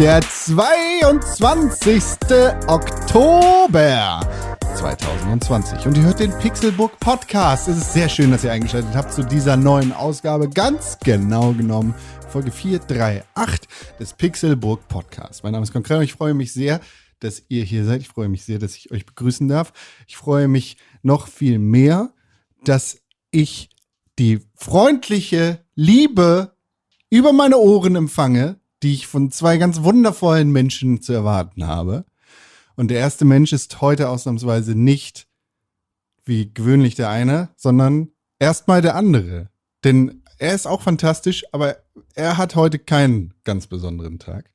Der 22. Oktober 2020. Und ihr hört den Pixelbook Podcast. Es ist sehr schön, dass ihr eingeschaltet habt zu dieser neuen Ausgabe. Ganz genau genommen Folge 438 des Pixelburg Podcasts. Mein Name ist Konkret und ich freue mich sehr, dass ihr hier seid. Ich freue mich sehr, dass ich euch begrüßen darf. Ich freue mich noch viel mehr, dass ich die freundliche Liebe über meine Ohren empfange, die ich von zwei ganz wundervollen Menschen zu erwarten habe. Und der erste Mensch ist heute ausnahmsweise nicht wie gewöhnlich der eine, sondern erstmal der andere. Denn er ist auch fantastisch, aber er hat heute keinen ganz besonderen Tag.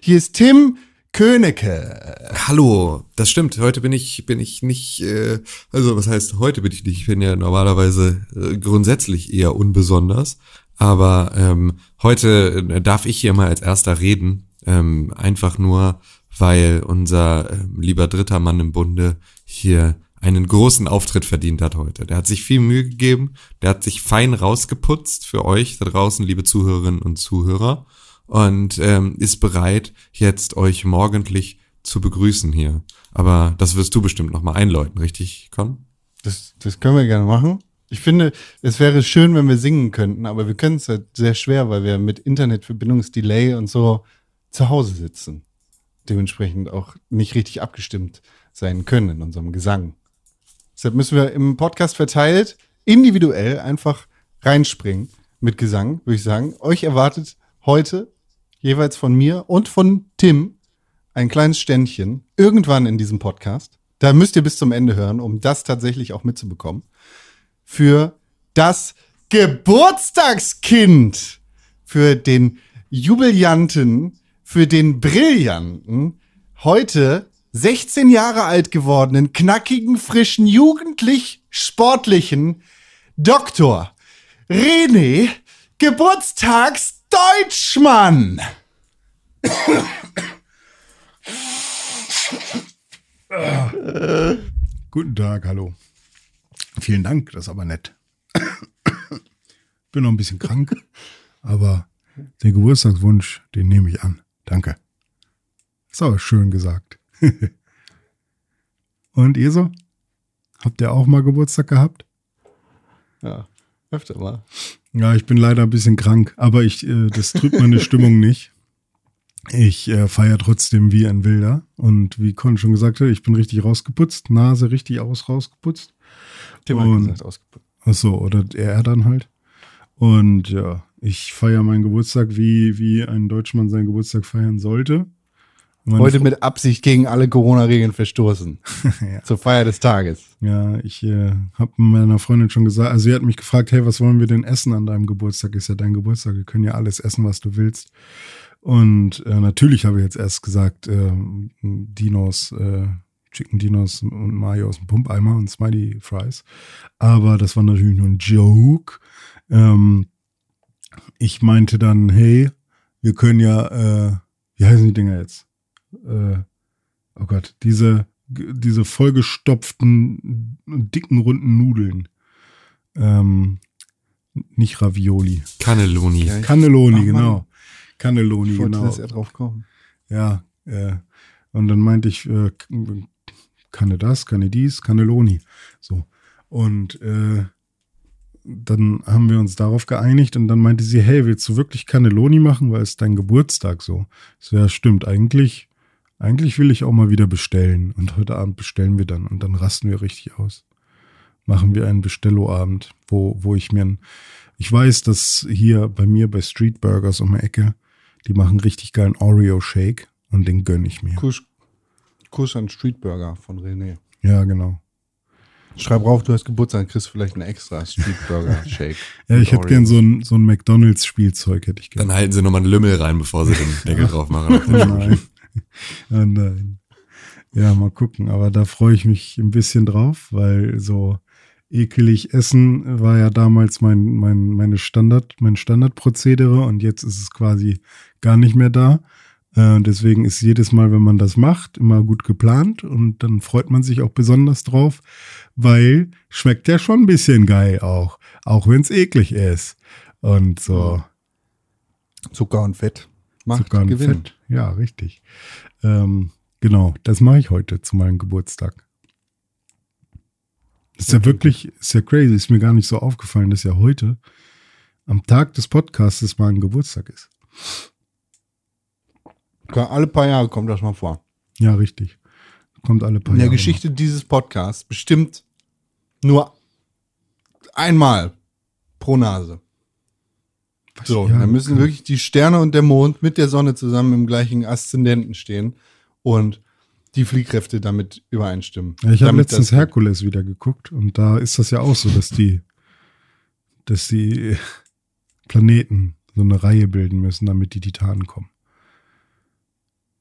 Hier ist Tim Königke. Hallo, das stimmt. Heute bin ich bin ich nicht. Äh, also was heißt heute bin ich nicht? Ich bin ja normalerweise äh, grundsätzlich eher unbesonders. Aber ähm, heute äh, darf ich hier mal als erster reden. Ähm, einfach nur, weil unser äh, lieber dritter Mann im Bunde hier einen großen Auftritt verdient hat heute. Der hat sich viel Mühe gegeben, der hat sich fein rausgeputzt für euch da draußen, liebe Zuhörerinnen und Zuhörer und ähm, ist bereit, jetzt euch morgendlich zu begrüßen hier. Aber das wirst du bestimmt nochmal einläuten, richtig, Con? Das, das können wir gerne machen. Ich finde, es wäre schön, wenn wir singen könnten, aber wir können es halt sehr schwer, weil wir mit Internetverbindungsdelay und so zu Hause sitzen. Dementsprechend auch nicht richtig abgestimmt sein können in unserem Gesang. Deshalb müssen wir im Podcast verteilt individuell einfach reinspringen mit Gesang, würde ich sagen. Euch erwartet heute jeweils von mir und von Tim ein kleines Ständchen irgendwann in diesem Podcast. Da müsst ihr bis zum Ende hören, um das tatsächlich auch mitzubekommen. Für das Geburtstagskind, für den Jubilianten, für den Brillanten, heute 16 Jahre alt gewordenen, knackigen, frischen, jugendlich sportlichen Doktor René Geburtstagsdeutschmann. Guten Tag, hallo. Vielen Dank, das ist aber nett. Bin noch ein bisschen krank, aber den Geburtstagswunsch, den nehme ich an. Danke. Ist aber schön gesagt. Und ihr so? Habt ihr auch mal Geburtstag gehabt? Ja, öfter mal. Ja, ich bin leider ein bisschen krank, aber ich, äh, das trübt meine Stimmung nicht. Ich äh, feiere trotzdem wie ein Wilder. Und wie Con schon gesagt hat, ich bin richtig rausgeputzt, Nase richtig aus rausgeputzt. Tim hat Und- gesagt, ausgepackt. Ach so, oder er dann halt. Und ja, ich feiere meinen Geburtstag, wie, wie ein Deutschmann seinen Geburtstag feiern sollte. Meine Heute Fr- mit Absicht gegen alle Corona-Regeln verstoßen. Ja. Zur Feier des Tages. Ja, ich äh, habe meiner Freundin schon gesagt, also sie hat mich gefragt, hey, was wollen wir denn essen an deinem Geburtstag? Ist ja dein Geburtstag, wir können ja alles essen, was du willst. Und äh, natürlich habe ich jetzt erst gesagt, äh, Dinos, äh, Chicken Dinos und Mayo aus dem Pumpeimer und Smiley Fries. Aber das war natürlich nur ein Joke. Ähm, ich meinte dann, hey, wir können ja, äh, wie heißen die Dinger jetzt? Äh, oh Gott, diese, diese vollgestopften, dicken, runden Nudeln. Ähm, nicht Ravioli. Cannelloni. Ja, Cannelloni, genau. Cannelloni, Ich wollte, genau. dass er drauf kommt. Ja, äh, und dann meinte ich, äh, kann das, kann dies, Cannelloni. So. Und äh, dann haben wir uns darauf geeinigt und dann meinte sie, hey, willst du wirklich Cannelloni machen, weil es dein Geburtstag so? So, ja, stimmt, eigentlich, eigentlich will ich auch mal wieder bestellen. Und heute Abend bestellen wir dann und dann rasten wir richtig aus. Machen wir einen Bestelloabend, wo, wo ich mir ein, ich weiß, dass hier bei mir bei Street Burgers um die Ecke, die machen richtig geilen Oreo-Shake und den gönn ich mir. Kuss, Kuss an Streetburger von René. Ja, genau. Schreib rauf, du hast Geburtstag, kriegst vielleicht einen extra Streetburger-Shake. Ja, ich hätte gern so ein, so ein McDonalds-Spielzeug, hätte ich gern. Dann halten sie nochmal einen Lümmel rein, bevor sie den Deckel drauf machen. Oh nein. Oh nein. Ja, mal gucken. Aber da freue ich mich ein bisschen drauf, weil so ekelig essen war ja damals mein, mein, meine Standard, mein Standardprozedere und jetzt ist es quasi gar nicht mehr da. Äh, deswegen ist jedes Mal, wenn man das macht, immer gut geplant und dann freut man sich auch besonders drauf, weil schmeckt ja schon ein bisschen geil auch, auch wenn es eklig ist. Und so. Zucker und Fett macht Zucker und Gewinn. Fett. Ja, richtig. Ähm, genau, das mache ich heute zu meinem Geburtstag. Ist ja wirklich, ist ja crazy, ist mir gar nicht so aufgefallen, dass ja heute am Tag des Podcasts mein Geburtstag ist. Alle paar Jahre kommt das mal vor. Ja, richtig. Kommt alle paar In der Jahre Geschichte dieses Podcasts bestimmt nur einmal pro Nase. Was? So, Ja, da müssen okay. wirklich die Sterne und der Mond mit der Sonne zusammen im gleichen Aszendenten stehen und die Fliehkräfte damit übereinstimmen. Ja, ich habe letztens das- Herkules wieder geguckt und da ist das ja auch so, dass die, dass die Planeten so eine Reihe bilden müssen, damit die Titanen kommen.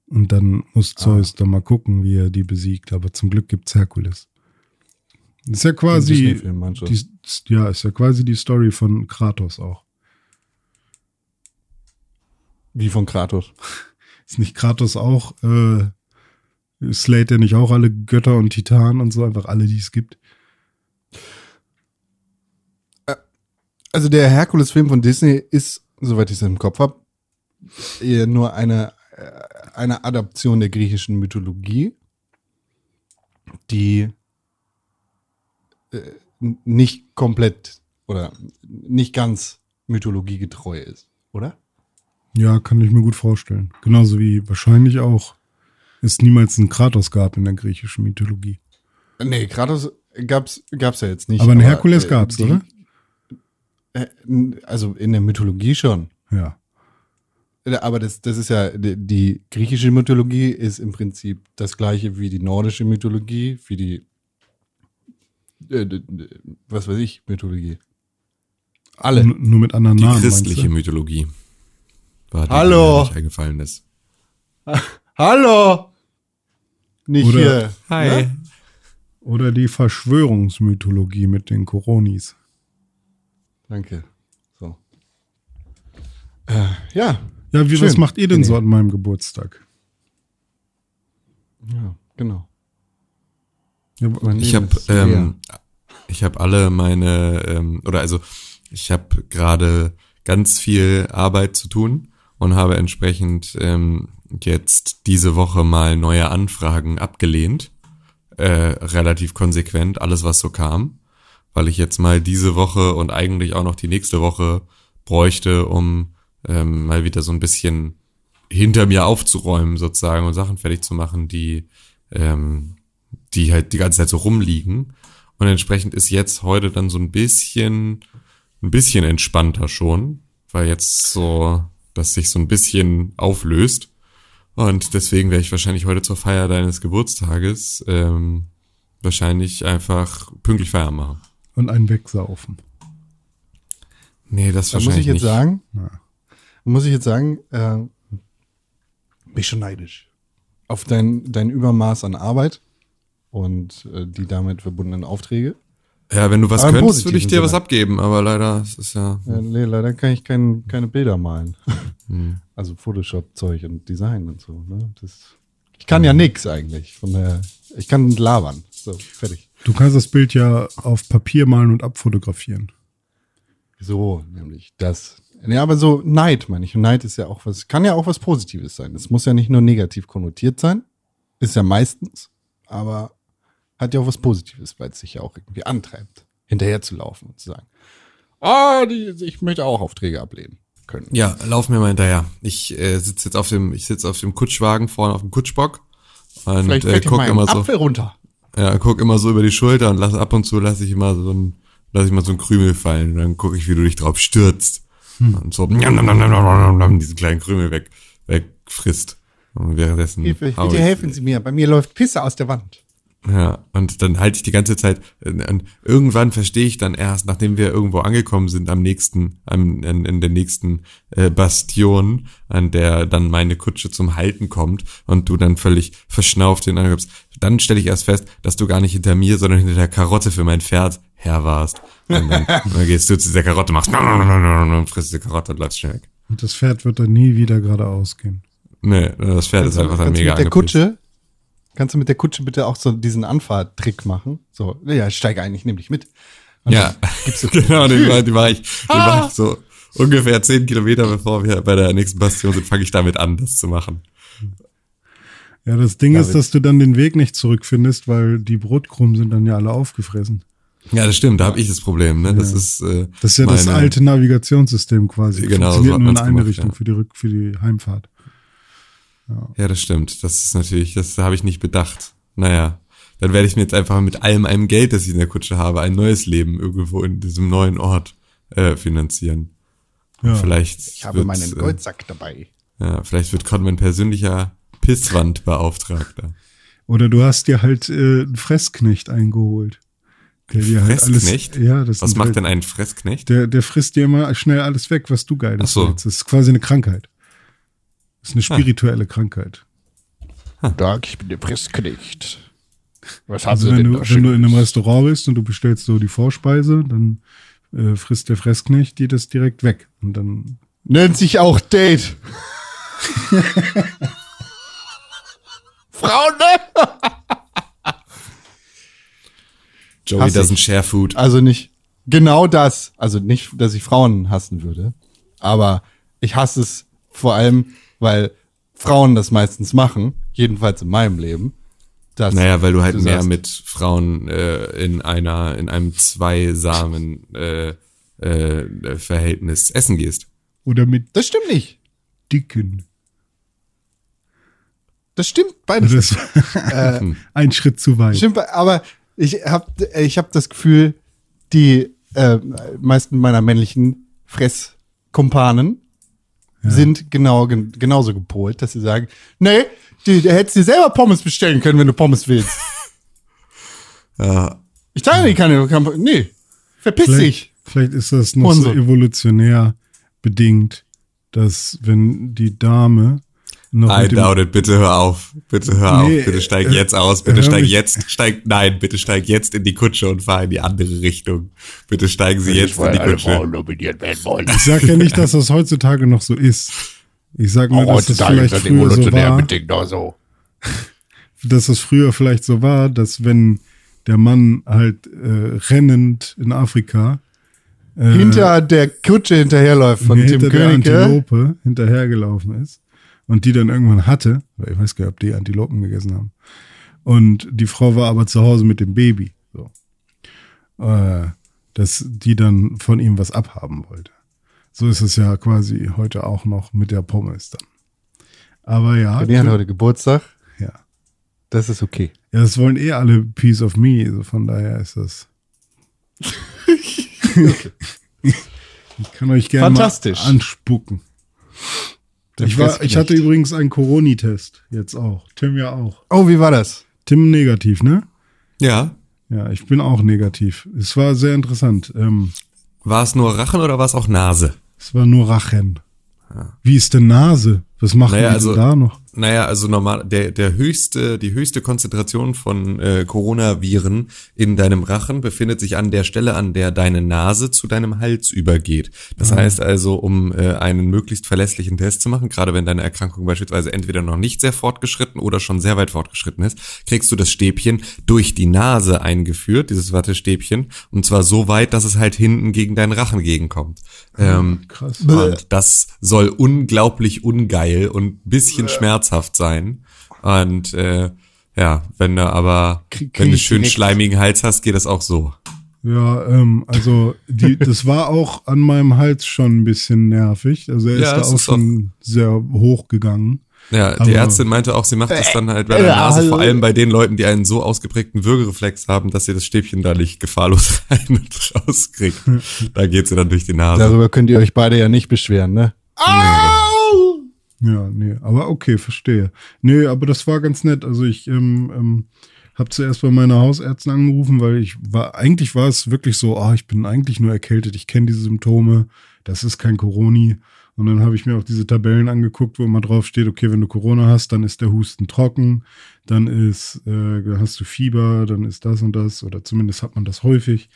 Und dann muss Ah. Zeus dann mal gucken, wie er die besiegt. Aber zum Glück gibt's Herkules. Das ist ja quasi, die, ja, ist ja quasi die Story von Kratos auch. Wie von Kratos. Ist nicht Kratos auch, äh, slayt er nicht auch alle Götter und Titanen und so, einfach alle, die es gibt? Also der Herkules-Film von Disney ist, soweit ich es im Kopf habe, eher nur eine, eine Adaption der griechischen Mythologie, die äh, nicht komplett oder nicht ganz mythologiegetreu ist, oder? Ja, kann ich mir gut vorstellen. Genauso wie wahrscheinlich auch es niemals einen Kratos gab in der griechischen Mythologie. Nee, Kratos gab's, gab's ja jetzt nicht. Aber einen Herkules äh, gab's, die- oder? Äh, Also in der Mythologie schon. Ja. Aber das, das ist ja, die, die griechische Mythologie ist im Prinzip das gleiche wie die nordische Mythologie, wie die, äh, was weiß ich, Mythologie. Alle. N nur mit anderen Die Namen. christliche meinst Mythologie. War die, Hallo. die mir nicht eingefallen ist. Hallo! Nicht Oder- hier. Hi. Ne? Oder die Verschwörungsmythologie mit den Koronis. Danke. So. Äh, ja. Ja, wie, Schön. was macht ihr denn Nee. so an meinem Geburtstag? Ja, genau. Ja, Ich habe ähm, ich habe alle meine ähm, oder also ich habe gerade ganz viel Arbeit zu tun und habe entsprechend ähm, jetzt diese Woche mal neue Anfragen abgelehnt, äh, relativ konsequent alles was so kam, weil ich jetzt mal diese Woche und eigentlich auch noch die nächste Woche bräuchte, um ähm, mal wieder so ein bisschen hinter mir aufzuräumen sozusagen und Sachen fertig zu machen, die ähm, die halt die ganze Zeit so rumliegen. Und entsprechend ist jetzt heute dann so ein bisschen, ein bisschen entspannter schon, weil jetzt so, dass sich so ein bisschen auflöst. Und deswegen werde ich wahrscheinlich heute zur Feier deines Geburtstages ähm, wahrscheinlich einfach pünktlich Feier machen. Und einen wegsaufen. Nee, das Da muss wahrscheinlich ich jetzt nicht. sagen, Ja. Muss ich jetzt sagen, äh, bin ich schon neidisch. Auf dein, dein Übermaß an Arbeit und äh, die damit verbundenen Aufträge. Ja, wenn du was Aber könntest, würde ich dir was abgeben, aber leider es ist ja. Ja, nee, leider kann ich kein, keine Bilder malen. Hm. Also Photoshop-Zeug und Design und so. Ne? Das, ich kann ja nix eigentlich. Von der, ich kann labern. So, fertig. Du kannst das Bild ja auf Papier malen und abfotografieren. So, nämlich das. Ja, aber so Neid, meine ich. Und Neid ist ja auch was, kann ja auch was Positives sein. Es muss ja nicht nur negativ konnotiert sein. Ist ja meistens. Aber hat ja auch was Positives, weil es sich ja auch irgendwie antreibt, hinterher zu laufen und zu sagen, ah, die, ich möchte auch Aufträge ablehnen können. Ja, lauf mir mal hinterher. Ich äh, sitze jetzt auf dem, ich sitze auf dem Kutschwagen vorne auf dem Kutschbock und Vielleicht äh, guck immer so. Apfel runter. Ja, guck immer so über die Schulter und lass ab und zu lasse ich immer so ein, lass ich mal so ein Krümel fallen und dann gucke ich, wie du dich drauf stürzt und so njam, njam, njam, diesen kleinen Krümel weg, wegfrisst. Und währenddessen Hilfe, bitte helfen Sie mir. Bei mir läuft Pisse aus der Wand. Ja, und dann halte ich die ganze Zeit, äh, und irgendwann verstehe ich dann erst, nachdem wir irgendwo angekommen sind, am nächsten, am, in, in der nächsten äh, Bastion, an der dann meine Kutsche zum Halten kommt und du dann völlig verschnauft den ankommst, dann stelle ich erst fest, dass du gar nicht hinter mir, sondern hinter der Karotte für mein Pferd her warst. Und dann, dann gehst du zu dieser Karotte, machst und frisst die Karotte und läufst schnell weg. Und das Pferd wird dann nie wieder geradeaus gehen. Nee, das Pferd ist Kannst du- einfach dann du mega mit der angepisst. Kutsche, kannst du mit der Kutsche bitte auch so diesen Anfahrtrick machen? So, ja, ich steige ein, ich nehme dich mit. Und Ja, dann gibst du genau, den war, den war ich, den war ich so, ungefähr zehn Kilometer bevor wir bei der nächsten Bastion sind, fange ich damit an, das zu machen. Ja, das Ding David. ist, dass du dann den Weg nicht zurückfindest, weil die Brotkrumen sind dann ja alle aufgefressen. Ja, das stimmt, da habe ich das Problem. Ne? Das Ja. ist äh, Das ist ja das meine- alte Navigationssystem quasi. Genau, so Funktioniert hat nur in eine gemacht, Richtung ja. für die Rück für die Heimfahrt. Ja, das stimmt. Das ist natürlich, das habe ich nicht bedacht. Naja, dann werde ich mir jetzt einfach mit allem einem Geld, das ich in der Kutsche habe, ein neues Leben irgendwo in diesem neuen Ort äh, finanzieren. Ja. Vielleicht Ich habe wird, meinen äh, Goldsack dabei. Ja, vielleicht wird Con mein persönlicher Pisswandbeauftragter. Oder du hast dir halt äh, einen Fressknecht eingeholt. Der dir halt alles. Fressknecht? Ja, das Was macht halt, denn ein Fressknecht? Der, der frisst dir immer schnell alles weg, was du geil Ach so. Das ist quasi eine Krankheit. Das ist eine spirituelle Krankheit. Tag, ich bin der Pressknecht. Was haben Also Sie wenn denn du, wenn du in einem? Restaurant bist und du bestellst so die Vorspeise, dann äh, frisst der Fressknecht dir das direkt weg. Und dann Nennt sich auch Date. Frauen, ne? Joey doesn't ich. share food. Also nicht genau das. Also nicht, dass ich Frauen hassen würde. Aber ich hasse es vor allem, weil Frauen das meistens machen. Jedenfalls in meinem Leben. Dass Naja, weil du halt du mehr sagst- mit Frauen äh, in einer, in einem zweisamen äh, äh, Verhältnis essen gehst. oder mit Das stimmt nicht. dicken. Das stimmt beides. Das äh, ein Schritt zu weit. Stimmt, aber ich habe ich hab das Gefühl, die äh, meisten meiner männlichen Fresskumpanen sind genau gen- genauso gepolt, dass sie sagen, nee, du, du hättest dir selber Pommes bestellen können, wenn du Pommes willst. Ja, Ich teile dir keine, keine nee, verpiss Vielleicht, dich. vielleicht ist das noch so Unsinn. evolutionär bedingt, dass wenn die Dame noch I dem, doubt it. Bitte hör auf. Bitte hör Nee, auf. Bitte steig äh, jetzt aus. Bitte steig mich- jetzt. Steig, nein, bitte steig jetzt in die Kutsche und fahr in die andere Richtung. Bitte steigen Sie jetzt in die Kutsche. nominiert werden wollen. ich sag ja nicht, dass das heutzutage noch so ist. Ich sag nur, dass das vielleicht früher so war, so. dass das früher vielleicht so war, dass wenn der Mann halt äh, rennend in Afrika äh, Hinter der Kutsche hinterherläuft von Tim hinter der König. Antilope hinterhergelaufen ist und die dann irgendwann hatte, weil ich weiß gar nicht, ob die Antilopen gegessen haben. Und die Frau war aber zu Hause mit dem Baby, so. Äh, dass die dann von ihm was abhaben wollte. So ist es ja quasi heute auch noch mit der Pommes dann. Aber ja, René hat heute Geburtstag. ja. Das ist okay. Ja, das wollen eh alle Piece of Me, also von daher ist das. ich kann euch gerne anspucken. Der Ich, war, ich hatte übrigens einen Coroni-Test jetzt auch. Tim ja auch. Oh, wie war das? Tim negativ, ne? Ja. Ja, ich bin auch negativ. Es war sehr interessant. Ähm, War es nur Rachen oder war es auch Nase? es war nur Rachen. Wie ist denn Nase? Was machen Naja, die also- denn da noch? Naja, also normal, der, der höchste, die höchste Konzentration von äh, Coronaviren in deinem Rachen befindet sich an der Stelle, an der deine Nase zu deinem Hals übergeht. Das heißt also, um äh, einen möglichst verlässlichen Test zu machen, gerade wenn deine Erkrankung beispielsweise entweder noch nicht sehr fortgeschritten oder schon sehr weit fortgeschritten ist, kriegst du das Stäbchen durch die Nase eingeführt, dieses Wattestäbchen, und zwar so weit, dass es halt hinten gegen deinen Rachen gegenkommt. Ähm, Krass. und das soll unglaublich ungeil und ein bisschen schmerzhaft sein. Und äh, ja, wenn du aber, Krieg- krieg wenn du schön direkt- schleimigen Hals hast, geht das auch so. Ja, ähm, also die, das war auch an meinem Hals schon ein bisschen nervig. Also er ist Ja, da auch ist schon sehr hoch gegangen. Ja, Aber- die Ärztin meinte auch, sie macht das dann halt bei der äh, Nase, vor allem bei den Leuten, die einen so ausgeprägten Würgereflex haben, dass sie das Stäbchen da nicht gefahrlos rein und rauskriegt. Da geht sie dann durch die Nase. Darüber könnt ihr euch beide ja nicht beschweren, ne? Au! Ja, nee, aber okay, verstehe. Nee, aber das war ganz nett. Also ich ähm, ähm, habe zuerst bei meiner Hausärztin angerufen, weil ich war, eigentlich war es wirklich so, ah, ich bin eigentlich nur erkältet, ich kenne diese Symptome, das ist kein Coroni. Und dann habe ich mir auch diese Tabellen angeguckt, wo immer drauf steht, okay, wenn du Corona hast, dann ist der Husten trocken, dann ist, äh, hast du Fieber, dann ist das und das, oder zumindest hat man das häufig.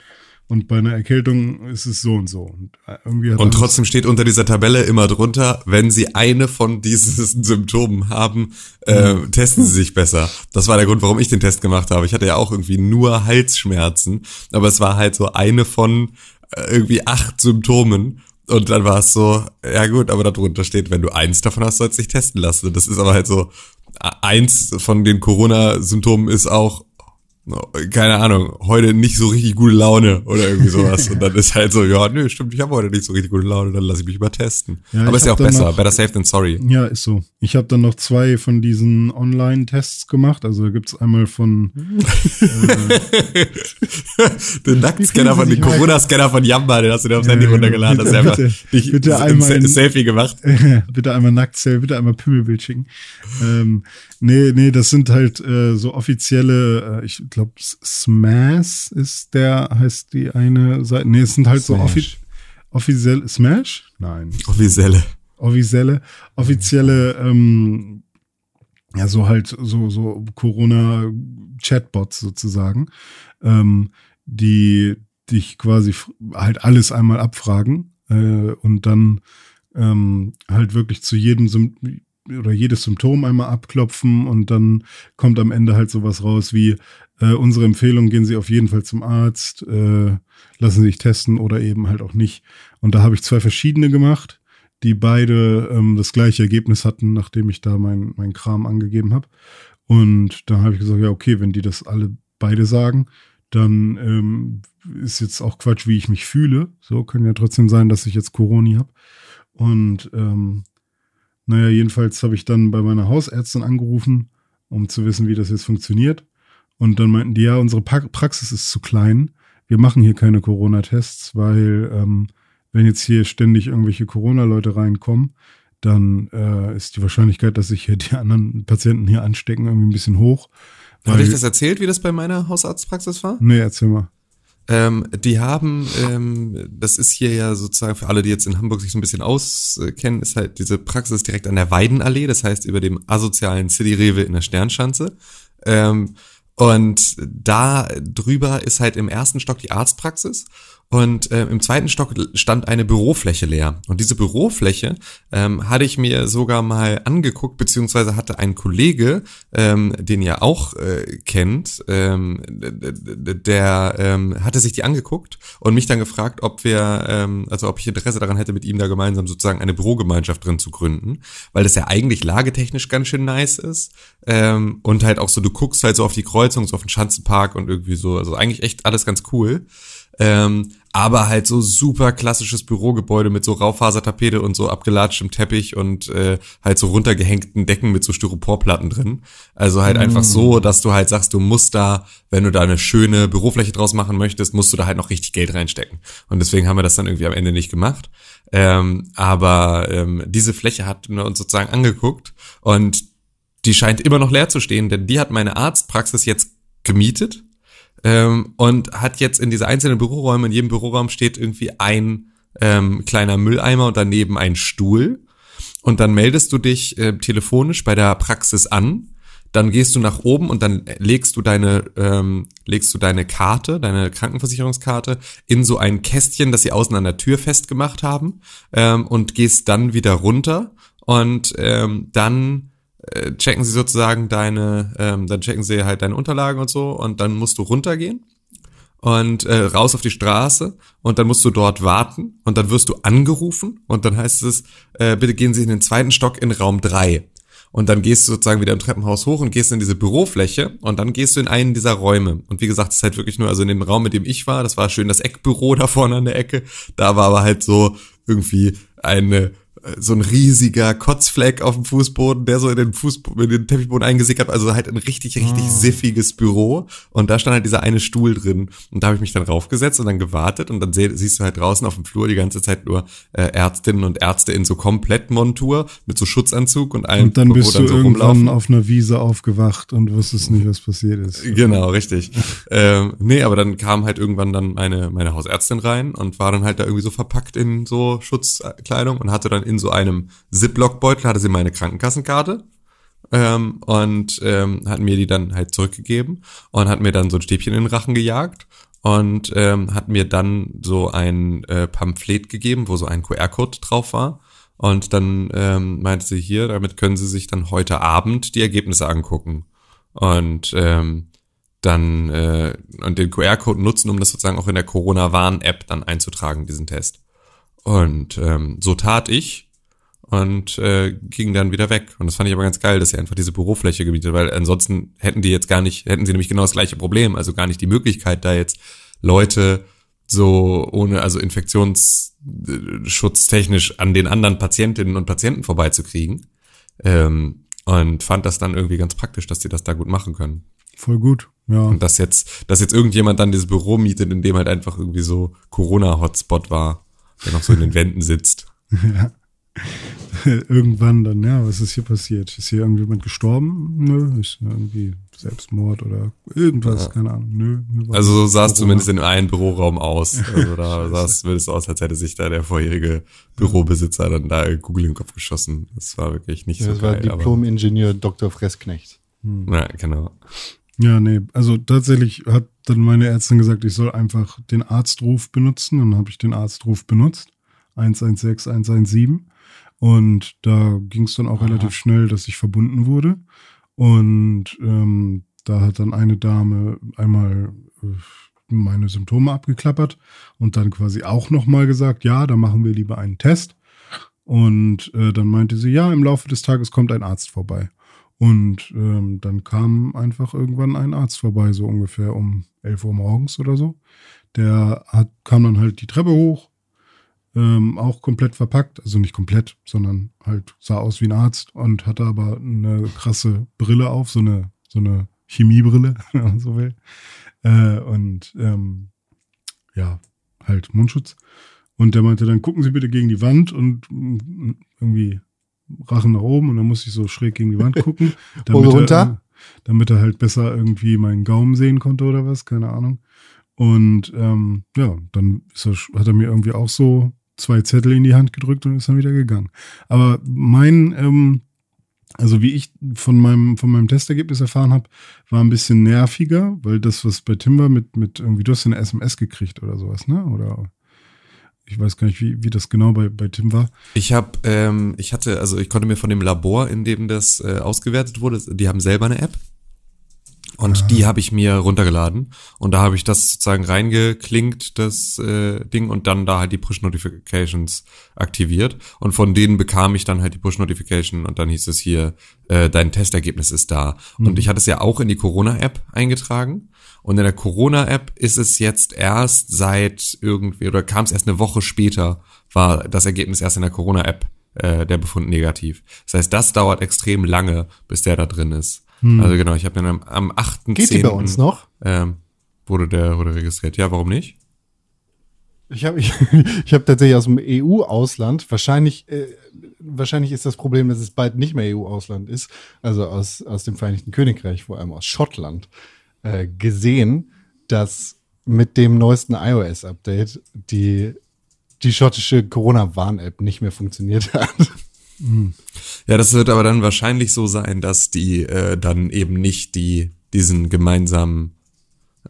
Und bei einer Erkältung ist es so und so. Und äh, irgendwie Und trotzdem steht unter dieser Tabelle immer drunter, wenn Sie eine von diesen Symptomen haben, äh, testen Sie sich besser. Das war der Grund, warum ich den Test gemacht habe. Ich hatte ja auch irgendwie nur Halsschmerzen, aber es war halt so eine von äh, irgendwie acht Symptomen. Und dann war es so, ja gut, aber darunter steht, wenn du eins davon hast, sollst du dich testen lassen. Und das ist aber halt so, eins von den Corona-Symptomen ist auch, keine Ahnung, heute nicht so richtig gute Laune oder irgendwie sowas. Und dann ist halt so, ja, nö, stimmt, ich habe heute nicht so richtig gute Laune, dann lasse ich mich mal testen. Ja, Aber ist ja auch besser, noch, better safe than sorry. Ja, ist so. Ich habe dann noch zwei von diesen Online-Tests gemacht. Also da gibt's einmal von äh, den Nacktscanner von, den Corona-Scanner von Yamba, den hast du dir aufs Handy runtergeladen. Bitte, das ist einfach bitte, bitte einmal ein Selfie gemacht. bitte einmal nackt, bitte einmal Pimmelbild schicken. Ähm, Nee, nee, das sind halt äh, so offizielle, äh, ich glaube, Smash ist der, heißt die eine Seite. Nee, es sind halt Smash. so offi offizielle Smash? Nein. Offizielle. Offizielle, offizielle, ähm, ja, so halt, so, so Corona-Chatbots sozusagen, ähm, die dich quasi halt alles einmal abfragen äh, und dann ähm, halt wirklich zu jedem oder jedes Symptom einmal abklopfen und dann kommt am Ende halt sowas raus wie äh, unsere Empfehlung, gehen Sie auf jeden Fall zum Arzt, äh, lassen Sie sich testen oder eben halt auch nicht. Und da habe ich zwei verschiedene gemacht, die beide ähm, das gleiche Ergebnis hatten, nachdem ich da mein, mein Kram angegeben habe. Und dann habe ich gesagt, ja, okay, wenn die das alle beide sagen, dann ähm, ist jetzt auch Quatsch, wie ich mich fühle. So kann ja trotzdem sein, dass ich jetzt Corona habe. Und ähm, naja, jedenfalls habe ich dann bei meiner Hausärztin angerufen, um zu wissen, wie das jetzt funktioniert. Und dann meinten die, ja, unsere Praxis ist zu klein. Wir machen hier keine Corona-Tests, weil ähm, wenn jetzt hier ständig irgendwelche Corona-Leute reinkommen, dann äh, ist die Wahrscheinlichkeit, dass sich hier die anderen Patienten hier anstecken, irgendwie ein bisschen hoch. Habe ich das erzählt, wie das bei meiner Hausarztpraxis war? Nee, erzähl mal. Ähm, die haben, ähm, das ist hier ja sozusagen für alle, die jetzt in Hamburg sich so ein bisschen auskennen, ist halt diese Praxis direkt an der Weidenallee, das heißt über dem asozialen City Rewe in der Sternschanze. Ähm, und da drüber ist halt im ersten Stock die Arztpraxis und äh, im zweiten Stock stand eine Bürofläche leer. Und diese Bürofläche ähm, hatte ich mir sogar mal angeguckt, beziehungsweise hatte ein Kollege, ähm, den ihr auch äh, kennt, ähm, der ähm, hatte sich die angeguckt und mich dann gefragt, ob wir, ähm, also ob ich Interesse daran hätte, mit ihm da gemeinsam sozusagen eine Bürogemeinschaft drin zu gründen, weil das ja eigentlich lagetechnisch ganz schön nice ist. Ähm, und halt auch so, du guckst halt so auf die Kreuzung, so auf den Schanzenpark und irgendwie so, also eigentlich echt alles ganz cool. Ähm, aber halt so super klassisches Bürogebäude mit so Raufasertapete und so abgelatschtem Teppich und äh, halt so runtergehängten Decken mit so Styroporplatten drin. Also halt mm. einfach so, dass du halt sagst, du musst da, wenn du da eine schöne Bürofläche draus machen möchtest, musst du da halt noch richtig Geld reinstecken. Und deswegen haben wir das dann irgendwie am Ende nicht gemacht. Ähm, aber ähm, diese Fläche hatten wir uns sozusagen angeguckt und die scheint immer noch leer zu stehen, denn die hat meine Arztpraxis jetzt gemietet ähm, und hat jetzt in diese einzelnen Büroräume, in jedem Büroraum steht irgendwie ein ähm, kleiner Mülleimer und daneben ein Stuhl. Und dann meldest du dich äh, telefonisch bei der Praxis an. Dann gehst du nach oben und dann legst du deine ähm, legst du deine Karte, deine Krankenversicherungskarte in so ein Kästchen, das sie außen an der Tür festgemacht haben ähm, und gehst dann wieder runter und ähm, dann äh, checken sie sozusagen deine, ähm, dann checken sie halt deine Unterlagen und so und dann musst du runtergehen und äh, raus auf die Straße und dann musst du dort warten und dann wirst du angerufen und dann heißt es, äh, bitte gehen Sie in den zweiten Stock in Raum drei Und dann gehst du sozusagen wieder im Treppenhaus hoch und gehst in diese Bürofläche und dann gehst du in einen dieser Räume. Und wie gesagt, es ist halt wirklich nur, also in dem Raum, mit dem ich war, das war schön das Eckbüro da vorne an der Ecke, da war aber halt so irgendwie eine so ein riesiger Kotzfleck auf dem Fußboden, der so in den Fußboden, in den Teppichboden eingesickert hat, also halt ein richtig, richtig oh. siffiges Büro. Und da stand halt dieser eine Stuhl drin. Und da habe ich mich dann raufgesetzt und dann gewartet und dann seh, siehst du halt draußen auf dem Flur die ganze Zeit nur äh, Ärztinnen und Ärzte in so Komplettmontur mit so Schutzanzug und allem. Und dann bist dann du so irgendwann rumlaufen. auf einer Wiese aufgewacht und wusstest nicht, was passiert ist. Genau, richtig. ähm, nee, aber dann kam halt irgendwann dann meine, meine Hausärztin rein und war dann halt da irgendwie so verpackt in so Schutzkleidung und hatte dann in so einem Ziploc-Beutel hatte sie meine Krankenkassenkarte ähm, und ähm, hat mir die dann halt zurückgegeben und hat mir dann so ein Stäbchen in den Rachen gejagt und ähm, hat mir dann so ein äh, Pamphlet gegeben, wo so ein QR-Code drauf war. Und dann ähm, meinte sie hier, damit können Sie sich dann heute Abend die Ergebnisse angucken. Und ähm, dann äh, und den QR-Code nutzen, um das sozusagen auch in der Corona-Warn-App dann einzutragen, diesen Test. Und ähm, so tat ich und äh, ging dann wieder weg. Und das fand ich aber ganz geil, dass sie einfach diese Bürofläche gebietet, weil ansonsten hätten die jetzt gar nicht, hätten sie nämlich genau das gleiche Problem, also gar nicht die Möglichkeit, da jetzt Leute so ohne, also infektionsschutztechnisch an den anderen Patientinnen und Patienten vorbeizukriegen. Ähm, und fand das dann irgendwie ganz praktisch, dass die das da gut machen können. Voll gut, ja. Und dass jetzt, dass jetzt irgendjemand dann dieses Büro mietet, in dem halt einfach irgendwie so Corona-Hotspot war, der noch so in den Wänden sitzt. ja. Irgendwann dann, ja, was ist hier passiert? Ist hier irgendjemand gestorben? Nö, ist irgendwie Selbstmord oder irgendwas, Ja. keine Ahnung. Nö. war Also so sah es zumindest in einem Büroraum aus. Also da sah es würde es aus, als hätte sich da der vorherige Bürobesitzer dann da Google in den Kopf geschossen. Das war wirklich nicht so das war geil. aber, Diplom-Ingenieur Dr. Fressknecht. ja, genau. Ja, nee, also tatsächlich hat dann meine Ärztin gesagt, ich soll einfach den Arztruf benutzen. Dann habe ich den Arztruf benutzt. 116, 117. Und da ging es dann auch Aha. relativ schnell, dass ich verbunden wurde. Und ähm, da hat dann eine Dame einmal äh, meine Symptome abgeklappert und dann quasi auch nochmal gesagt, ja, da machen wir lieber einen Test. Und äh, dann meinte sie, ja, im Laufe des Tages kommt ein Arzt vorbei. Und ähm, dann kam einfach irgendwann ein Arzt vorbei, so ungefähr um 11 Uhr morgens oder so. Der hat, kam dann halt die Treppe hoch, ähm, auch komplett verpackt, also nicht komplett, sondern halt sah aus wie ein Arzt und hatte aber eine krasse Brille auf, so eine, so eine Chemiebrille, wenn man so will. Äh, und ähm, ja, halt Mundschutz. Und der meinte dann, gucken Sie bitte gegen die Wand und mm, irgendwie Rachen nach oben und dann musste ich so schräg gegen die Wand gucken. Hose er, runter? damit er halt besser irgendwie meinen Gaumen sehen konnte oder was, keine Ahnung. Und ähm, ja, dann er, hat er mir irgendwie auch so zwei Zettel in die Hand gedrückt und ist dann wieder gegangen. Aber mein, ähm, also wie ich von meinem, von meinem Testergebnis erfahren habe, war ein bisschen nerviger, weil das, was bei Tim war, mit, mit irgendwie, du hast eine SMS gekriegt oder sowas, ne? Oder ich weiß gar nicht, wie, wie das genau bei, bei Tim war. Ich habe, ähm, ich hatte, also ich konnte mir von dem Labor, in dem das äh, ausgewertet wurde, die haben selber eine App. Und Ah. die habe ich mir runtergeladen und da habe ich das sozusagen reingeklinkt, das äh, Ding, und dann da halt die Push-Notifications aktiviert. Und von denen bekam ich dann halt die Push-Notification und dann hieß es hier, äh, dein Testergebnis ist da. Und ich hatte es ja auch in die Corona-App eingetragen. Und in der Corona-App ist es jetzt erst seit irgendwie, oder kam es erst eine Woche später, war das Ergebnis erst in der Corona-App äh, der Befund negativ. Das heißt, das dauert extrem lange, bis der da drin ist. Also genau, ich habe dann am, am 8.10. Geht die bei uns noch? Ähm, wurde der wurde registriert. Ja, warum nicht? Ich habe ich, ich hab tatsächlich aus dem EU-Ausland, wahrscheinlich, äh, wahrscheinlich ist das Problem, dass es bald nicht mehr EU-Ausland ist, also aus, aus dem Vereinigten Königreich, vor allem aus Schottland, äh, gesehen, dass mit dem neuesten iOS-Update die, die schottische Corona-Warn-App nicht mehr funktioniert hat. Ja, das wird aber dann wahrscheinlich so sein, dass die äh, dann eben nicht die diesen gemeinsamen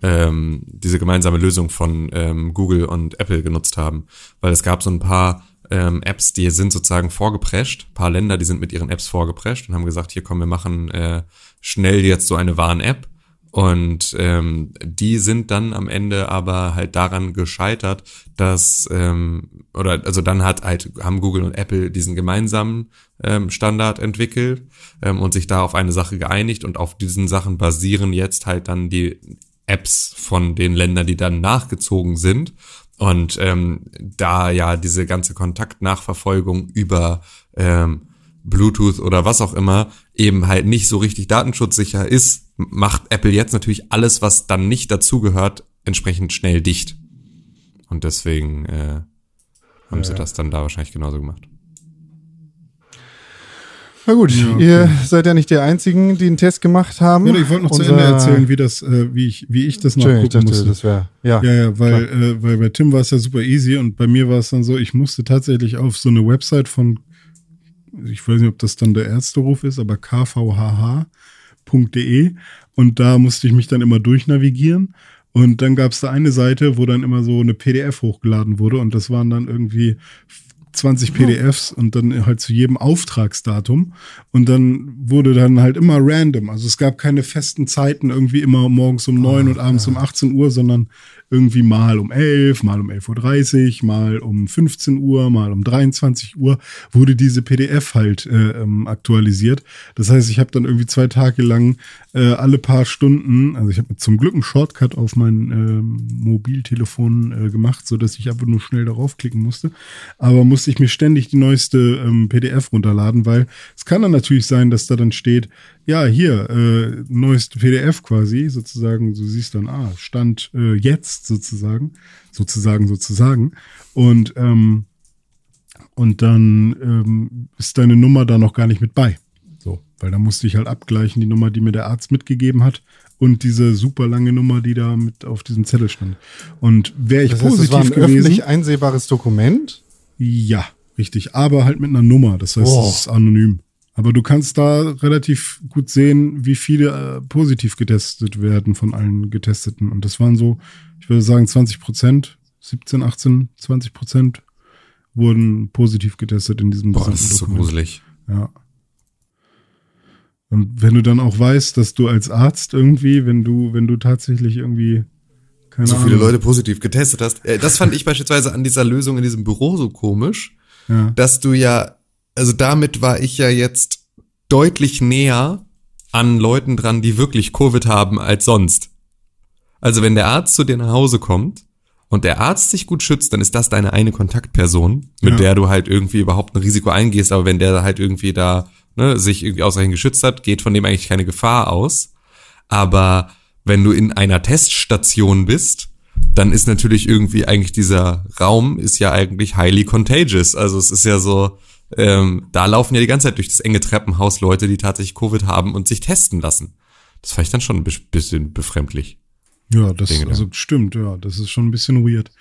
ähm, diese gemeinsame Lösung von ähm, Google und Apple genutzt haben, weil es gab so ein paar ähm, Apps, die sind sozusagen vorgeprescht, ein paar Länder, die sind mit ihren Apps vorgeprescht und haben gesagt, hier komm, wir machen äh, schnell jetzt so eine Warn-App und ähm, die sind dann am Ende aber halt daran gescheitert, dass ähm, oder also dann hat halt haben Google und Apple diesen gemeinsamen ähm, Standard entwickelt ähm, und sich da auf eine Sache geeinigt und auf diesen Sachen basieren jetzt halt dann die Apps von den Ländern, die dann nachgezogen sind. Und ähm, da ja diese ganze Kontaktnachverfolgung über ähm, Bluetooth oder was auch immer eben halt nicht so richtig datenschutzsicher ist, macht Apple jetzt natürlich alles, was dann nicht dazugehört, entsprechend schnell dicht. Und deswegen äh, haben sie Ja. das dann da wahrscheinlich genauso gemacht. Na gut, Ja, okay. ihr seid ja nicht die Einzigen, die einen Test gemacht haben. Ja, ich wollte noch zu Unser- Ende erzählen, wie das, äh, wie ich, wie ich das Entschuldigung, ich nachgucken dachte, musste. das wäre, ja. Ja, ja, weil, äh, weil bei Tim war es ja super easy und bei mir war es dann so, ich musste tatsächlich auf so eine Website von, ich weiß nicht, ob das dann der Ärzteruf ist, aber kvhh.de und da musste ich mich dann immer durchnavigieren. Und dann gab es da eine Seite, wo dann immer so eine PDF hochgeladen wurde. Und das waren dann irgendwie 20 PDFs und dann halt zu jedem Auftragsdatum. Und dann wurde dann halt immer random. Also es gab keine festen Zeiten, irgendwie immer morgens um neun und abends um 18 Uhr, sondern irgendwie mal um 11, mal um 11.30 Uhr, mal um 15 Uhr, mal um 23 Uhr wurde diese PDF halt äh, ähm, aktualisiert. Das heißt, ich habe dann irgendwie zwei Tage lang äh, alle paar Stunden, also ich habe zum Glück einen Shortcut auf mein äh, Mobiltelefon äh, gemacht, so dass ich einfach nur schnell darauf klicken musste. Aber musste ich mir ständig die neueste ähm, PDF runterladen, weil es kann dann natürlich sein, dass da dann steht, ja, hier, äh, neueste PDF quasi, sozusagen, du siehst dann, ah, Stand äh, jetzt sozusagen, sozusagen, sozusagen. Und, ähm, und dann ähm, ist deine Nummer da noch gar nicht mit bei. So, weil da musste ich halt abgleichen, die Nummer, die mir der Arzt mitgegeben hat und diese super lange Nummer, die da mit auf diesem Zettel stand. Und wäre ich Das heißt, positiv es war ein gewesen, öffentlich einsehbares Dokument. ja, richtig, aber halt mit einer Nummer, das heißt, Oh. es ist anonym. Aber du kannst da relativ gut sehen, wie viele äh, positiv getestet werden von allen Getesteten. Und das waren so, ich würde sagen, 20 Prozent, 17, 18, 20 Prozent wurden positiv getestet in diesem Boah, das ist so gruselig. Ja. Und wenn du dann auch weißt, dass du als Arzt irgendwie, wenn du, wenn du tatsächlich irgendwie keine So Ahnung, viele Leute positiv getestet hast. Äh, Das fand ich beispielsweise an dieser Lösung in diesem Büro so komisch, ja, dass du ja, also damit war ich ja jetzt deutlich näher an Leuten dran, die wirklich Covid haben als sonst. Also wenn der Arzt zu dir nach Hause kommt und der Arzt sich gut schützt, dann ist das deine eine Kontaktperson, mit Ja. der du halt irgendwie überhaupt ein Risiko eingehst. Aber wenn der halt irgendwie da ne, sich irgendwie ausreichend geschützt hat, geht von dem eigentlich keine Gefahr aus. Aber wenn du in einer Teststation bist, dann ist natürlich irgendwie eigentlich dieser Raum ist ja eigentlich highly contagious. Also es ist ja so, ähm, da laufen ja die ganze Zeit durch das enge Treppenhaus Leute, die tatsächlich Covid haben und sich testen lassen. Das fand ich dann schon ein bis- bisschen befremdlich. Ja, das Dinge also stimmt, ja, das ist schon ein bisschen weird.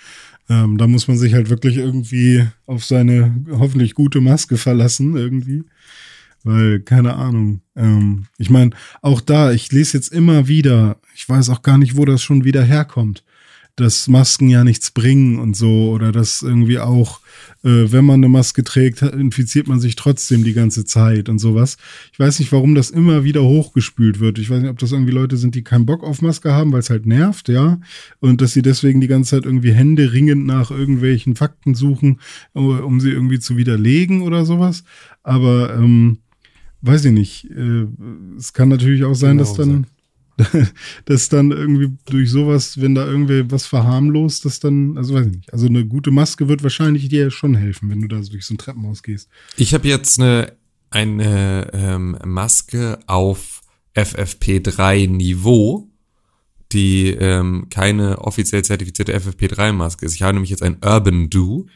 Ähm, da muss man sich halt wirklich irgendwie auf seine hoffentlich gute Maske verlassen, irgendwie. Weil, keine Ahnung. Ähm, ich meine, auch da, ich lese jetzt immer wieder, ich weiß auch gar nicht, wo das schon wieder herkommt, dass Masken ja nichts bringen und so, oder dass irgendwie auch, äh, wenn man eine Maske trägt, infiziert man sich trotzdem die ganze Zeit und sowas. Ich weiß nicht, warum das immer wieder hochgespült wird. Ich weiß nicht, ob das irgendwie Leute sind, die keinen Bock auf Maske haben, weil es halt nervt, ja. Und dass sie deswegen die ganze Zeit irgendwie Hände ringend nach irgendwelchen Fakten suchen, äh, um sie irgendwie zu widerlegen oder sowas. Aber ähm, weiß ich nicht. Äh, es kann natürlich auch sein, Genau, dass dann dass dann irgendwie durch sowas, wenn da irgendwie was verharmlost, dass dann, also weiß ich nicht. Also eine gute Maske wird wahrscheinlich dir schon helfen, wenn du da durch so ein Treppenhaus gehst. Ich habe jetzt eine, eine ähm, Maske auf FFP3-Niveau, die ähm, keine offiziell zertifizierte FFP3-Maske ist. Ich habe nämlich jetzt ein Urban Do.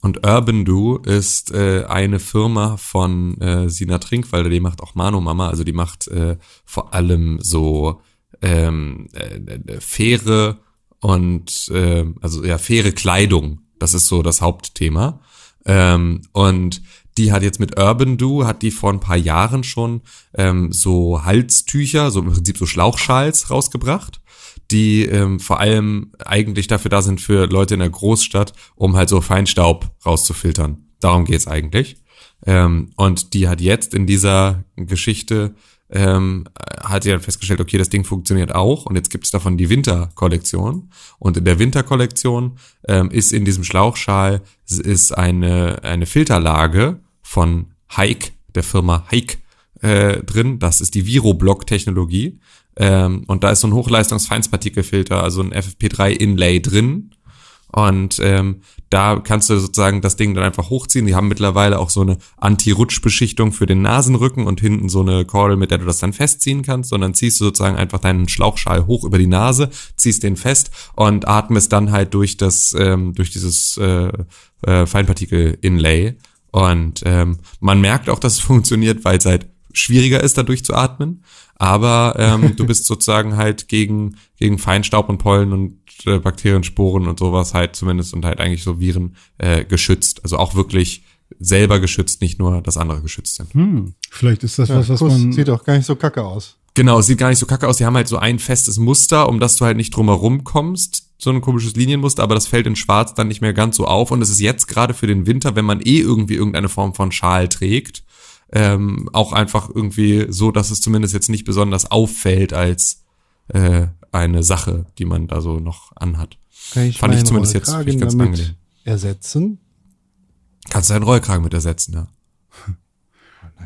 Und Urban Do ist äh, eine Firma von äh, Sina Trinkwalder, die macht auch Mano Mama, also die macht äh, vor allem so ähm, äh, äh, faire und äh, also ja faire Kleidung. Das ist so das Hauptthema. Ähm, und die hat jetzt mit Urban Do, hat die vor ein paar Jahren schon ähm, so Halstücher, so im Prinzip so Schlauchschals rausgebracht, die ähm, vor allem eigentlich dafür da sind für Leute in der Großstadt, um halt so Feinstaub rauszufiltern. Darum geht's eigentlich. Ähm, und die hat jetzt in dieser Geschichte ähm, hat sie dann festgestellt, okay, das Ding funktioniert auch und jetzt gibt es davon die Winterkollektion und in der Winterkollektion ähm, ist in diesem Schlauchschal ist eine eine Filterlage von Hike, der Firma Hike äh, drin. Das ist die Viroblock-Technologie ähm, und da ist so ein Hochleistungs-Feinstpartikelfilter, also ein FFP3-Inlay drin und ähm, da kannst du sozusagen das Ding dann einfach hochziehen. Die haben mittlerweile auch so eine Anti-Rutsch-Beschichtung für den Nasenrücken und hinten so eine Kordel, mit der du das dann festziehen kannst. Und dann ziehst du sozusagen einfach deinen Schlauchschal hoch über die Nase, ziehst den fest und atmest dann halt durch das, ähm, durch dieses äh, äh, Feinpartikel-Inlay. Und ähm, man merkt auch, dass es funktioniert, weil halt schwieriger ist, dadurch zu atmen. Aber ähm, du bist sozusagen halt gegen, gegen Feinstaub und Pollen und äh, Bakterien, Sporen und sowas halt zumindest und halt eigentlich so Viren äh, geschützt. Also auch wirklich selber geschützt, nicht nur, dass andere geschützt sind. Hm, vielleicht ist das Ja, was, was Kuss man. sieht auch gar nicht so kacke aus. Genau, es sieht gar nicht so kacke aus. Die haben halt so ein festes Muster, um das du halt nicht drumherum kommst. So ein komisches Linienmuster, aber das fällt in Schwarz dann nicht mehr ganz so auf. Und es ist jetzt gerade für den Winter, wenn man eh irgendwie irgendeine Form von Schal trägt, ähm, auch einfach irgendwie so, dass es zumindest jetzt nicht besonders auffällt als, äh, eine Sache, die man da so noch anhat. Kann ich Fand ich zumindest jetzt Rollkragen echt ganz damit angenehm. ersetzen? Kannst du deinen Rollkragen mit ersetzen, ja.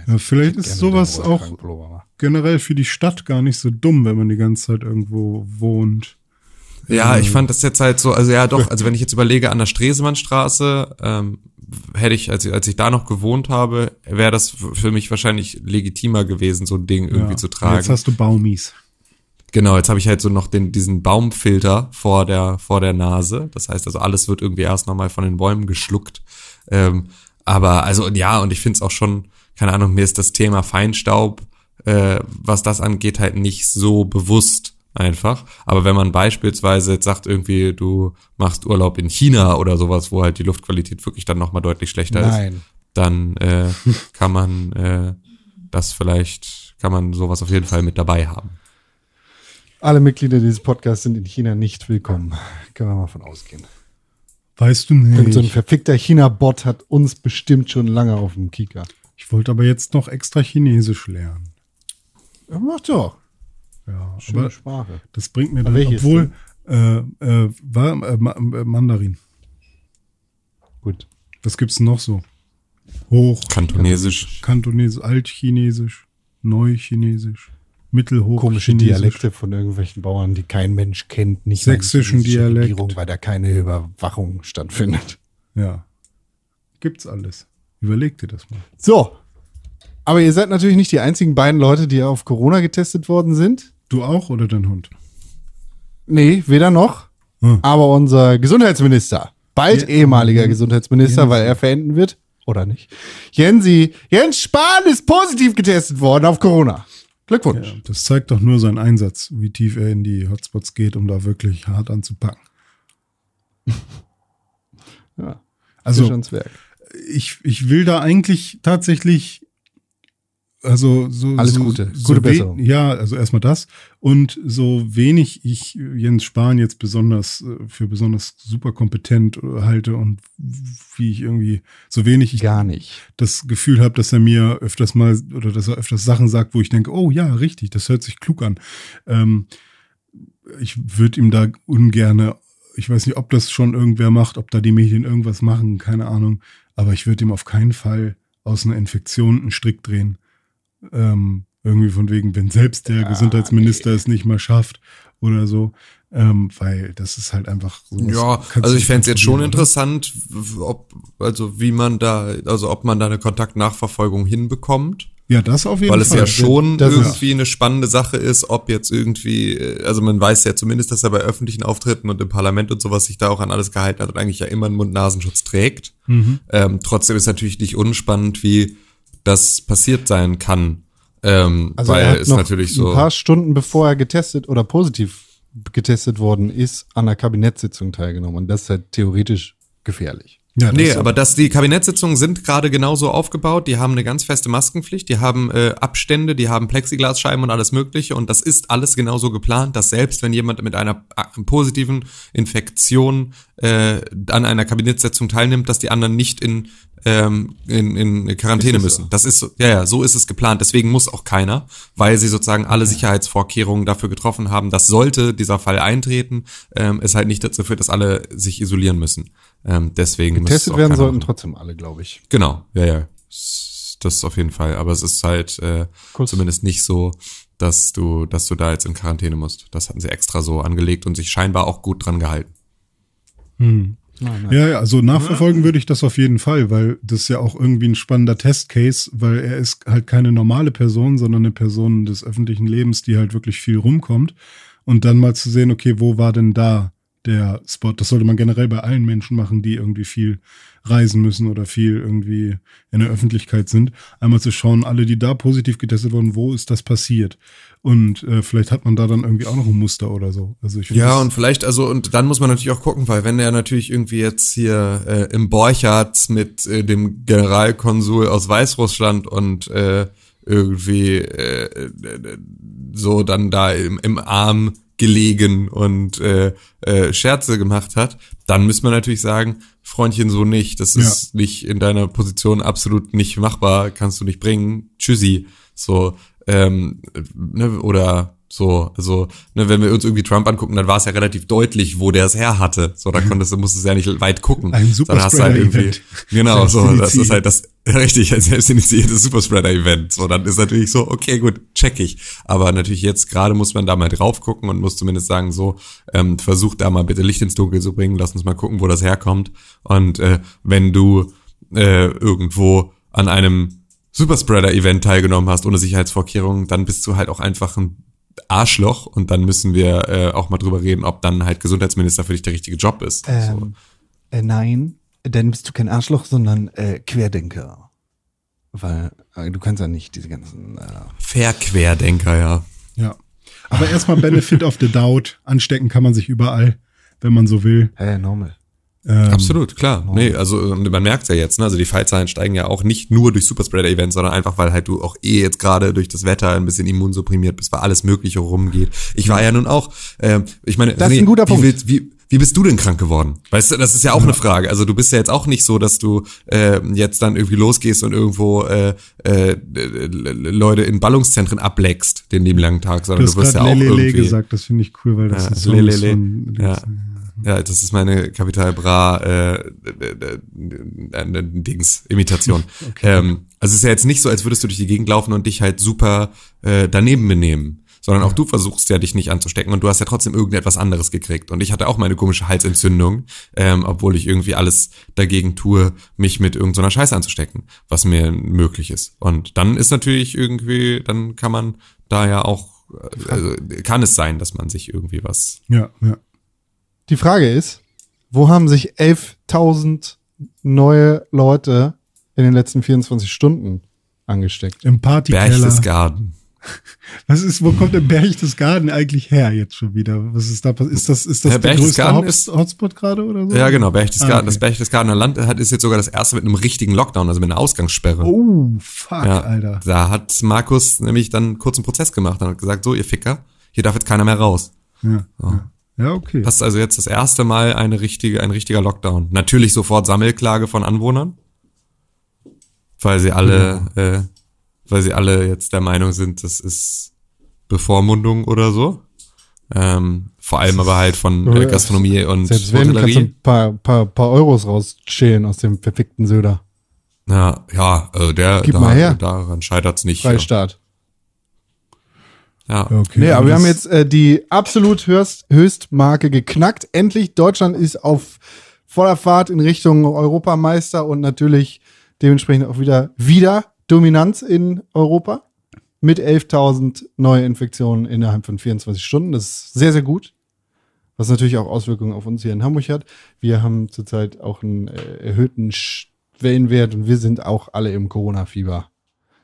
Ja, vielleicht ist sowas auch generell für die Stadt gar nicht so dumm, wenn man die ganze Zeit irgendwo wohnt. Ja, ich fand das jetzt halt so, also ja doch, also wenn ich jetzt überlege an der Stresemannstraße, ähm, hätte ich, als, ich- als ich da noch gewohnt habe, wäre das für mich wahrscheinlich legitimer gewesen, so ein Ding irgendwie Ja. zu tragen. Jetzt hast du Baumies. Genau, jetzt habe ich halt so noch den, diesen Baumfilter vor der, vor der Nase. Das heißt also, alles wird irgendwie erst nochmal von den Bäumen geschluckt. Ähm, aber also ja, und ich finde es auch schon, keine Ahnung, mir ist das Thema Feinstaub, äh, was das angeht, halt nicht so bewusst einfach. Aber wenn man beispielsweise jetzt sagt, irgendwie, du machst Urlaub in China oder sowas, wo halt die Luftqualität wirklich dann nochmal deutlich schlechter ist, Nein. dann äh, kann man äh, das vielleicht, kann man sowas auf jeden Fall mit dabei haben. Alle Mitglieder dieses Podcasts sind in China nicht willkommen. Können wir mal von ausgehen. Weißt du Irgend so ein nicht. verfickter China-Bot hat uns bestimmt schon lange auf dem Kika. Ich wollte aber jetzt noch extra Chinesisch lernen. Ja, mach doch. Ja, Schöne aber Sprache. das bringt mir dann, obwohl, äh, äh, war, äh, äh, Mandarin. Gut. Was gibt's denn noch so? Hoch, Kantonesisch. Kantonesisch, Altchinesisch, Neuchinesisch, Mittelhoch. Komische Dialekte von irgendwelchen Bauern, die kein Mensch kennt. Nicht Sächsischen Dialekt. Regierung, weil da keine Überwachung stattfindet. Ja. Gibt's alles. Überleg dir das mal. So. Aber ihr seid natürlich nicht die einzigen beiden Leute, die auf Corona getestet worden sind. Du auch oder dein Hund? Nee, weder noch. Hm. Aber unser Gesundheitsminister, bald Ja, ehemaliger ähm, Gesundheitsminister, Jensi. weil er verenden wird, oder nicht? Jensi, Jens Spahn ist positiv getestet worden auf Corona. Glückwunsch. Ja, das zeigt doch nur seinen Einsatz, wie tief er in die Hotspots geht, um da wirklich hart anzupacken. Ja. Also ich, ich will da eigentlich tatsächlich, also so Alles so, Gute. so Gute Besserung. Ja, also erstmal das und so wenig ich Jens Spahn jetzt besonders äh, für besonders super kompetent halte und wie ich irgendwie so wenig ich Gar nicht. das Gefühl habe, dass er mir öfters mal oder dass er öfters Sachen sagt, wo ich denke, oh ja, richtig, das hört sich klug an. Ähm, ich würde ihm da ungerne, ich weiß nicht, ob das schon irgendwer macht, ob da die Medien irgendwas machen, keine Ahnung, aber ich würde ihm auf keinen Fall aus einer Infektion einen Strick drehen. Ähm, irgendwie von wegen, wenn selbst der Gesundheitsminister es nicht mal schafft oder so, ähm, weil das ist halt einfach so. Ja, also ich fände es jetzt schon interessant, ob, also wie man da, also ob man da eine Kontaktnachverfolgung hinbekommt. Ja, das auf jeden Weil es Fall. ja schon Das ist- irgendwie eine spannende Sache ist, ob jetzt irgendwie, äh, also man weiß ja zumindest, dass er bei öffentlichen Auftritten und im Parlament und sowas sich da auch an alles gehalten hat und eigentlich ja immer einen Mund-Nasenschutz trägt. Mhm. Ähm, trotzdem ist natürlich nicht unspannend, wie das passiert sein kann. Ähm, Also weil er hat es noch natürlich so. ein paar Stunden bevor er getestet oder positiv getestet worden ist, an einer Kabinettssitzung teilgenommen. Und das ist halt theoretisch gefährlich. ja, das Nee, aber das, die Kabinettssitzungen sind gerade genauso aufgebaut. Die haben eine ganz feste Maskenpflicht, die haben äh, Abstände, die haben Plexiglasscheiben und alles Mögliche. Und das ist alles genauso geplant, dass selbst wenn jemand mit einer äh, positiven Infektion äh, an einer Kabinettssitzung teilnimmt, dass die anderen nicht in ähm, in, in Quarantäne müssen. so? Das ist so, ja, ja, so ist es geplant. Deswegen muss auch keiner, weil sie sozusagen alle Sicherheitsvorkehrungen dafür getroffen haben, dass sollte dieser Fall eintreten, ähm, es halt nicht dazu führt, dass alle sich isolieren müssen. Ähm, deswegen Getestet werden sollten machen. trotzdem alle, glaube ich. Genau, ja, ja. Das auf jeden Fall. Aber es ist halt äh, zumindest nicht so, dass du, dass du da jetzt in Quarantäne musst. Das hatten sie extra so angelegt und sich scheinbar auch gut dran gehalten. Hm. Nein, nein. Ja, ja, also nachverfolgen würde ich das auf jeden Fall, weil das ist ja auch irgendwie ein spannender Testcase, weil er ist halt keine normale Person, sondern eine Person des öffentlichen Lebens, die halt wirklich viel rumkommt. Und dann mal zu sehen, okay, wo war denn da der Spot? Das sollte man generell bei allen Menschen machen, die irgendwie viel reisen müssen oder viel irgendwie in der Öffentlichkeit sind. Einmal zu schauen, alle, die da positiv getestet wurden, wo ist das passiert? Und äh, vielleicht hat man da dann irgendwie auch noch ein Muster oder so. Also ich finde Ja, und vielleicht, also, und dann muss man natürlich auch gucken, weil wenn er natürlich irgendwie jetzt hier äh, im Borchardt mit äh, dem Generalkonsul aus Weißrussland und äh, irgendwie äh, äh, so dann da im, im Arm gelegen und äh, äh, Scherze gemacht hat, dann müsste man natürlich sagen, Freundchen, so nicht. Das Ja. ist nicht in deiner Position absolut nicht machbar, kannst du nicht bringen. Tschüssi. So, ähm, ne, oder So, also, ne, wenn wir uns irgendwie Trump angucken, dann war es ja relativ deutlich, wo der es her hatte. So, da konntest du, musstest ja nicht weit gucken. Ein Dann hast du halt irgendwie, genau, so, das ist halt das, richtig, ein selbstinitiiertes Superspreader-Event. So, dann ist natürlich so, okay, gut, check ich. Aber natürlich jetzt gerade muss man da mal drauf gucken und muss zumindest sagen, so, ähm, versuch da mal bitte Licht ins Dunkel zu bringen, lass uns mal gucken, wo das herkommt. Und äh, wenn du äh, irgendwo an einem Superspreader-Event teilgenommen hast, ohne Sicherheitsvorkehrungen, dann bist du halt auch einfach ein Arschloch und dann müssen wir äh, auch mal drüber reden, ob dann halt Gesundheitsminister für dich der richtige Job ist. so. Ähm, äh, nein, dann bist du kein Arschloch, sondern äh, Querdenker. Weil äh, du kannst ja nicht diese ganzen. Äh, Verquerdenker, ja. Ja. Aber erstmal Benefit of the Doubt. Anstecken kann man sich überall, wenn man so will. hä, normal. Ähm, Absolut, klar. Nee, also und man merkt ja jetzt, ne? Also die Fallzahlen steigen ja auch nicht nur durch Superspreader-Events, sondern einfach, weil halt du auch eh jetzt gerade durch das Wetter ein bisschen immunsupprimiert bist, weil alles Mögliche rumgeht. Ich war ja nun auch, ähm, ich meine, Das ist ein guter wie, Punkt. willst- Wie, wie bist du denn krank geworden? Weißt du, das ist ja auch eine Frage. Also du bist ja jetzt auch nicht so, dass du äh, jetzt dann irgendwie losgehst und irgendwo äh, äh, Leute in Ballungszentren ableckst den lieben langen Tag, sondern Du du, wirst ja auch Lelele irgendwie gesagt, das finde ich cool, weil das Ja, ein Song Lelele. ist von Ja. Ja, das ist meine Capital Bra äh, äh, äh, äh, Dings Imitation. ähm, also es ist ja jetzt nicht so, als würdest du durch die Gegend laufen und dich halt super äh, daneben benehmen, sondern auch du versuchst ja dich nicht anzustecken und du hast ja trotzdem irgendetwas anderes gekriegt. Und ich hatte auch meine komische Halsentzündung, ähm, obwohl ich irgendwie alles dagegen tue, mich mit irgendeiner Scheiße anzustecken, was mir möglich ist. Und dann ist natürlich irgendwie, dann kann man da ja auch, äh, also kann es sein, dass man sich irgendwie was Ja, ja. Die Frage ist, wo haben sich 11.000 neue Leute in den letzten 24 Stunden angesteckt? Im Partykeller. Berchtesgaden. Was ist, wo kommt der Berchtesgaden eigentlich her jetzt schon wieder? Was ist da passiert? Ist das, ist das Der der größte Berchtesgaden Hot ist- Hotspot gerade oder so? Ja, genau, Berchtesgaden. Ah, okay. Das Berchtesgadener Land hat, ist jetzt sogar das erste mit einem richtigen Lockdown, also mit einer Ausgangssperre. Oh, fuck, ja, Alter. Da hat Markus nämlich dann kurz einen Prozess gemacht und hat gesagt, so, ihr Ficker, hier darf jetzt keiner mehr raus. Ja, ja. Ja okay. Das ist also jetzt das erste Mal eine richtige, ein richtiger Lockdown. Natürlich sofort Sammelklage von Anwohnern, weil sie alle, äh, weil sie alle jetzt der Meinung sind, das ist Bevormundung oder so. Ähm, vor allem aber halt von äh, Gastronomie und Selbst wenn, kannst du Hotellerie. ein paar, paar, paar Euros rausschälen aus dem verfickten Söder. Ja, ja, also der, Gib da, mal her. daran scheitert's nicht. Freistaat. Ja. Okay. Nee, aber wir haben jetzt äh, die absolut höchst, Höchstmarke geknackt. Endlich, Deutschland ist auf voller Fahrt in Richtung Europameister und natürlich dementsprechend auch wieder, wieder Dominanz in Europa mit 11.000 neue Infektionen innerhalb von 24 Stunden. Das ist sehr, sehr gut. Was natürlich auch Auswirkungen auf uns hier in Hamburg hat. Wir haben zurzeit auch einen äh, erhöhten Schwellenwert und wir sind auch alle im Corona-Fieber.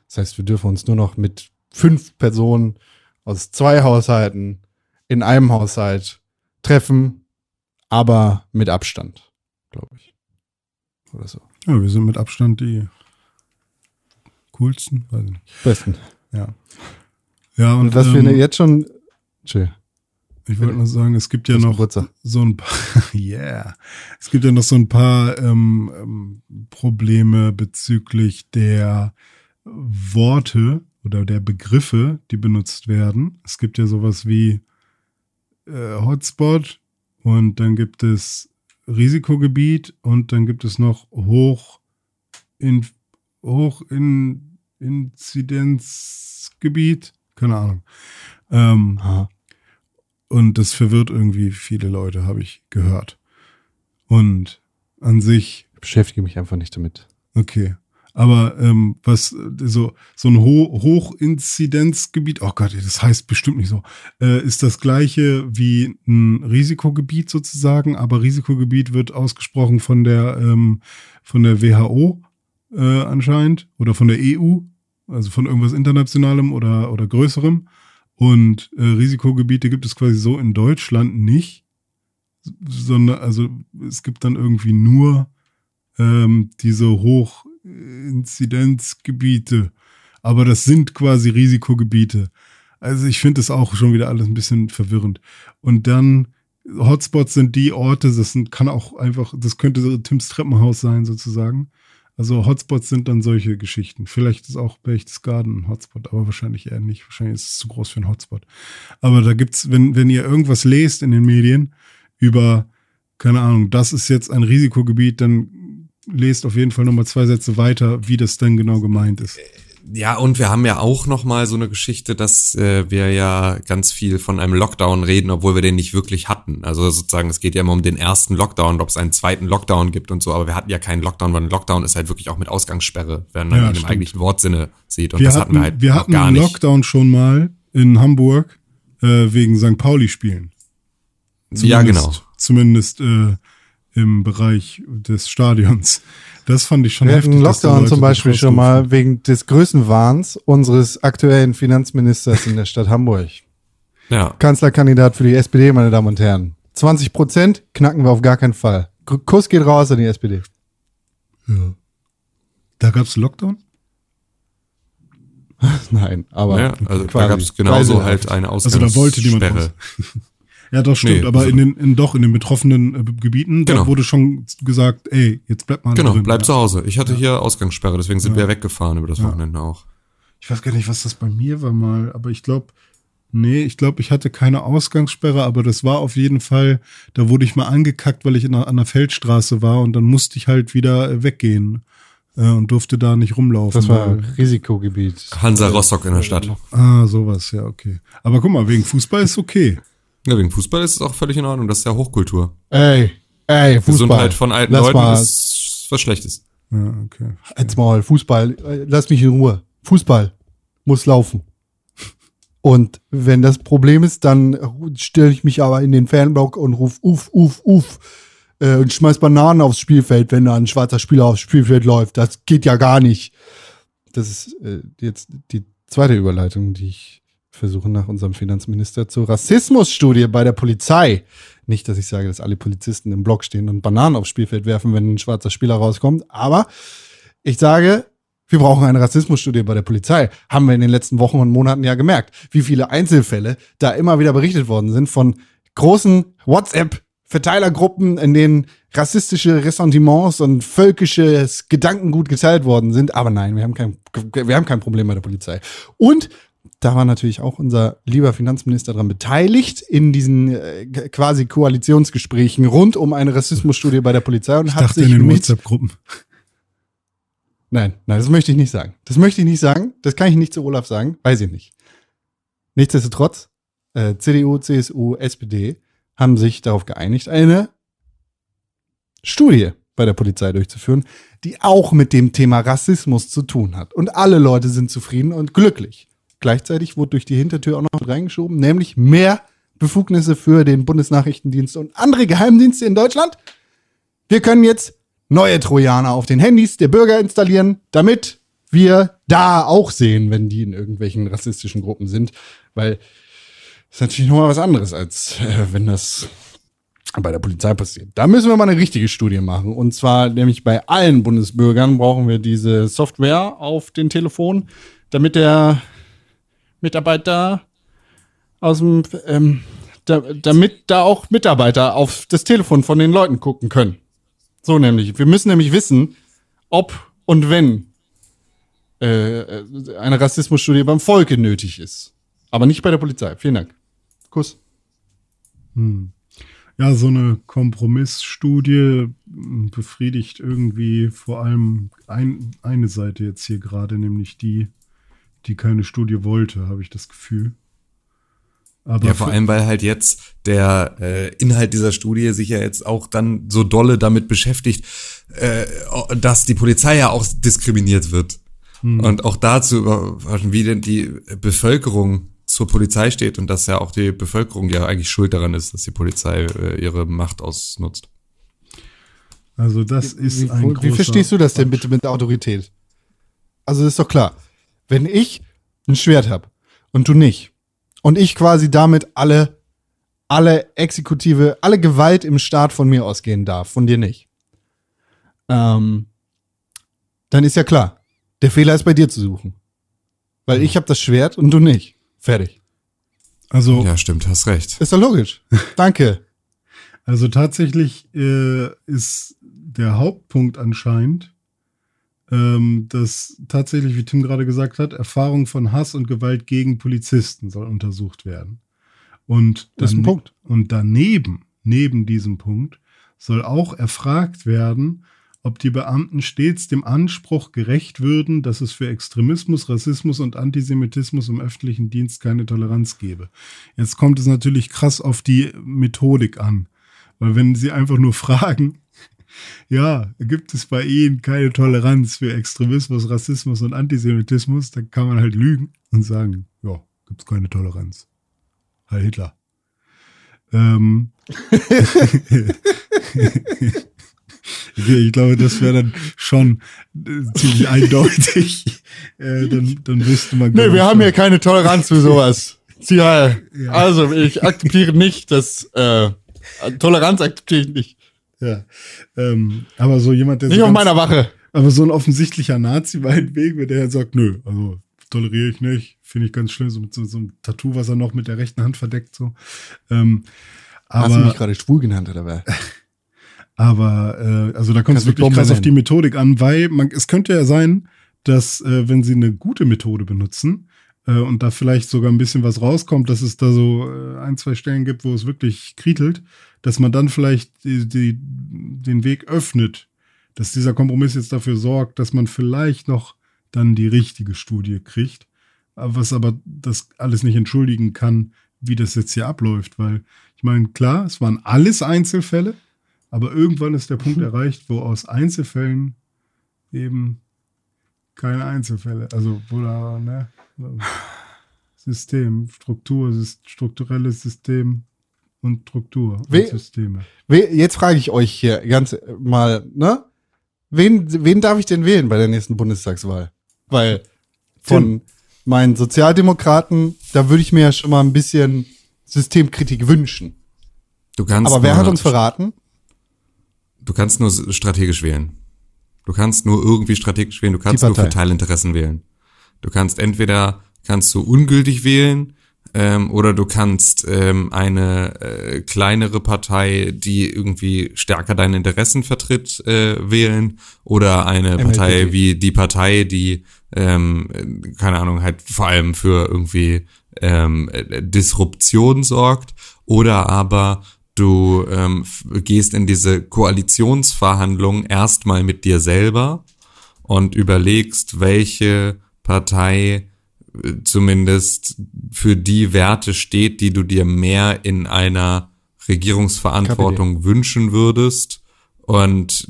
Das heißt, wir dürfen uns nur noch mit fünf Personen aus zwei Haushalten in einem Haushalt treffen, aber mit Abstand, glaube ich. Oder so. Ja, wir sind mit Abstand die coolsten. Weiß ich nicht. Besten. Ja. Ja, und, Und was wir ähm, ne- jetzt schon. Chill. ich wollte nur sagen, es gibt ja noch Geburtstag. so ein paar, yeah, es gibt ja noch so ein paar ähm, ähm, Probleme bezüglich der Worte oder der Begriffe, die benutzt werden. Es gibt ja sowas wie äh, Hotspot und dann gibt es Risikogebiet und dann gibt es noch hoch in hoch in Inzidenzgebiet, keine Ahnung. Ähm, und das verwirrt irgendwie viele Leute, habe ich gehört. Und an sich, Ich beschäftige mich einfach nicht damit. okay. Aber ähm, was äh, so so ein Ho Hochinzidenzgebiet, oh Gott, das heißt bestimmt nicht so, äh, ist das gleiche wie ein Risikogebiet sozusagen, aber Risikogebiet wird ausgesprochen von der ähm, von der WHO äh, anscheinend oder von der EU, also von irgendwas internationalem oder oder größerem. Und äh, Risikogebiete gibt es quasi so in Deutschland nicht, sondern also es gibt dann irgendwie nur ähm, diese Hochinzidenzgebiete. Aber das sind quasi Risikogebiete. Also ich finde das auch schon wieder alles ein bisschen verwirrend. Und dann Hotspots sind die Orte, das sind, kann auch einfach, das könnte Tims Treppenhaus sein sozusagen. Also Hotspots sind dann solche Geschichten. Vielleicht ist auch Berchtesgaden ein Hotspot, aber wahrscheinlich eher nicht. Wahrscheinlich ist es zu groß für einen Hotspot. Aber da gibt's, wenn, wenn ihr irgendwas lest in den Medien über, keine Ahnung, das ist jetzt ein Risikogebiet, dann lest auf jeden Fall nochmal zwei Sätze weiter, wie das denn genau gemeint ist. Ja, und wir haben ja auch noch mal so eine Geschichte, dass äh, wir ja ganz viel von einem Lockdown reden, obwohl wir den nicht wirklich hatten. Also sozusagen, es geht ja immer um den ersten Lockdown, ob es einen zweiten Lockdown gibt und so, aber wir hatten ja keinen Lockdown, weil ein Lockdown ist halt wirklich auch mit Ausgangssperre, wenn man Ja, ihn im eigentlichen Wortsinne sieht. Und wir das hatten, hatten wir halt wir hatten gar einen nicht. Lockdown schon mal in Hamburg äh, wegen St. Pauli-Spielen. Ja, genau. Zumindest äh, im Bereich des Stadions. Das fand ich schon Wir heftig. hatten dass da Lockdown zum Beispiel schon mal wegen des Größenwahns unseres aktuellen Finanzministers in der Stadt Hamburg. Ja. Kanzlerkandidat für die SPD, meine Damen und Herren. 20 Prozent knacken wir auf gar keinen Fall. Kuss geht raus an die SPD. Ja. Da gab's Lockdown? Nein, aber ja also da quasi. gab es genauso halt eine Also da wollte niemand Ausgangssperre. raus. Ja, doch stimmt. Nee, aber also- in den, in, doch in den betroffenen äh, Gebieten, da Genau. wurde schon gesagt, ey, jetzt bleibt mal Genau, drin. bleib ja. zu Hause. Ich hatte hier Ausgangssperre, deswegen sind Ja. wir ja weggefahren über das Ja. Wochenende auch. Ich weiß gar nicht, was das bei mir war mal, aber ich glaube, nee, ich glaube, ich hatte keine Ausgangssperre, aber das war auf jeden Fall, da wurde ich mal angekackt, weil ich in einer, an der Feldstraße war und dann musste ich halt wieder äh, weggehen äh, und durfte da nicht rumlaufen. Das war weil- Risikogebiet. Hansa Rostock in der Stadt. ah, sowas, ja, okay. Aber guck mal, wegen Fußball ist okay. Ja, wegen Fußball ist es auch völlig in Ordnung. Das ist ja Hochkultur. Ey, ey, Fußball. Gesundheit von alten Lass Leuten mal, ist was Schlechtes. Ja, okay. Jetzt mal, Fußball, äh, lass mich in Ruhe. Fußball muss laufen. Und wenn das Problem ist, dann stelle ich mich aber in den Fanblock und ruf uff, uff, uff äh, und schmeiß Bananen aufs Spielfeld, wenn da ein schwarzer Spieler aufs Spielfeld läuft. Das geht ja gar nicht. Das ist äh, jetzt die zweite Überleitung, die ich versuche nach unserem Finanzminister zur Rassismusstudie bei der Polizei. Nicht, dass ich sage, dass alle Polizisten im Block stehen und Bananen aufs Spielfeld werfen, wenn ein schwarzer Spieler rauskommt, aber ich sage, wir brauchen eine Rassismusstudie bei der Polizei. Haben wir in den letzten Wochen und Monaten ja gemerkt, wie viele Einzelfälle da immer wieder berichtet worden sind von großen WhatsApp-Verteilergruppen, in denen rassistische Ressentiments und völkisches Gedankengut geteilt worden sind. Aber nein, wir haben kein, wir haben kein Problem bei der Polizei. Und da war natürlich auch unser lieber Finanzminister dran beteiligt in diesen äh, quasi Koalitionsgesprächen rund um eine Rassismusstudie bei der Polizei und Ich hat sich in den WhatsApp-Gruppen. Nein, nein, das möchte ich nicht sagen. Das möchte ich nicht sagen. Das kann ich nicht zu Olaf sagen. Weiß ich nicht. Nichtsdestotrotz, äh, CDU, CSU, SPD haben sich darauf geeinigt, eine Studie bei der Polizei durchzuführen, die auch mit dem Thema Rassismus zu tun hat. Und alle Leute sind zufrieden und glücklich. Gleichzeitig wurde durch die Hintertür auch noch reingeschoben, nämlich mehr Befugnisse für den Bundesnachrichtendienst und andere Geheimdienste in Deutschland. Wir können jetzt neue Trojaner auf den Handys der Bürger installieren, damit wir da auch sehen, wenn die in irgendwelchen rassistischen Gruppen sind. Weil das ist natürlich nochmal was anderes, als äh, wenn das bei der Polizei passiert. Da müssen wir mal eine richtige Studie machen. Und zwar nämlich bei allen Bundesbürgern brauchen wir diese Software auf den Telefon, damit der Mitarbeiter aus dem, ähm, da, damit da auch Mitarbeiter auf das Telefon von den Leuten gucken können. So nämlich. Wir müssen nämlich wissen, ob und wenn äh, eine Rassismusstudie beim Volke nötig ist. Aber nicht bei der Polizei. Vielen Dank. Kuss. Hm. Ja, so eine Kompromissstudie m, befriedigt irgendwie vor allem ein, eine Seite jetzt hier gerade, nämlich die, die keine Studie wollte, habe ich das Gefühl. Aber Ja, vor allem, weil halt jetzt der äh, Inhalt dieser Studie sich ja jetzt auch dann so dolle damit beschäftigt, äh, dass die Polizei ja auch diskriminiert wird. Und auch dazu überraschen, wie denn die Bevölkerung zur Polizei steht und dass ja auch die Bevölkerung ja eigentlich schuld daran ist, dass die Polizei äh, ihre Macht ausnutzt. also das ist wie, ein wie großer verstehst du das denn bitte mit der Autorität? Also das ist doch klar. Wenn ich ein Schwert habe und du nicht und ich quasi damit alle alle Exekutive, alle Gewalt im Staat von mir ausgehen darf, von dir nicht. Ähm, dann ist ja klar, der Fehler ist bei dir zu suchen. Weil ich habe das Schwert und du nicht. Fertig. Also Ja, stimmt, hast recht. Ist doch logisch. Danke. Also tatsächlich äh, ist der Hauptpunkt anscheinend, ähm, dass tatsächlich, wie Tim gerade gesagt hat, Erfahrung von Hass und Gewalt gegen Polizisten soll untersucht werden. Und, Das ist ein Punkt. und daneben, neben diesem Punkt, soll auch erfragt werden, ob die Beamten stets dem Anspruch gerecht würden, dass es für Extremismus, Rassismus und Antisemitismus im öffentlichen Dienst keine Toleranz gebe. Jetzt kommt es natürlich krass auf die Methodik an. Weil wenn sie einfach nur fragen, ja, gibt es bei Ihnen keine Toleranz für Extremismus, Rassismus und Antisemitismus, dann kann man halt lügen und sagen, ja, gibt es keine Toleranz. Heil Hitler. Ähm, ich glaube, das wäre dann schon äh, ziemlich eindeutig. Äh, dann, dann wüsste man. Nee, wir haben schon. hier keine Toleranz für sowas. Ja, Ja. also ich akzeptiere nicht, dass äh, Toleranz akzeptiere ich nicht. Ja. Ähm, aber so jemand, der Nicht so auf ganz- meiner Wache. Aber so ein offensichtlicher Nazi meinetwegen, wenn der halt sagt, nö, also toleriere ich nicht, finde ich ganz schlimm, so mit so, so einem Tattoo, was er noch mit der rechten Hand verdeckt, so. Ähm, Hast du mich aber, gerade schwul genannt, oder wer? aber äh, also da kommt es wirklich krass auf die Methodik an, weil man, es könnte ja sein, dass äh, wenn sie eine gute Methode benutzen äh, und da vielleicht sogar ein bisschen was rauskommt, dass es da so äh, ein, zwei Stellen gibt, wo es wirklich krietelt, dass man dann vielleicht die, die, den Weg öffnet, dass dieser Kompromiss jetzt dafür sorgt, dass man vielleicht noch dann die richtige Studie kriegt, was aber das alles nicht entschuldigen kann, wie das jetzt hier abläuft, weil ich meine, klar, es waren alles Einzelfälle, aber irgendwann ist der Punkt erreicht, wo aus Einzelfällen eben keine Einzelfälle, also wo da, ne, System, Struktur, strukturelles System und Struktur und We- Systeme. We jetzt frage ich euch hier ganz mal, ne? Wen, wen darf ich denn wählen bei der nächsten Bundestagswahl? Weil von meinen Sozialdemokraten, da würde ich mir ja schon mal ein bisschen Systemkritik wünschen. Du kannst Aber wer nur, hat uns verraten? Du kannst nur strategisch wählen. Du kannst nur irgendwie strategisch wählen. Du kannst nur für Teilinteressen wählen. Du kannst entweder kannst du ungültig wählen ähm, oder du kannst ähm, eine äh, kleinere Partei, die irgendwie stärker deine Interessen vertritt, äh, wählen oder eine MLPD. Partei wie die Partei, die ähm, äh, keine Ahnung halt vor allem für irgendwie ähm, äh, Disruption sorgt oder aber du ähm, gehst in diese Koalitionsverhandlungen erstmal mit dir selber und überlegst, welche Partei zumindest für die Werte steht, die du dir mehr in einer Regierungsverantwortung wünschen würdest. Und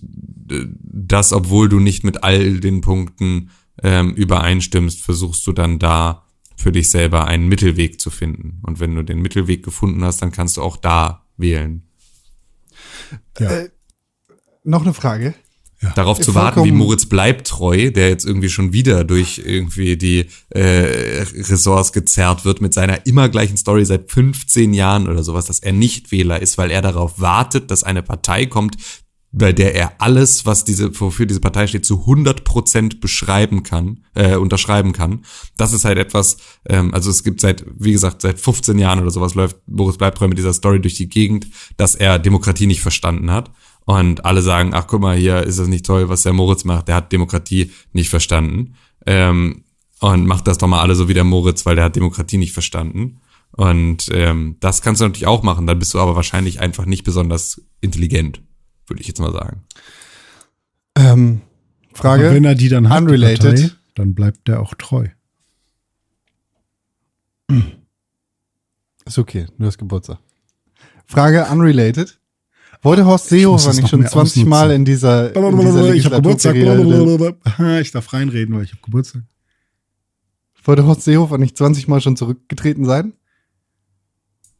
äh, das, obwohl du nicht mit all den Punkten ähm, übereinstimmst, versuchst du dann da für dich selber einen Mittelweg zu finden. Und wenn du den Mittelweg gefunden hast, dann kannst du auch da wählen. Ja. Äh, Noch eine Frage. Darauf Ja, zu warten, wie. Moritz bleibt treu, der jetzt irgendwie schon wieder durch irgendwie die äh, Ressorts gezerrt wird mit seiner immer gleichen Story seit 15 Jahren oder sowas, dass er nicht Wähler ist, weil er darauf wartet, dass eine Partei kommt, bei der er alles, was diese, wofür diese Partei steht, zu 100 Prozent beschreiben kann, äh, unterschreiben kann. Das ist halt etwas, ähm, also es gibt seit, wie gesagt, seit 15 Jahren oder sowas läuft Boris Bleibtreu mit dieser Story durch die Gegend, dass er Demokratie nicht verstanden hat. Und alle sagen, ach guck mal, hier ist das nicht toll, was der Moritz macht, der hat Demokratie nicht verstanden. Ähm, und macht das doch mal alle so wie der Moritz, weil der hat Demokratie nicht verstanden. Und ähm, das kannst du natürlich auch machen, dann bist du aber wahrscheinlich einfach nicht besonders intelligent, würde ich jetzt mal sagen. Ähm, Frage. Aber wenn er die dann hat, die Unrelated. Partei, dann bleibt er auch treu. Ist okay, du hast Geburtstag. Frage unrelated. Wollte Horst Seehofer nicht schon mehr 20 ausnutzen. Mal in dieser, in dieser Ich habe Geburtstag. Ich darf reinreden, weil ich habe Geburtstag. wollte Horst Seehofer nicht 20 Mal schon zurückgetreten sein?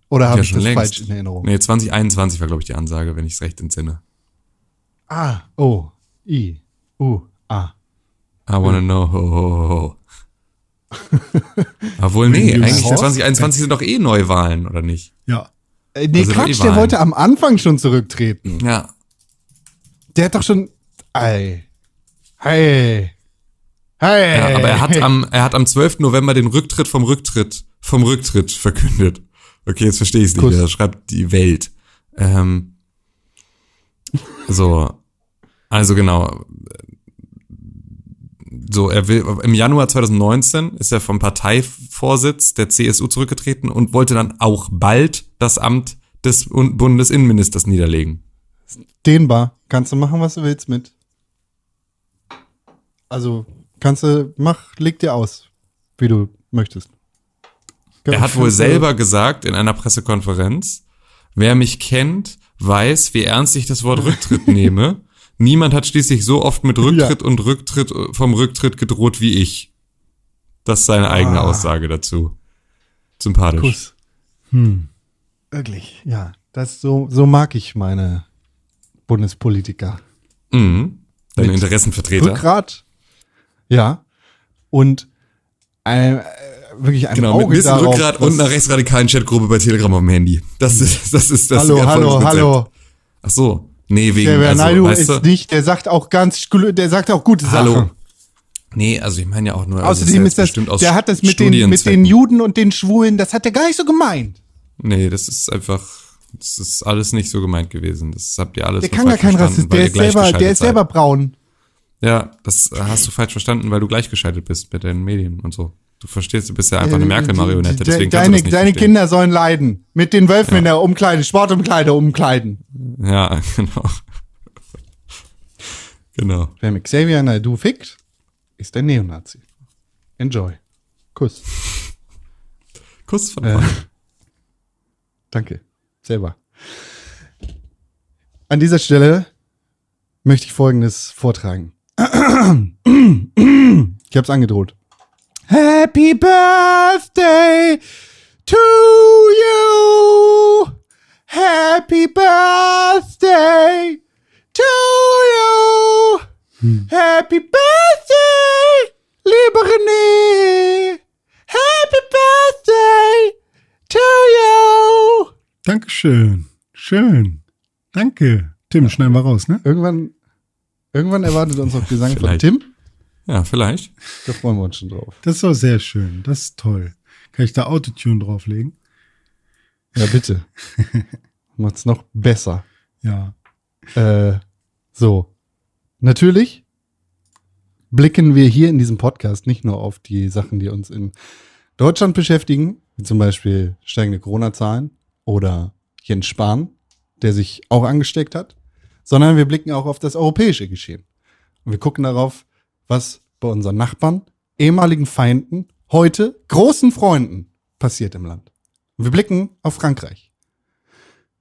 Oder habe Ja, ich das längst. falsch in Erinnerung? Nee, 2021 war, glaube ich, die Ansage, wenn ich es recht entsinne. Ah, O, I, U, A. I wanna know. Ho, ho, ho. Obwohl, nee, eigentlich Horst- 2021 sind doch eh Neuwahlen, oder nicht? Ja. Äh, nee, Also Quatsch, der wollte am Anfang schon zurücktreten. Ja. Der hat doch schon. Ei. Hey. Hey. ja aber er hat am, er hat am 12. November den Rücktritt vom Rücktritt, vom Rücktritt verkündet. Okay, jetzt verstehe ich es nicht Kuss. mehr. Das schreibt die Welt. Ähm, so. Also genau. So, er will, im Januar 2019 ist er vom Parteivorsitz der CSU zurückgetreten und wollte dann auch bald das Amt des Bundesinnenministers niederlegen. Dehnbar. Kannst du machen, was du willst mit. Also, kannst du, mach, leg dir aus, wie du möchtest. Er hat wohl selber gesagt in einer Pressekonferenz, wer mich kennt, weiß, wie ernst ich das Wort Rücktritt nehme. Niemand hat schließlich so oft mit Rücktritt ja. und Rücktritt vom Rücktritt gedroht wie ich. Das ist seine eigene ah. Aussage dazu. Sympathisch. Kuss. Hm. Wirklich, ja. Das so, so mag ich meine Bundespolitiker. Mhm. Deine Mit Interessenvertreter. Rückgrat. Ja. Und ein, äh, wirklich ein genau, Auge mit ein bisschen darauf, Rückgrat und einer rechtsradikalen Chatgruppe bei Telegram am Handy. Das ist das ist das Hallo, hallo, hallo. Ach so. Nee, wegen der also, Naidu weißt ist nicht, der sagt auch ganz der sagt auch gute Hallo. Sachen. Nee, also ich meine ja auch nur also Außerdem ist das, das der hat das mit den mit den Juden und den Schwulen, das hat er gar nicht so gemeint. Nee, das ist einfach das ist alles nicht so gemeint gewesen. Das habt ihr alles Der kann gar kein Rassist, der ist selber der ist selber braun. Ja, das hast du falsch verstanden, weil du gleichgeschaltet bist mit den Medien und so. Du verstehst, du bist ja einfach eine äh, Merkel-Marionette, deswegen deine, kannst du das nicht Deine verstehen. Kinder sollen leiden. Mit den Wölfen ja. in der Umkleide, Sportumkleide umkleiden. Ja, genau. genau. Wer mit Xavier Naidoo fickt, ist ein Neonazi. Enjoy. Kuss. Kuss von äh, Danke. Selber. An dieser Stelle möchte ich Folgendes vortragen. Ich habe es angedroht. Happy Birthday to you. Happy Birthday to you. Hm. Happy Birthday, liebe René. Happy Birthday to you. Dankeschön. Schön. Danke. Tim, schneiden wir raus, ne? Irgendwann, irgendwann erwartet uns auch Gesang von Tim. Ja, vielleicht. Da freuen wir uns schon drauf. Das ist doch sehr schön. Das ist toll. Kann ich da Autotune drauflegen? Ja, bitte. Macht's noch besser. Ja. Äh, so. Natürlich blicken wir hier in diesem Podcast nicht nur auf die Sachen, die uns in Deutschland beschäftigen, wie zum Beispiel steigende Corona-Zahlen oder Jens Spahn, der sich auch angesteckt hat, sondern wir blicken auch auf das europäische Geschehen. Und wir gucken darauf, was bei unseren Nachbarn, ehemaligen Feinden, heute großen Freunden passiert im Land. Und wir blicken auf Frankreich.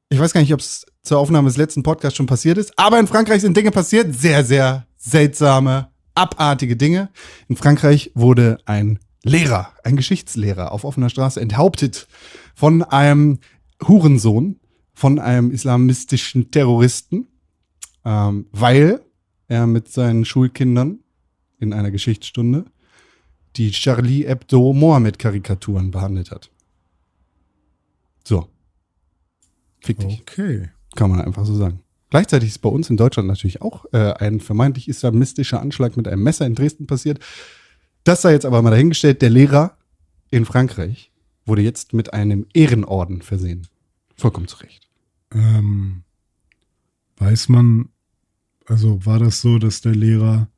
Ich weiß gar nicht, ob es zur Aufnahme des letzten Podcasts schon passiert ist, aber in Frankreich sind Dinge passiert, sehr, sehr seltsame, abartige Dinge. In Frankreich wurde ein Lehrer, ein Geschichtslehrer auf offener Straße enthauptet von einem Hurensohn, von einem islamistischen Terroristen, ähm, weil er mit seinen Schulkindern in einer Geschichtsstunde die Charlie Hebdo Mohammed-Karikaturen behandelt hat. So. Fick dich. Okay. Kann man einfach so sagen. Gleichzeitig ist bei uns in Deutschland natürlich auch äh, ein vermeintlich islamistischer Anschlag mit einem Messer in Dresden passiert. Das sei jetzt aber mal dahingestellt. Der Lehrer in Frankreich wurde jetzt mit einem Ehrenorden versehen. Vollkommen zu Recht. Ähm, weiß man, also war das so, dass der Lehrer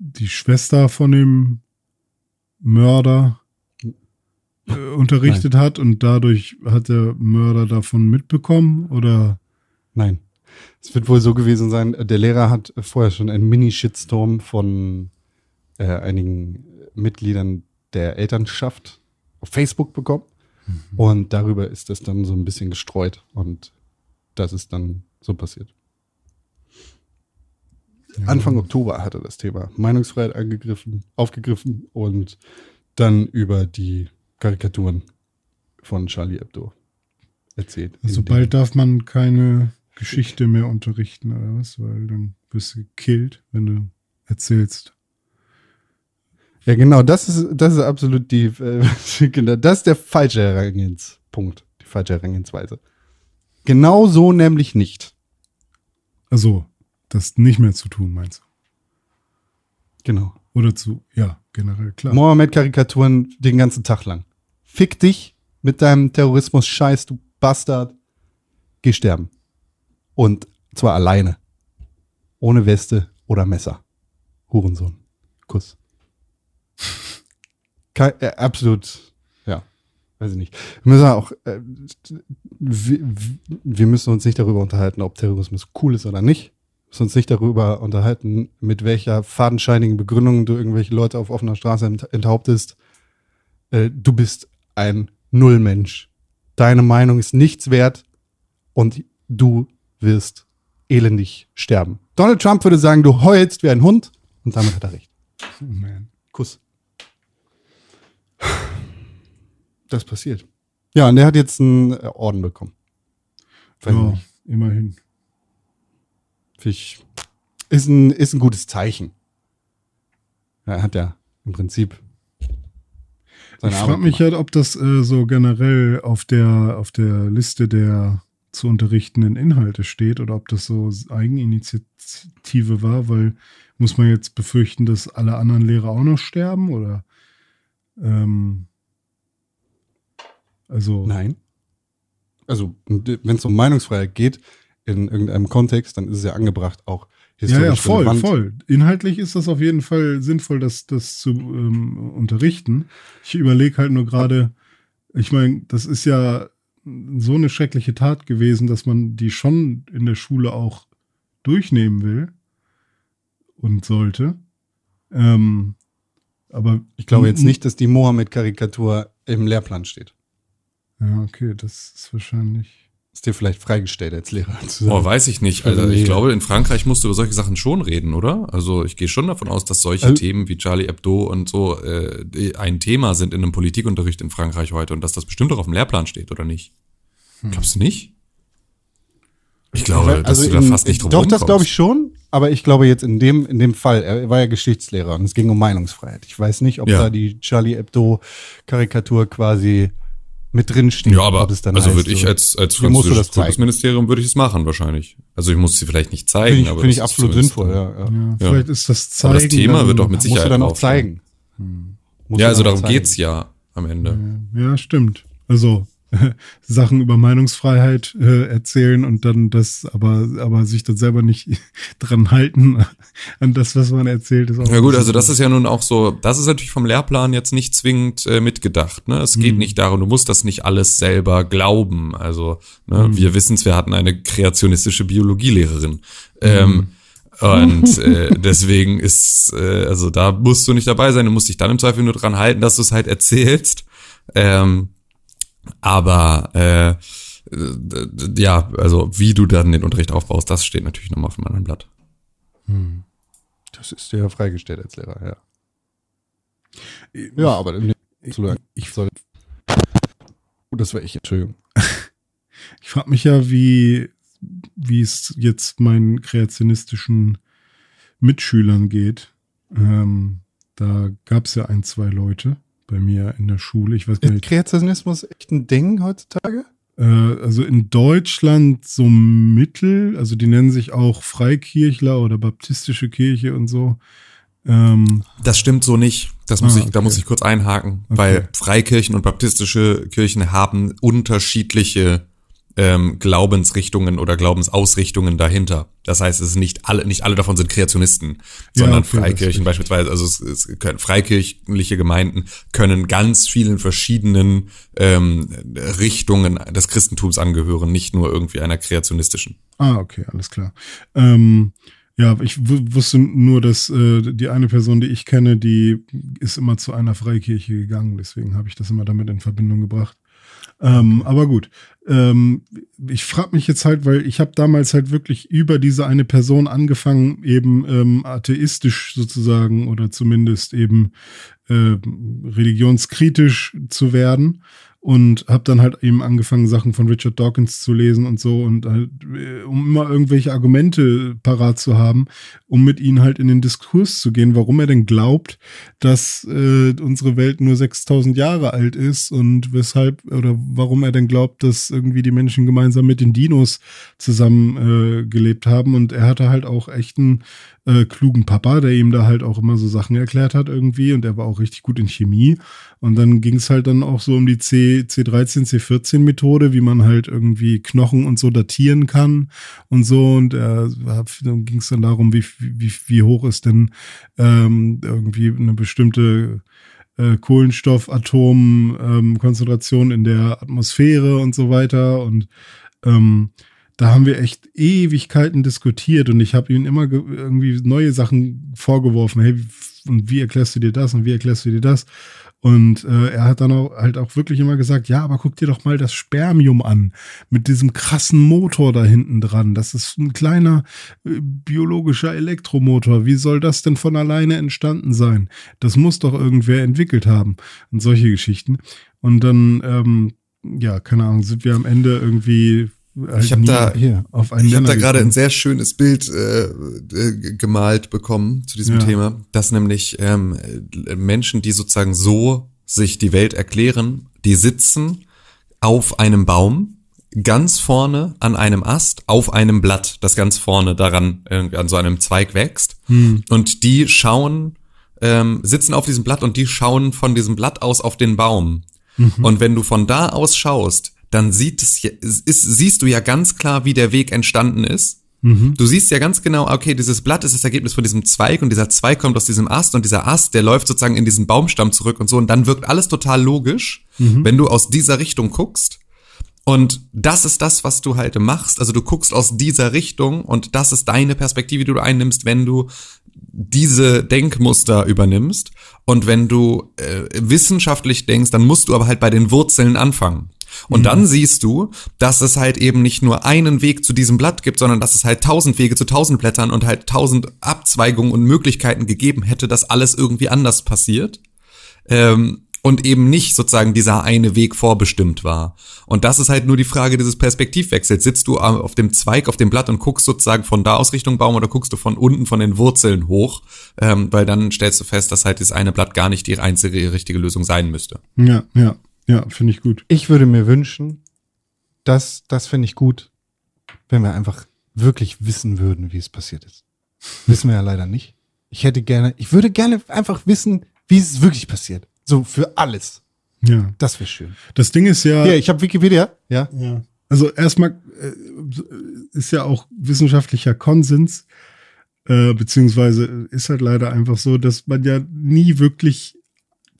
die Schwester von dem Mörder äh, unterrichtet Nein. hat und dadurch hat der Mörder davon mitbekommen oder? Nein. Es wird wohl so gewesen sein, der Lehrer hat vorher schon einen Mini-Shitstorm von äh, einigen Mitgliedern der Elternschaft auf Facebook bekommen. Mhm. Und darüber ist das dann so ein bisschen gestreut und das ist dann so passiert. Anfang Oktober hatte das Thema Meinungsfreiheit angegriffen, aufgegriffen und dann über die Karikaturen von Charlie Hebdo erzählt. Also bald darf man keine Geschichte mehr unterrichten oder was, weil dann wirst du gekillt, wenn du erzählst. Ja, genau, das ist, das ist absolut die, äh, genau, das ist der falsche Herangehenspunkt, die falsche Herangehensweise. Genau so nämlich nicht. Also, das nicht mehr zu tun, meinst du? Genau. Oder zu, ja, generell, klar. Mohammed-Karikaturen den ganzen Tag lang. Fick dich mit deinem Terrorismus-Scheiß, du Bastard. Geh sterben. Und zwar alleine. Ohne Weste oder Messer. Hurensohn. Kuss. Ke äh, absolut, ja, weiß ich nicht. Wir müssen auch, äh, wir, wir müssen uns nicht darüber unterhalten, ob Terrorismus cool ist oder nicht. Müssen uns nicht darüber unterhalten, mit welcher fadenscheinigen Begründung du irgendwelche Leute auf offener Straße ent enthauptest. Äh, du bist ein Nullmensch. Deine Meinung ist nichts wert und du wirst elendig sterben. Donald Trump würde sagen, du heulst wie ein Hund und damit hat er recht. Oh man. Kuss. Das passiert. Ja, und der hat jetzt einen äh, Orden bekommen. Ja, immerhin. Ich, ist ein, ist ein gutes Zeichen. Er hat ja im Prinzip. seine Ich frage mich halt, ob das äh, so generell auf der, auf der Liste der zu unterrichtenden Inhalte steht oder ob das so Eigeninitiative war, weil muss man jetzt befürchten, dass alle anderen Lehrer auch noch sterben oder ähm, also Nein. Also, wenn es um Meinungsfreiheit geht, in irgendeinem Kontext, dann ist es ja angebracht, auch ja, historisch ja, voll, relevant. voll. Inhaltlich ist das auf jeden Fall sinnvoll, das, das zu ähm, unterrichten. Ich überlege halt nur gerade, ich meine, das ist ja so eine schreckliche Tat gewesen, dass man die schon in der Schule auch durchnehmen will und sollte. Ähm, aber Ich glaube jetzt nicht, dass die Mohammed-Karikatur im Lehrplan steht. Ja, okay, das ist wahrscheinlich. Ist dir vielleicht freigestellt als Lehrer zu Boah, sagen. weiß ich nicht. Also, Also ich glaube, in Frankreich musst du über solche Sachen schon reden, oder? Also ich gehe schon davon aus, dass solche Also- Themen wie Charlie Hebdo und so äh, ein Thema sind in einem Politikunterricht in Frankreich heute und dass das bestimmt auch auf dem Lehrplan steht, oder nicht? Glaubst du nicht? Ich glaube, dass du da in- fast nicht drum Doch, das glaube ich schon. Aber ich glaube jetzt in dem, in dem Fall, er war ja Geschichtslehrer und es ging um Meinungsfreiheit. Ich weiß nicht, ob Ja. da die Charlie Hebdo-Karikatur quasi mit drin steht. Ja, aber ob es dann also heißt, würde ich so, als, als französisches? Kultusministerium würde ich es machen wahrscheinlich. Also ich muss sie vielleicht nicht zeigen, Finde ich, aber finde ich absolut sinnvoll, ja. ja. Ja, vielleicht ist das Zeigen. Aber das Thema dann- wird doch mit Musst du Sicherheit dann auch zeigen. Musst Ja, also darum zeigen. geht's ja am Ende. Ja, stimmt. Also Sachen über Meinungsfreiheit äh, erzählen und dann das, aber, aber sich dann selber nicht dran halten an das, was man erzählt, ist auch. Ja gut, also das ist ja nun auch so, das ist natürlich vom Lehrplan jetzt nicht zwingend äh, mitgedacht. Ne? Es Mhm. geht nicht darum, du musst das nicht alles selber glauben. Also ne, Mhm. wir wissen's, wir hatten eine kreationistische Biologielehrerin. Mhm. Ähm, und äh, deswegen ist, äh, also da musst du nicht dabei sein, du musst dich dann im Zweifel nur dran halten, dass du es halt erzählst. Ähm, aber äh, ja, also wie du dann den Unterricht aufbaust, das steht natürlich nochmal auf einem anderen Blatt. Das ist dir ja freigestellt als Lehrer, ja. Ja, aber absolut. ich, Sorry. Oh, das war ich, Entschuldigung. ich frage mich ja, wie, wie es jetzt meinen kreationistischen Mitschülern geht. Ähm, da gab es ja ein, zwei Leute bei mir in der Schule. Ich weiß gar Ist nicht. Kreationismus echt ein Ding heutzutage? Äh, also in Deutschland so mittel, also die nennen sich auch Freikirchler oder baptistische Kirche und so. Ähm, Das stimmt so nicht. Das muss Ah, ich, da okay. muss ich kurz einhaken, Okay. weil Freikirchen und baptistische Kirchen haben unterschiedliche ähm, Glaubensrichtungen oder Glaubensausrichtungen dahinter. Das heißt, es ist nicht alle, nicht alle davon sind Kreationisten, Ja, sondern okay, das Freikirchen beispielsweise, also es, es können, freikirchliche Gemeinden können ganz vielen verschiedenen ähm, Richtungen des Christentums angehören, nicht nur irgendwie einer kreationistischen. ah, okay, alles klar. Ähm, ja, ich wusste nur, dass äh, die eine Person, die ich kenne, die ist immer zu einer Freikirche gegangen. Deswegen habe ich das immer damit in Verbindung gebracht. Ähm, aber gut, ähm, ich frage mich jetzt halt, weil ich habe damals halt wirklich über diese eine Person angefangen, eben ähm, atheistisch sozusagen oder zumindest eben äh, religionskritisch zu werden und habe dann halt eben angefangen, Sachen von Richard Dawkins zu lesen und so und halt, äh, um immer irgendwelche Argumente parat zu haben, um mit ihnen halt in den Diskurs zu gehen, warum er denn glaubt, dass äh, unsere Welt nur 6000 Jahre alt ist und weshalb oder warum er denn glaubt, dass irgendwie die Menschen gemeinsam mit den Dinos zusammen äh, gelebt haben. Und er hatte halt auch echt einen äh, klugen Papa, der ihm da halt auch immer so Sachen erklärt hat irgendwie und er war auch richtig gut in Chemie und dann ging es halt dann auch so um die C, C13, C14 Methode, wie man halt irgendwie Knochen und so datieren kann und so und äh, dann ging es dann darum, wie, wie, wie hoch ist denn ähm, irgendwie eine bestimmte äh, Kohlenstoffatomkonzentration ähm, in der Atmosphäre und so weiter. Und ähm, da haben wir echt Ewigkeiten diskutiert und ich habe ihm immer irgendwie neue Sachen vorgeworfen. Hey, und wie erklärst du dir das und wie erklärst du dir das? Und äh, er hat dann auch, halt auch wirklich immer gesagt, ja, aber guck dir doch mal das Spermium an, mit diesem krassen Motor da hinten dran. Das ist ein kleiner äh, biologischer Elektromotor. Wie soll das denn von alleine entstanden sein? Das muss doch irgendwer entwickelt haben. Und solche Geschichten. Und dann, ähm, ja, keine Ahnung, sind wir am Ende irgendwie Halt ich habe da, hier, auf ich hab da gerade ein sehr schönes Bild äh, äh, gemalt bekommen zu diesem ja. Thema, dass nämlich ähm, Menschen, die sozusagen so sich die Welt erklären, die sitzen auf einem Baum, ganz vorne an einem Ast, auf einem Blatt, das ganz vorne daran äh, an so einem Zweig wächst. Hm. Und die schauen, ähm, sitzen auf diesem Blatt und die schauen von diesem Blatt aus auf den Baum. Mhm. Und wenn du von da aus schaust, dann sieht es, ist, siehst du ja ganz klar, wie der Weg entstanden ist. Mhm. Du siehst ja ganz genau, okay, dieses Blatt ist das Ergebnis von diesem Zweig und dieser Zweig kommt aus diesem Ast und dieser Ast, der läuft sozusagen in diesen Baumstamm zurück und so und dann wirkt alles total logisch, mhm. wenn du aus dieser Richtung guckst. Und das ist das, was du halt machst. Also du guckst aus dieser Richtung und das ist deine Perspektive, die du einnimmst, wenn du diese Denkmuster übernimmst. Und wenn du äh, wissenschaftlich denkst, dann musst du aber halt bei den Wurzeln anfangen. Und mhm. dann siehst du, dass es halt eben nicht nur einen Weg zu diesem Blatt gibt, sondern dass es halt tausend Wege zu tausend Blättern und halt tausend Abzweigungen und Möglichkeiten gegeben hätte, dass alles irgendwie anders passiert. Ähm, und eben nicht sozusagen dieser eine Weg vorbestimmt war. Und das ist halt nur die Frage dieses Perspektivwechsels. Sitzt du auf dem Zweig, auf dem Blatt und guckst sozusagen von da aus Richtung Baum oder guckst du von unten von den Wurzeln hoch? Ähm, weil dann stellst du fest, dass halt das eine Blatt gar nicht die einzige richtige Lösung sein müsste. Ja, ja. Ja, finde ich gut. Ich würde mir wünschen, dass, das finde ich gut, wenn wir einfach wirklich wissen würden, wie es passiert ist. Wissen wir ja leider nicht. Ich hätte gerne, ich würde gerne einfach wissen, wie es wirklich passiert. So für alles. Ja. Das wäre schön. Das Ding ist ja. Ja, ich habe Wikipedia. Ja. ja. Also erstmal äh, ist ja auch wissenschaftlicher Konsens, äh, beziehungsweise ist halt leider einfach so, dass man ja nie wirklich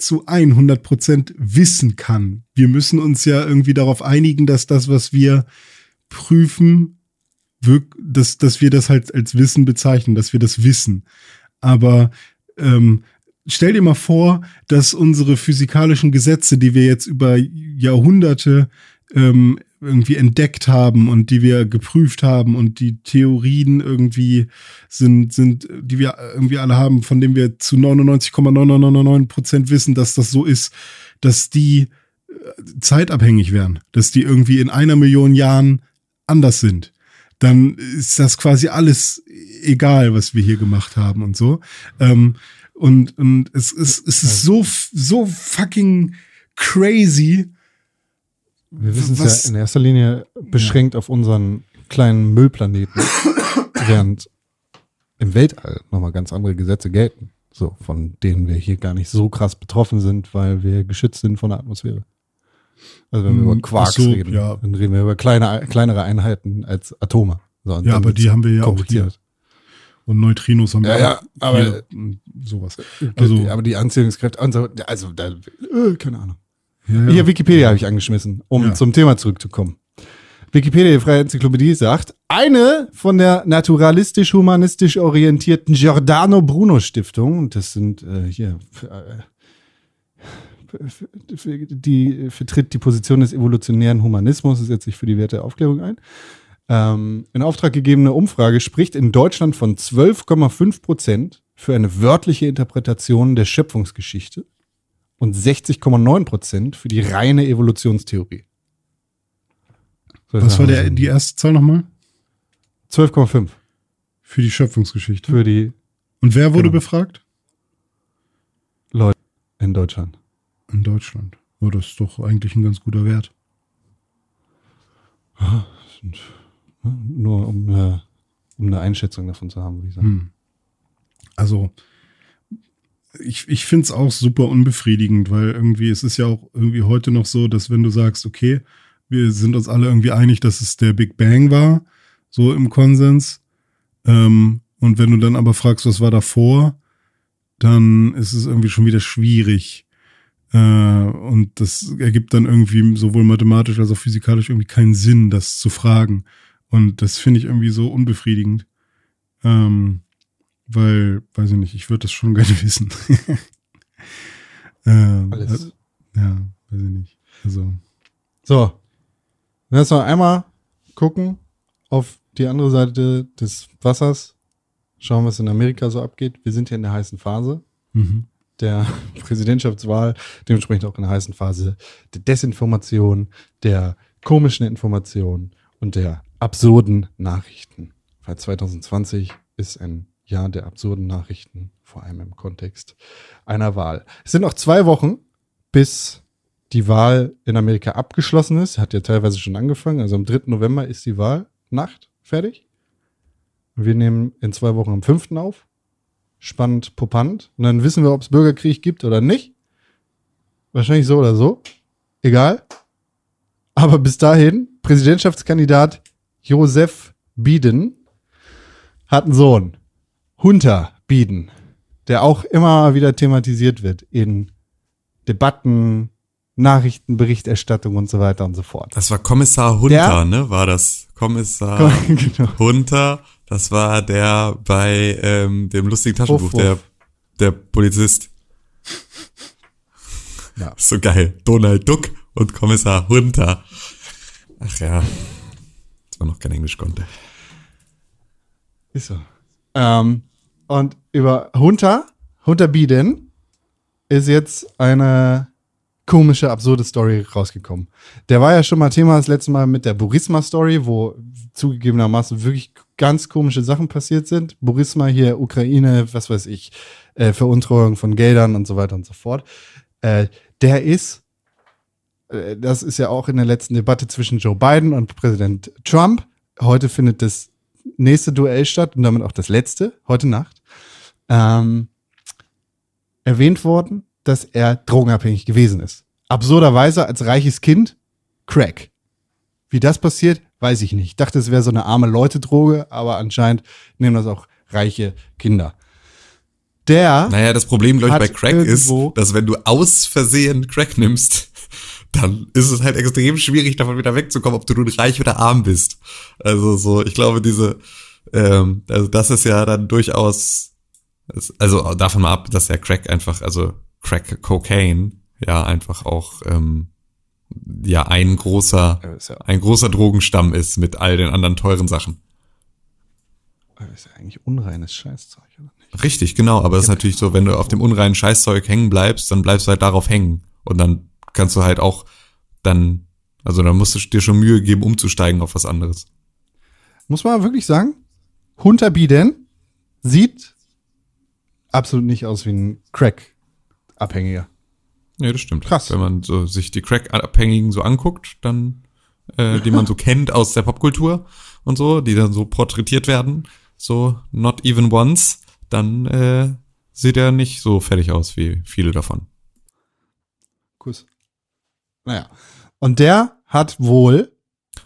zu 100 Prozent wissen kann. Wir müssen uns ja irgendwie darauf einigen, dass das, was wir prüfen, dass, dass wir das halt als Wissen bezeichnen, dass wir das wissen. Aber ähm, stell dir mal vor, dass unsere physikalischen Gesetze, die wir jetzt über Jahrhunderte ähm, irgendwie entdeckt haben und die wir geprüft haben und die Theorien irgendwie sind, sind, die wir irgendwie alle haben, von denen wir zu 99,999 Prozent wissen, dass das so ist, dass die äh, zeitabhängig wären, dass die irgendwie in einer Million Jahren anders sind. Dann ist das quasi alles egal, was wir hier gemacht haben und so. Ähm, und, und es, es, es ist so, so fucking crazy, wir wissen es ja in erster Linie beschränkt ja. auf unseren kleinen Müllplaneten, während im Weltall nochmal ganz andere Gesetze gelten. So, von denen wir hier gar nicht so krass betroffen sind, weil wir geschützt sind von der Atmosphäre. Also wenn wir über hm, Quarks so, reden, ja. dann reden wir über kleine, kleinere Einheiten als Atome. So, ja, aber die haben wir ja auch hier. Und Neutrinos haben wir ja, ja, aber sowas. Also, aber die Anziehungskräfte, also, also da, äh, keine Ahnung. Ja, ja. Hier, Wikipedia habe ich angeschmissen, um ja. zum Thema zurückzukommen. Wikipedia, die Freie Enzyklopädie, sagt, eine von der naturalistisch-humanistisch orientierten Giordano Bruno Stiftung, das sind äh, hier, äh, die vertritt die Position des evolutionären Humanismus, setzt sich für die Werte der Aufklärung ein. Ähm, in Auftrag gegebene Umfrage spricht in Deutschland von 12,5 Prozent für eine wörtliche Interpretation der Schöpfungsgeschichte und 60,9 Prozent für die reine Evolutionstheorie. So Was war der, die erste Zahl nochmal? 12,5. Für die Schöpfungsgeschichte. Für die. Und wer wurde genau. befragt? Leute in Deutschland. In Deutschland. Oh, das ist doch eigentlich ein ganz guter Wert. Ja, sind, nur um eine, um eine Einschätzung davon zu haben, würde ich sagen. Hm. Also, ich, ich finde es auch super unbefriedigend, weil irgendwie, es ist ja auch irgendwie heute noch so, dass wenn du sagst, okay, wir sind uns alle irgendwie einig, dass es der Big Bang war, so im Konsens. Ähm, und wenn du dann aber fragst, was war davor, dann ist es irgendwie schon wieder schwierig. Äh, und das ergibt dann irgendwie sowohl mathematisch als auch physikalisch irgendwie keinen Sinn, das zu fragen. Und das finde ich irgendwie so unbefriedigend. Ähm, weil, weiß ich nicht, ich würde das schon gerne wissen. ähm, Alles. Ja, weiß ich nicht. Also. So. Lass noch einmal gucken auf die andere Seite des Wassers. Schauen, was in Amerika so abgeht. Wir sind hier in der heißen Phase Mhm. der Präsidentschaftswahl, dementsprechend auch in der heißen Phase der Desinformation, der komischen Information und der absurden Nachrichten. Weil 2020 ist ein Jahr der absurden Nachrichten, vor allem im Kontext einer Wahl. Es sind noch zwei Wochen, bis die Wahl in Amerika abgeschlossen ist. Hat ja teilweise schon angefangen. Also am 3. November ist die Wahlnacht fertig. Wir nehmen in zwei Wochen am 5. auf. Spannend, popant. Und dann wissen wir, ob es Bürgerkrieg gibt oder nicht. Wahrscheinlich so oder so. Egal. Aber bis dahin, Präsidentschaftskandidat Joseph Biden hat einen Sohn. Hunter Biden. Der auch immer wieder thematisiert wird in Debatten, Nachrichtenberichterstattung und so weiter und so fort. Das war Kommissar Hunter, Der- ne? War das Kommissar genau. Hunter? Das war der bei ähm, dem lustigen Taschenbuch, Wuff, wuff. der der Polizist. Ja. So geil. Donald Duck und Kommissar Hunter. Ach ja. Das war noch kein Englisch konnte. Ist so. Ähm, und über Hunter, Hunter Biden, ist jetzt eine komische, absurde Story rausgekommen. Der war ja schon mal Thema das letzte Mal mit der Burisma-Story, wo zugegebenermaßen wirklich ganz komische Sachen passiert sind. Burisma hier, Ukraine, was weiß ich, äh, Veruntreuung von Geldern und so weiter und so fort. Äh, der ist, äh, das ist ja auch in der letzten Debatte zwischen Joe Biden und Präsident Trump. Heute findet das nächste Duell statt und damit auch das letzte, heute Nacht. Ähm, erwähnt worden, dass er drogenabhängig gewesen ist. Absurderweise als reiches Kind Crack. Wie das passiert, weiß ich nicht. Ich dachte, es wäre so eine arme Leute-Droge, aber anscheinend nehmen das auch reiche Kinder. Der Naja, das Problem, glaube ich, bei Crack ist, dass wenn du aus Versehen Crack nimmst, dann ist es halt extrem schwierig, davon wieder wegzukommen, ob du nun reich oder arm bist. Also so, ich glaube, diese, ähm, also das ist ja dann durchaus, also davon mal ab, dass ja Crack einfach, also Crack Cocaine ja einfach auch ähm, ja ein großer, Ja, ein großer Drogenstamm ist mit all den anderen teuren Sachen. ist ja eigentlich unreines Scheißzeug, oder nicht? Richtig, genau. Aber es ist natürlich so, wenn du auf dem unreinen Scheißzeug hängen bleibst, dann bleibst du halt darauf hängen. Und dann kannst du halt auch dann, also dann musst du dir schon Mühe geben, umzusteigen auf was anderes. Muss man wirklich sagen, Hunter Biden sieht absolut nicht aus wie ein Crack-Abhängiger. Ja, das stimmt. Krass. Wenn man so sich die Crack-Abhängigen so anguckt, dann, äh, die man so kennt aus der Popkultur und so, die dann so porträtiert werden, so not even once, dann äh, sieht er nicht so fertig aus wie viele davon. Kuss. Naja. Und der hat wohl,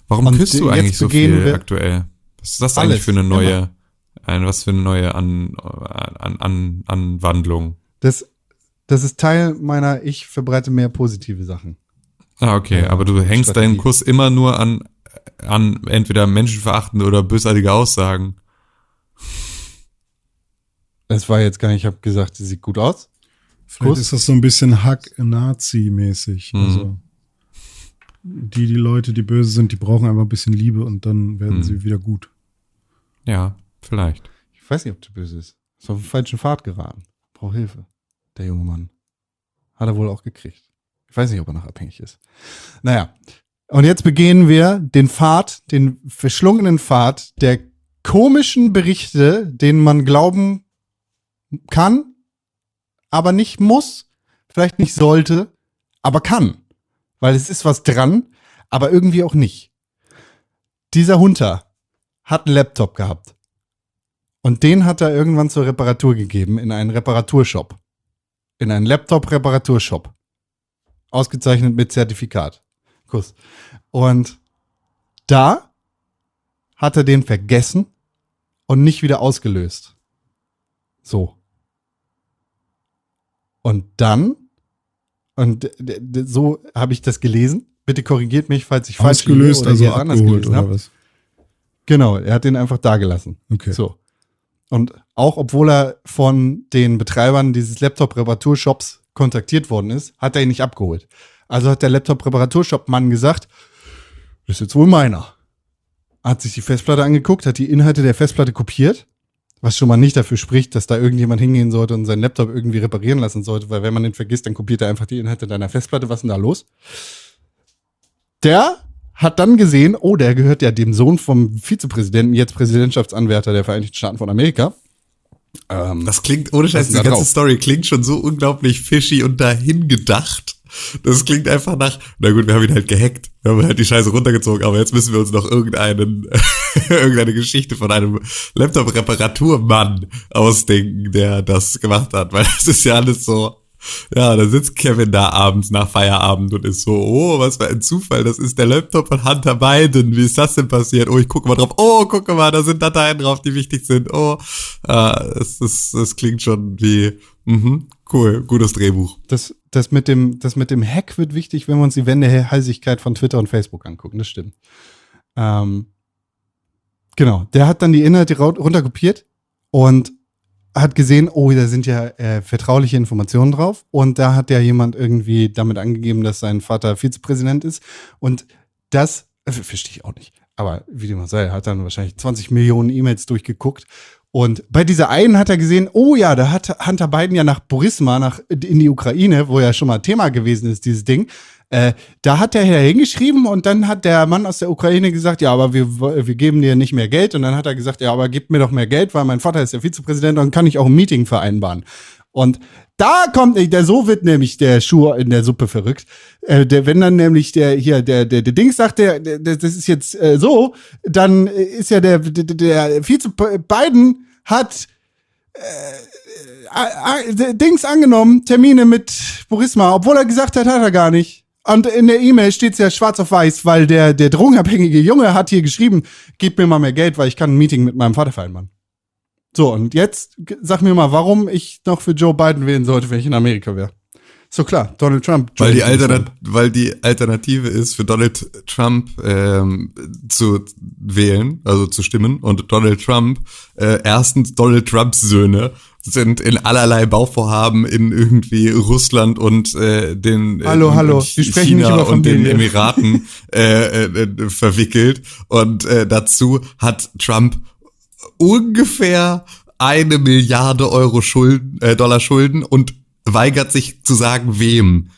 Warum küsst du eigentlich so viel aktuell? Was ist das Alles, eigentlich für eine immer. Ein, was für eine neue an, an, an, Anwandlung? das, das ist Teil meiner, ich verbreite mehr positive Sachen. Ah, okay, Ja, aber du hängst Strategie. deinen Kuss immer nur an, an entweder menschenverachtende oder bösartige Aussagen. Das war jetzt gar nicht, ich habe gesagt, sie sieht gut aus. Vielleicht Kuss. ist das so ein bisschen Hack-Nazi-mäßig. Mhm. Also die, die Leute, die böse sind, die brauchen einfach ein bisschen Liebe und dann werden Mhm. sie wieder gut. Ja, vielleicht. Ich weiß nicht, ob der böse ist. Ist auf den falschen Pfad geraten. Braucht Hilfe. Der junge Mann. Hat er wohl auch gekriegt. Ich weiß nicht, ob er noch abhängig ist. Naja. Und jetzt begehen wir den Pfad, den verschlungenen Pfad der komischen Berichte, denen man glauben kann, aber nicht muss, vielleicht nicht sollte, aber kann. Weil es ist was dran, aber irgendwie auch nicht. Dieser Hunter hat einen Laptop gehabt. Und den hat er irgendwann zur Reparatur gegeben in einen Reparaturshop. In einen Laptop-Reparaturshop. Ausgezeichnet mit Zertifikat. Kuss. Und da hat er den vergessen und nicht wieder ausgelöst. So. Und dann Und so habe ich das gelesen. Bitte korrigiert mich, falls ich falsch liege Ausgelöst, oder also anders abgeholt gelesen was? Genau, er hat den einfach da gelassen. Okay. So. Und auch obwohl er von den Betreibern dieses Laptop-Reparaturshops kontaktiert worden ist, hat er ihn nicht abgeholt. Also hat der Laptop-Reparaturshop-Mann gesagt, das ist jetzt wohl meiner. Hat sich die Festplatte angeguckt, hat die Inhalte der Festplatte kopiert, was schon mal nicht dafür spricht, dass da irgendjemand hingehen sollte und seinen Laptop irgendwie reparieren lassen sollte, weil wenn man den vergisst, dann kopiert er einfach die Inhalte deiner Festplatte. Was ist denn da los? Der hat dann gesehen, oh, der gehört ja dem Sohn vom Vizepräsidenten, jetzt Präsidentschaftsanwärter der Vereinigten Staaten von Amerika. Ähm, Das klingt, ohne Scheiß, die ganze drauf? Story klingt schon so unglaublich fishy und dahingedacht. Das klingt einfach nach, na gut, wir haben ihn halt gehackt. Wir haben halt die Scheiße runtergezogen, aber jetzt müssen wir uns noch irgendeinen, irgendeine Geschichte von einem Laptop-Reparaturmann ausdenken, der das gemacht hat, weil das ist ja alles so, ja, da sitzt Kevin da abends nach Feierabend und ist so, oh, was für ein Zufall, das ist der Laptop von Hunter Biden, wie ist das denn passiert? Oh, ich gucke mal drauf, oh, gucke mal, da sind Dateien drauf, die wichtig sind, oh, äh, es, es, es klingt schon wie, mhm, cool, gutes Drehbuch. das, das, mit dem, das mit dem Hack wird wichtig, wenn wir uns die Wendeheisigkeit von Twitter und Facebook angucken. Das stimmt. Ähm, genau. Der hat dann die Inhalte runterkopiert und hat gesehen, oh, da sind ja äh, vertrauliche Informationen drauf. Und da hat ja jemand irgendwie damit angegeben, dass sein Vater Vizepräsident ist. Und das äh, verstehe ich auch nicht. Aber wie dem auch sei, hat dann wahrscheinlich 20 Millionen E-Mails durchgeguckt. Und bei dieser einen hat er gesehen, oh ja, da hat Hunter Biden ja nach Burisma, nach, in die Ukraine, wo ja schon mal Thema gewesen ist, dieses Ding. Äh, da hat er ja hingeschrieben und dann hat der Mann aus der Ukraine gesagt, ja, aber wir, wir geben dir nicht mehr Geld. Und dann hat er gesagt, ja, aber gib mir doch mehr Geld, weil mein Vater ist der Vizepräsident und kann ich auch ein Meeting vereinbaren. Und da kommt, der so wird nämlich der Schuh in der Suppe verrückt. Äh, der, wenn dann nämlich der hier der der, der Dings sagt, der, der das ist jetzt äh, so, dann ist ja der der, der Vize Biden hat äh, äh, Dings angenommen, Termine mit Burisma, obwohl er gesagt hat, hat er gar nicht. Und in der E-Mail steht's ja schwarz auf weiß, weil der, der drogenabhängige Junge hat hier geschrieben, gib mir mal mehr Geld, weil ich kann ein Meeting mit meinem Vater vereinbaren. So, und jetzt sag mir mal, warum ich noch für Joe Biden wählen sollte, wenn ich in Amerika wäre. So klar, Donald Trump. Weil die, Joe Alternat Trump. weil die Alternative ist, für Donald Trump ähm, zu wählen, also zu stimmen. Und Donald Trump, äh, erstens Donald Trumps Söhne sind in allerlei Bauvorhaben in irgendwie Russland und äh, den äh, Hallo, und, hallo, wir sprechen China nicht und den. Emiraten äh, äh, verwickelt. Und äh, dazu hat Trump ungefähr eine Milliarde Euro Schulden, äh, Dollar Schulden und weigert sich zu sagen, wem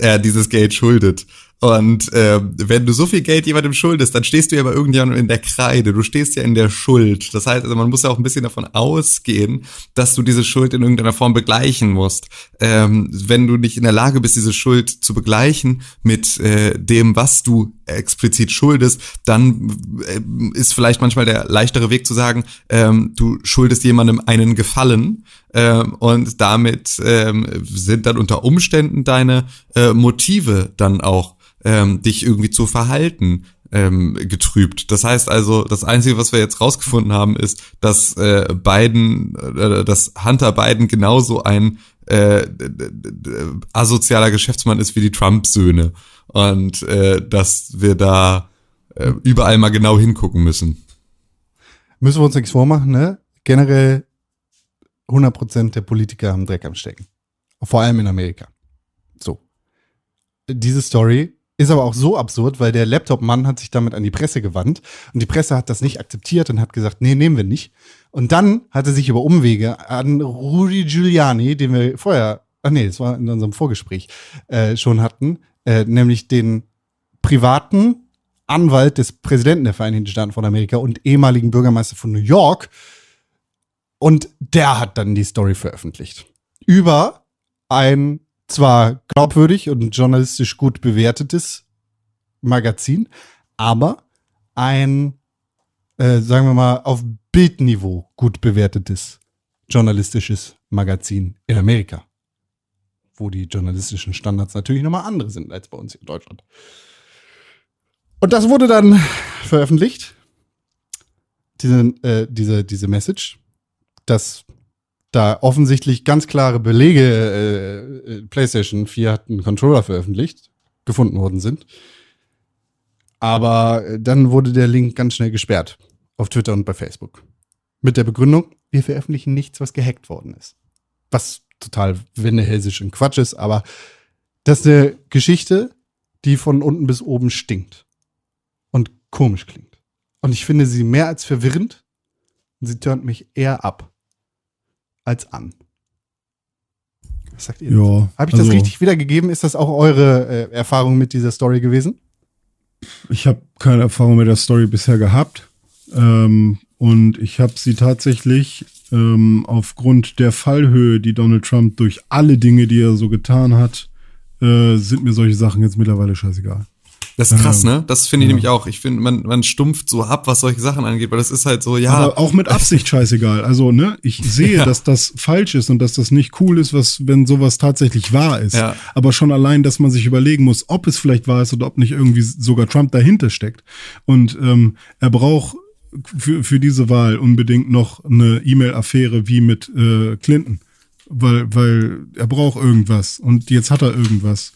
er dieses Geld schuldet. Und äh, wenn du so viel Geld jemandem schuldest, dann stehst du ja bei irgendjemandem in der Kreide. Du stehst ja in der Schuld. Das heißt, also man muss ja auch ein bisschen davon ausgehen, dass du diese Schuld in irgendeiner Form begleichen musst. Ähm, wenn du nicht in der Lage bist, diese Schuld zu begleichen mit äh, dem, was du explizit schuldest, dann äh, ist vielleicht manchmal der leichtere Weg zu sagen, ähm, du schuldest jemandem einen Gefallen ähm, und damit ähm, sind dann unter Umständen deine äh, Motive dann auch ähm, dich irgendwie zu verhalten ähm, getrübt. Das heißt also, das Einzige, was wir jetzt rausgefunden haben, ist, dass äh, Biden, äh, dass Hunter Biden genauso ein äh, asozialer Geschäftsmann ist wie die Trump-Söhne und äh, dass wir da äh, überall mal genau hingucken müssen. Müssen wir uns nichts vormachen, ne? Generell 100% der Politiker haben Dreck am Stecken. Vor allem in Amerika. So. Diese Story ist aber auch so absurd, weil der Laptop-Mann hat sich damit an die Presse gewandt und die Presse hat das nicht akzeptiert und hat gesagt, nee, nehmen wir nicht. Und dann hat er sich über Umwege an Rudy Giuliani, den wir vorher, ach nee, das war in unserem Vorgespräch, äh, schon hatten, äh, nämlich den privaten Anwalt des Präsidenten der Vereinigten Staaten von Amerika und ehemaligen Bürgermeister von New York. Und der hat dann die Story veröffentlicht. Über ein zwar glaubwürdig und journalistisch gut bewertetes Magazin, aber ein, äh, sagen wir mal, auf Bildniveau gut bewertetes journalistisches Magazin in Amerika. Wo die journalistischen Standards natürlich nochmal andere sind als bei uns hier in Deutschland. Und das wurde dann veröffentlicht. Diese, äh, diese, diese Message, dass da offensichtlich ganz klare Belege, äh, äh, PlayStation 4 hat einen Controller veröffentlicht, gefunden worden sind. Aber äh, dann wurde der Link ganz schnell gesperrt auf Twitter und bei Facebook. Mit der Begründung, wir veröffentlichen nichts, was gehackt worden ist. Was total wendehälsisch und Quatsch ist, aber das ist eine Geschichte, die von unten bis oben stinkt und komisch klingt. Und ich finde sie mehr als verwirrend und sie turnt mich eher ab als an. Was sagt ihr? Ja, Habe ich also- das richtig wiedergegeben? Ist das auch eure äh, Erfahrung mit dieser Story gewesen? Ich habe keine Erfahrung mit der Story bisher gehabt. Ähm, und ich habe sie tatsächlich ähm, aufgrund der Fallhöhe, die Donald Trump durch alle Dinge, die er so getan hat, äh, sind mir solche Sachen jetzt mittlerweile scheißegal. Das ist krass, Ja. ne? Das finde ich nämlich auch. Ich finde, man, man stumpft so ab, was solche Sachen angeht, weil das ist halt so, ja. Aber auch mit Absicht scheißegal. Also, ne, ich sehe, Ja. dass das falsch ist und dass das nicht cool ist, was, wenn sowas tatsächlich wahr ist. Ja. Aber schon allein, dass man sich überlegen muss, ob es vielleicht wahr ist oder ob nicht irgendwie sogar Trump dahinter steckt. Und ähm, er braucht für, für diese Wahl unbedingt noch eine E-Mail-Affäre wie mit äh, Clinton. Weil, weil er braucht irgendwas und jetzt hat er irgendwas.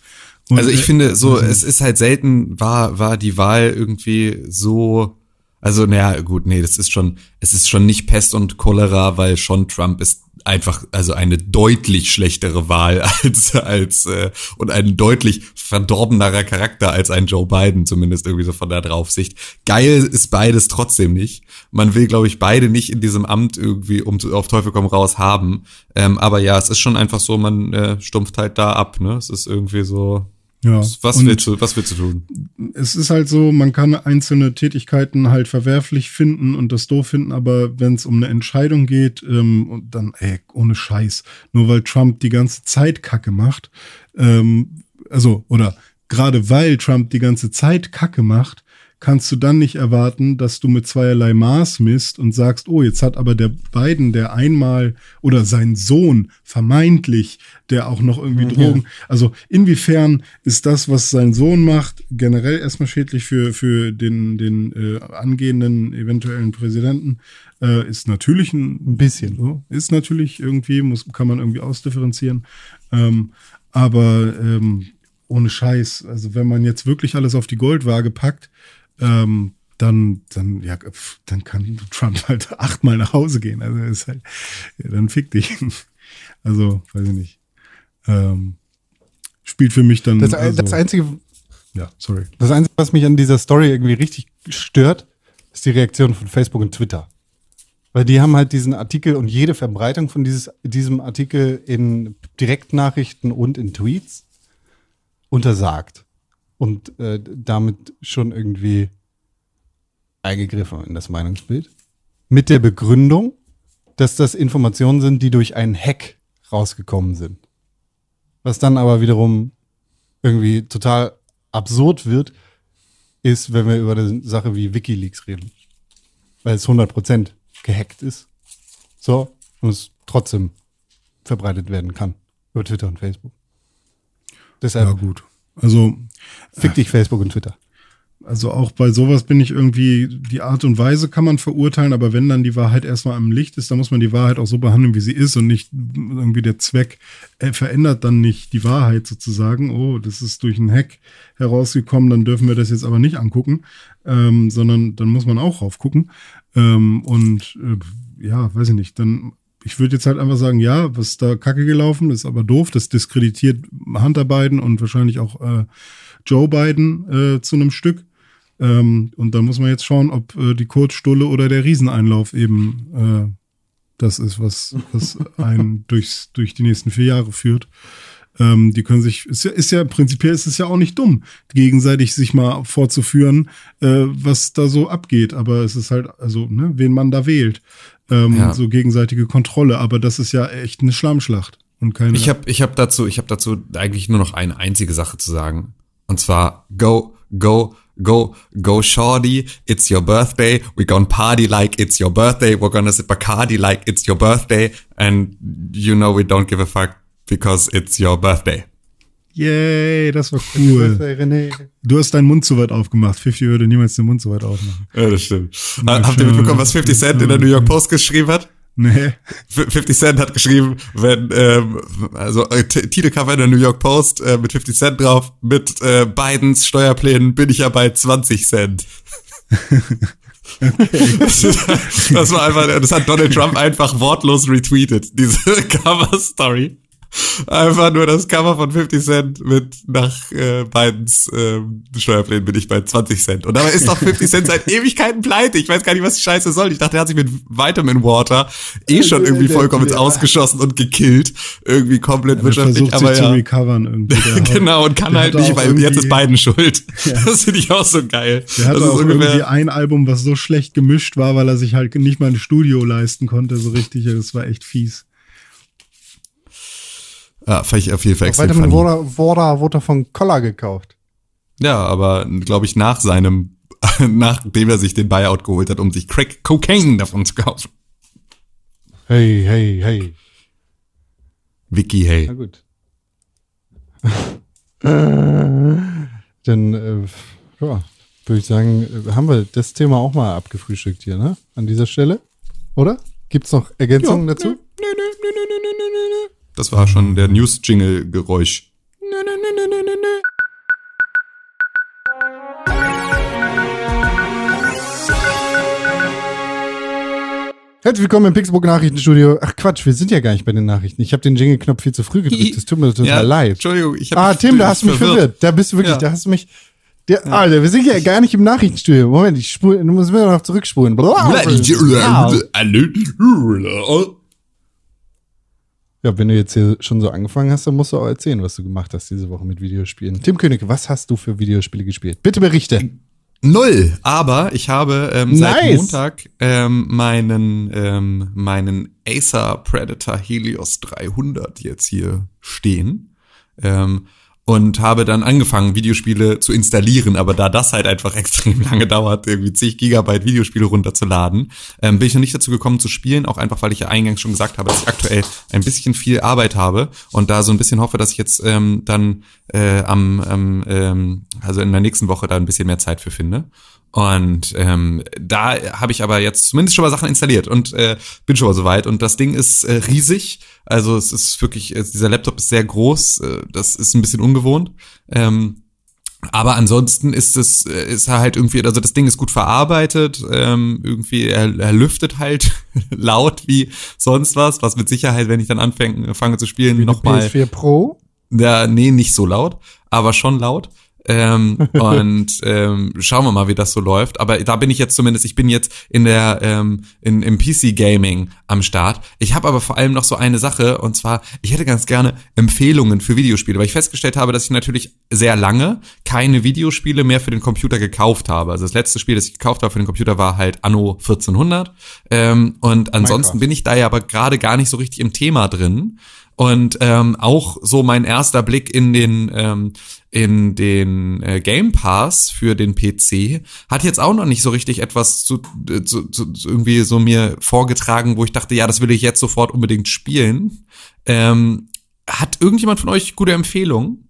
Und Also ich er- finde so, also- es ist halt selten, war, war die Wahl irgendwie so, also naja, gut, nee, das ist schon, es ist schon nicht Pest und Cholera, weil schon Trump ist einfach, also eine deutlich schlechtere Wahl als, als, äh, und ein deutlich verdorbenerer Charakter als ein Joe Biden, zumindest irgendwie so von der Draufsicht. Geil ist beides trotzdem nicht. Man will, glaube ich, beide nicht in diesem Amt irgendwie um auf Teufel komm raus haben. Ähm, aber ja, es ist schon einfach so, man äh, stumpft halt da ab, ne? Es ist irgendwie so, ja. was willst du, was willst du tun? es ist halt so, man kann einzelne Tätigkeiten halt verwerflich finden und das doof finden, aber wenn es um eine Entscheidung geht, ähm, und dann, ey, ohne Scheiß, nur weil Trump die ganze Zeit Kacke macht, ähm, also, oder gerade weil Trump die ganze Zeit Kacke macht, kannst du dann nicht erwarten, dass du mit zweierlei Maß misst und sagst, oh, jetzt hat aber der Biden, der einmal oder sein Sohn vermeintlich, der auch noch irgendwie Drogen, also inwiefern ist das, was sein Sohn macht, generell erstmal schädlich für, für den, den äh, angehenden eventuellen Präsidenten, äh, ist natürlich ein, Ein bisschen. so, ist natürlich irgendwie, muss, kann man irgendwie ausdifferenzieren. Ähm, aber ähm, ohne Scheiß, also wenn man jetzt wirklich alles auf die Goldwaage packt, ähm, dann, dann, ja, dann kann Trump halt achtmal nach Hause gehen. Also ist halt, ja, dann fick dich. Also, weiß ich nicht. Ähm, spielt für mich dann. Das, also, das Einzige, ja, sorry. Das Einzige, was mich an dieser Story irgendwie richtig stört, ist die Reaktion von Facebook und Twitter. Weil die haben halt diesen Artikel und jede Verbreitung von dieses, diesem Artikel in Direktnachrichten und in Tweets untersagt. Und äh, damit schon irgendwie eingegriffen in das Meinungsbild. Mit der Begründung, dass das Informationen sind, die durch einen Hack rausgekommen sind. Was dann aber wiederum irgendwie total absurd wird, ist, wenn wir über eine Sache wie Wikileaks reden. Weil es 100% gehackt ist. So. Und es trotzdem verbreitet werden kann. Über Twitter und Facebook. Ja, Deshalb gut. Also, fick dich Facebook und Twitter. Also auch bei sowas bin ich irgendwie, die Art und Weise kann man verurteilen, aber wenn dann die Wahrheit erstmal am Licht ist, dann muss man die Wahrheit auch so behandeln, wie sie ist und nicht irgendwie der Zweck äh, verändert dann nicht die Wahrheit sozusagen. Oh, das ist durch einen Hack herausgekommen, dann dürfen wir das jetzt aber nicht angucken, ähm, sondern dann muss man auch raufgucken. Ähm, und äh, ja, weiß ich nicht, dann ich würde jetzt halt einfach sagen, ja, was da kacke gelaufen, ist aber doof, das diskreditiert Hunter Biden und wahrscheinlich auch äh, Joe Biden äh, zu einem Stück. Ähm, und dann muss man jetzt schauen, ob äh, die Kurzstulle oder der Rieseneinlauf eben äh, das ist, was, was einen durchs, durch die nächsten vier Jahre führt. Ähm, die können sich, ist ja, ist ja prinzipiell ist es ja auch nicht dumm, gegenseitig sich mal vorzuführen, äh, was da so abgeht. Aber es ist halt, also, ne, wen man da wählt. Ähm, Ja. So gegenseitige Kontrolle. Aber das ist ja echt eine Schlammschlacht und keine. Ich habe ich hab dazu, ich habe dazu eigentlich nur noch eine einzige Sache zu sagen. Und zwar go, go, go, go, shorty. It's your birthday. We're gonna party like it's your birthday. We're gonna sip Bacardi like it's your birthday. And you know we don't give a fuck because it's your birthday. Yay, das war cool. René. Du hast deinen Mund zu weit aufgemacht. 50 würde niemals den Mund zu weit aufmachen. Ja, das stimmt. Habt ihr mitbekommen, was 50 Cent in der New York Post geschrieben hat? Nee. 50 Cent hat geschrieben, wenn, ähm, also äh, Titelcover in der New York Post äh, mit 50 Cent drauf, mit äh, Bidens Steuerplänen bin ich ja bei 20 Cent. Das, das war einfach, das hat Donald Trump einfach wortlos retweetet, diese Cover-Story. Einfach nur das Cover von 50 Cent mit nach äh, Bidens äh, Steuerplänen bin ich bei 20 Cent. Und dabei ist doch 50 Cent seit Ewigkeiten pleite. Ich weiß gar nicht, was die Scheiße soll. Ich dachte, er hat sich mit Vitamin Water eh schon irgendwie vollkommen ins Ausgeschossen und gekillt. Irgendwie komplett Er wirtschaftlich. versucht Aber sich zu ja. recovern irgendwie. Hat- genau, und kann halt hat nicht, weil jetzt ist Biden schuld. Ja. Das finde ich auch so geil. Der hatte das auch irgendwie ein Album, was so schlecht gemischt war, weil er sich halt nicht mal ein Studio leisten konnte, so richtig. Das war echt fies. Ja, fand ich auf jeden Fall extrem funny. Water, Water wurde von Collar gekauft. Ja, aber glaube ich nach seinem, nachdem er sich den Buyout geholt hat, um sich Crack Cocaine davon zu kaufen. Hey, hey, hey. Vicky, hey. Na gut. Dann, äh, ja, würde ich sagen, äh, haben wir das Thema auch mal abgefrühstückt hier, ne? An dieser Stelle. Oder? Gibt's noch Ergänzungen Ja, dazu? nö, nö, nö, nö, nö, nö, nö, nö. Das war schon der News-Jingle-Geräusch. Nö, nö, nö, nö, nö, nö, nö. Herzlich willkommen im Pixelbook Nachrichtenstudio. Ach Quatsch, wir sind ja gar nicht bei den Nachrichten. Ich habe den Jingle-Knopf viel zu früh gedrückt. Das tut mir total Ja, leid. Entschuldigung, ich hab Ah, Tim, da hast du mich verwirrt. Da bist du wirklich, Ja. da hast du mich. Der, Alter, wir sind ja gar nicht im Nachrichtenstudio. Moment, ich spule, du musst mir noch zurückspulen. Ja, wenn du jetzt hier schon so angefangen hast, dann musst du auch erzählen, was du gemacht hast diese Woche mit Videospielen. Tim König, was hast du für Videospiele gespielt? Bitte berichte. Null, aber ich habe ähm, seit Nice. Montag ähm, meinen ähm, meinen Acer Predator Helios 300 jetzt hier stehen ähm, und habe dann angefangen Videospiele zu installieren, aber da das halt einfach extrem lange dauert, irgendwie zig Gigabyte Videospiele runterzuladen, ähm, bin ich noch nicht dazu gekommen zu spielen, auch einfach weil ich ja eingangs schon gesagt habe, dass ich aktuell ein bisschen viel Arbeit habe und da so ein bisschen hoffe, dass ich jetzt ähm, dann äh, am, ähm, also in der nächsten Woche da ein bisschen mehr Zeit für finde. Und ähm, da habe ich aber jetzt zumindest schon mal Sachen installiert und äh, bin schon mal soweit. Und das Ding ist äh, riesig. Also es ist wirklich, äh, dieser Laptop ist sehr groß. Äh, das ist ein bisschen ungewohnt. Ähm, aber ansonsten ist es, äh, ist er halt irgendwie, also das Ding ist gut verarbeitet, ähm, irgendwie, er, er lüftet halt laut wie sonst was, was mit Sicherheit, wenn ich dann anfange fange zu spielen, nochmal. PS4 Pro? Ja, nee, nicht so laut, aber schon laut. Ähm, und ähm, schauen wir mal, wie das so läuft. Aber da bin ich jetzt zumindest, ich bin jetzt in der ähm, in, im PC Gaming am Start. Ich habe aber vor allem noch so eine Sache und zwar, ich hätte ganz gerne Empfehlungen für Videospiele, weil ich festgestellt habe, dass ich natürlich sehr lange keine Videospiele mehr für den Computer gekauft habe. Also das letzte Spiel, das ich gekauft habe für den Computer, war halt Anno 1400. Ähm, und ansonsten Minecraft. bin ich da ja aber gerade gar nicht so richtig im Thema drin. Und ähm, auch so mein erster Blick in den ähm, in den äh, Game Pass für den PC hat jetzt auch noch nicht so richtig etwas zu, äh, zu, zu, irgendwie so mir vorgetragen, wo ich dachte, ja, das will ich jetzt sofort unbedingt spielen. Ähm, hat irgendjemand von euch gute Empfehlungen?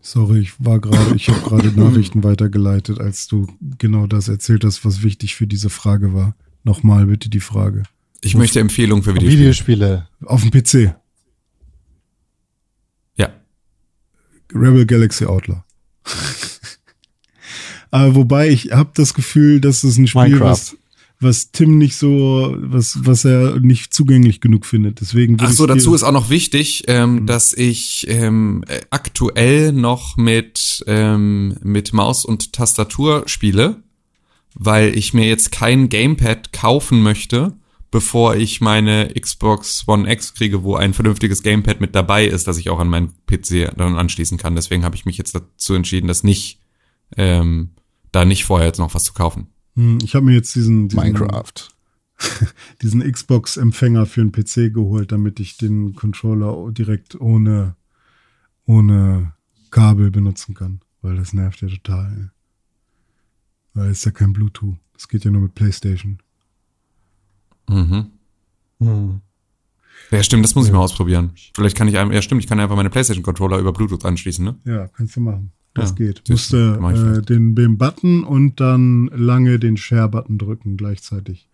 Sorry, ich war gerade, ich habe gerade Nachrichten weitergeleitet, als du genau das erzählt hast, was wichtig für diese Frage war. Nochmal bitte die Frage. Ich möchte Empfehlungen für Videospiele. Videospiele. Auf dem PC. Ja. Rebel Galaxy Outlaw. Aber wobei ich habe das Gefühl, dass es ein Spiel, Minecraft. was, was Tim nicht so, was, was er nicht zugänglich genug findet. Deswegen Ach so, dazu ist auch noch wichtig, ähm, dass ich ähm, äh, aktuell noch mit, ähm, mit Maus und Tastatur spiele, weil ich mir jetzt kein Gamepad kaufen möchte, bevor ich meine Xbox One X kriege, wo ein vernünftiges Gamepad mit dabei ist, das ich auch an meinen PC dann anschließen kann. Deswegen habe ich mich jetzt dazu entschieden, das nicht, ähm, da nicht vorher jetzt noch was zu kaufen. Hm, Ich habe mir jetzt diesen, diesen Minecraft. diesen Xbox-Empfänger für den PC geholt, damit ich den Controller direkt ohne, ohne Kabel benutzen kann. Weil das nervt ja total. ey. Weil es ist ja kein Bluetooth. Das geht ja nur mit PlayStation. Mhm. Hm. Ja, stimmt, das muss ich mal ausprobieren. Vielleicht kann ich einem, ja stimmt, ich kann einfach meine PlayStation-Controller über Bluetooth anschließen, ne? Ja, kannst du machen. Das Ja, geht. du, ich äh, den, den Button und dann lange den Share-Button drücken gleichzeitig.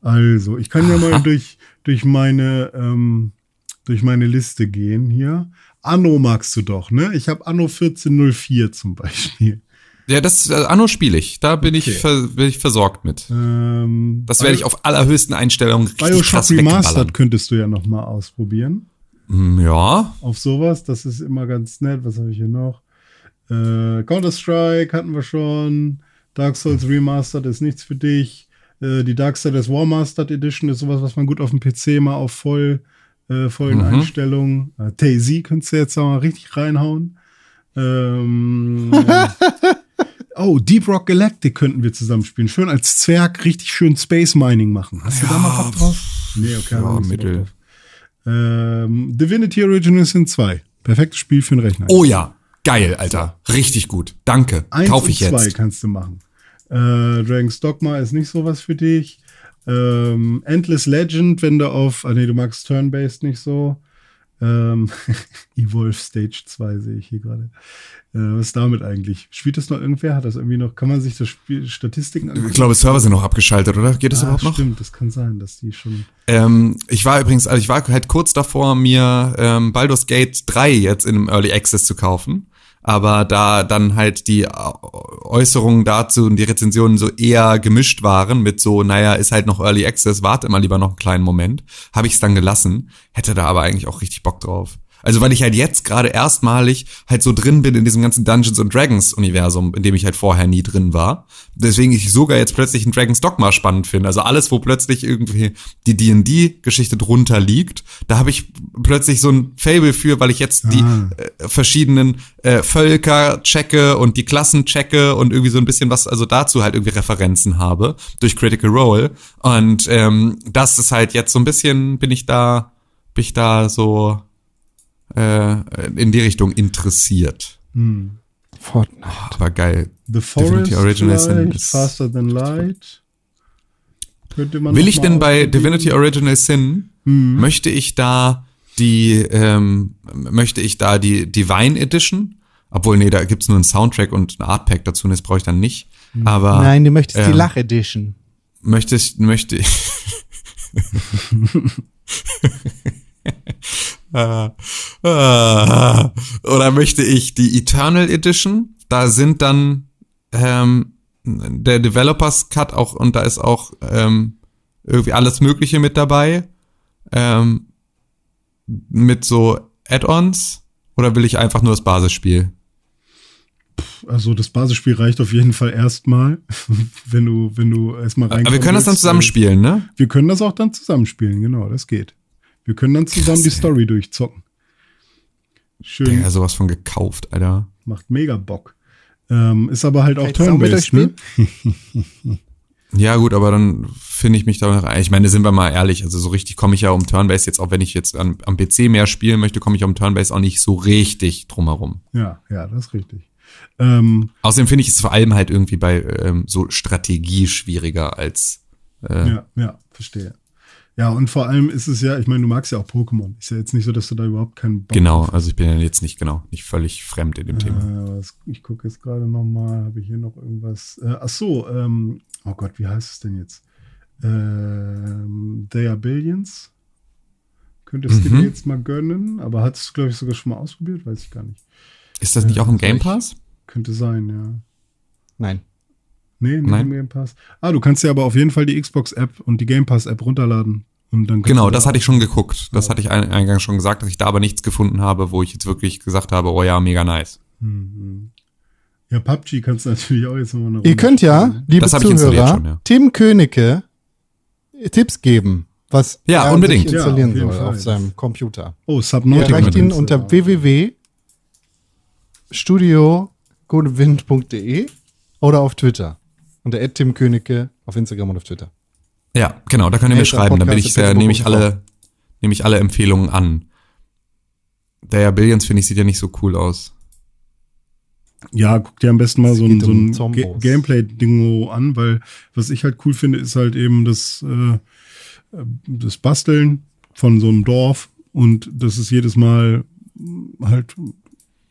Also, ich kann ja mal durch, durch meine, ähm, durch meine Liste gehen hier. Anno magst du doch, ne? Ich habe Anno 1404 zum Beispiel. Ja, das äh, Anno spiele ich. Da bin Okay. ich ver, bin ich versorgt mit. Ähm, Das werde ich auf allerhöchsten Einstellungen richtig Bioshock krass Remastered könntest du ja noch mal ausprobieren. Hm, Ja, Auf sowas, das ist immer ganz nett. Was habe ich hier noch? Äh, Counter-Strike hatten wir schon. Dark Souls Remastered ist nichts für dich. Äh, die Darksiders War Mastered Edition ist sowas, was man gut auf dem PC mal auf voll, äh, vollen Mhm. Einstellungen. Äh, Daisy könntest du jetzt auch mal richtig reinhauen. Ähm, oh, Deep Rock Galactic könnten wir zusammen spielen. Schön als Zwerg richtig schön Space Mining machen. Hast du da mal Bock drauf? Nee, okay. Ja, Mittel. Ähm, Divinity Original Sin 2. Perfektes Spiel für den Rechner. Oh ja, geil, Alter. Richtig gut. Danke. Eins Kauf ich und zwei jetzt. kannst du machen. Äh, Dragon's Dogma ist nicht sowas für dich. Ähm, Endless Legend, wenn du auf, ah nee, du magst Turn-Based nicht so. Ähm, Evolve Stage 2 sehe ich hier gerade. Äh, was ist damit eigentlich? Spielt das noch irgendwer? Hat das irgendwie noch, kann man sich das Spiel, Statistiken Ich glaube, Server sind noch abgeschaltet, oder? Geht das ah, überhaupt noch? stimmt, das kann sein, dass die schon. Ähm, ich war übrigens, also ich war halt kurz davor, mir ähm, Baldur's Gate 3 jetzt in einem Early Access zu kaufen. Aber da dann halt die Äu- Äußerungen dazu und die Rezensionen so eher gemischt waren mit so, naja, ist halt noch Early Access, warte mal lieber noch einen kleinen Moment, habe ich es dann gelassen, hätte da aber eigentlich auch richtig Bock drauf. Also weil ich halt jetzt gerade erstmalig halt so drin bin in diesem ganzen Dungeons and Dragons Universum, in dem ich halt vorher nie drin war. Deswegen ich sogar jetzt plötzlich ein Dragons Dogma spannend finde. Also alles, wo plötzlich irgendwie die D&D-Geschichte drunter liegt, da habe ich plötzlich so ein Fable für, weil ich jetzt die Ah. äh, verschiedenen äh, Völker checke und die Klassen checke und irgendwie so ein bisschen was, also dazu halt irgendwie Referenzen habe durch Critical Role. Und ähm, das ist halt jetzt so ein bisschen, bin ich da, bin ich da so äh, in die Richtung interessiert. Fortnite. Aber geil. The Forest Divinity Original Sin vielleicht, ist- Faster Than Light. Könnte man Will ich denn bei. Divinity Original Sin, möchte ich da die, ähm, möchte ich da die Divine Edition? Obwohl, nee, da gibt's nur einen Soundtrack und ein Artpack dazu, und das brauche ich dann nicht. Aber Nein, du möchtest die ähm, Lach-Edition. möchte ich, möchte ich. Ah, ah. Oder möchte ich die Eternal Edition? Da sind dann ähm, der Developers Cut auch und da ist auch ähm, irgendwie alles Mögliche mit dabei. Ähm, mit so Add-ons? Oder will ich einfach nur das Basisspiel? Also das Basisspiel reicht auf jeden Fall erstmal, wenn du, wenn du erstmal rein. Aber wir können das dann zusammenspielen, ne? Wir können das auch dann zusammenspielen, genau, das geht. Wir können dann zusammen Krass, die ey. Story durchzocken. Schön, Ja, sowas von gekauft, Alter. macht mega Bock. Ähm, ist aber halt auch Turn-based, ne? Ja, gut, aber dann finde ich mich da rein. Ich meine, sind wir mal ehrlich, also so richtig komme ich ja um Turnbase jetzt, auch wenn ich jetzt am, am PC mehr spielen möchte, komme ich um Turnbase auch nicht so richtig drumherum. Ja, ja, das ist richtig. Ähm, Außerdem finde ich es vor allem halt irgendwie bei ähm, so Strategie schwieriger als äh, ja, ja, verstehe. Ja, und vor allem ist es ja, ich meine, du magst ja auch Pokémon. Ist ja jetzt nicht so, dass du da überhaupt keinen Bock genau. drauf Also ich bin ja jetzt nicht genau, nicht völlig fremd in dem Thema. Äh, was, ich gucke jetzt gerade noch mal, habe ich hier noch irgendwas? Äh, ach so, ähm, oh Gott, wie heißt es denn jetzt? Ähm, They are Billions. Könntest du Mhm. dir jetzt mal gönnen, aber hattest du, glaube ich, sogar schon mal ausprobiert? Weiß ich gar nicht. Ist das nicht auch im Game Pass? Könnte sein, ja. Nein. Nee, nicht Nein. im Game Pass. Ah, du kannst ja aber auf jeden Fall die Xbox-App und die Game Pass-App runterladen. Und dann kannst Genau, du das da hatte ich schon geguckt. Das Ja. hatte ich ein, eingangs schon gesagt, dass ich da aber nichts gefunden habe, wo ich jetzt wirklich gesagt habe, oh ja, mega nice. Mhm. Ja, PUBG kannst du natürlich auch jetzt nochmal eine Ihr könnt ja, spielen. liebe ich installiert Zuhörer, schon, ja. Tim Königke Tipps geben, was Ja, er unbedingt. sich installieren Ja, auf soll Fall. auf seinem Computer. Oh, Ihr Subnautica. erreicht ihn unter www.studiogodewind.de oder auf Twitter. Unter Tim Königke auf Instagram und auf Twitter. Ja, genau, da könnt ihr mir schreiben, da bin ich sehr, nehme ich alle, nehme ich alle Empfehlungen an. Der Billions finde ich sieht ja nicht so cool aus. Ja, guck dir am besten mal so ein, so ein. Ga Gameplay-Dingo an, weil was ich halt cool finde, ist halt eben das, äh, das Basteln von so einem Dorf und dass es jedes Mal halt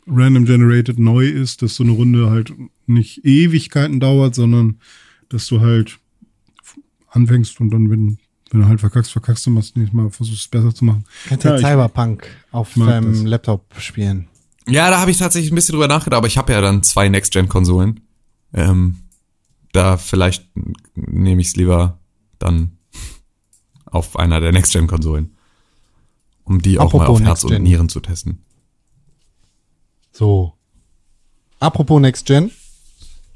random generated neu ist, dass so eine Runde halt nicht Ewigkeiten dauert, sondern dass du halt anfängst und dann, wenn, wenn du halt verkackst, verkackst du, machst nächstes Mal, versuchst es besser zu machen. Kannst ja, ich- Cyberpunk auf deinem das. Laptop spielen. Ja, da habe ich tatsächlich ein bisschen drüber nachgedacht, aber ich habe ja dann zwei Next-Gen-Konsolen. Ähm, da vielleicht nehme ich es lieber dann auf einer der Next-Gen-Konsolen. Um die auch mal Apropos auf Herz und Nieren zu testen. So. Apropos Next Gen.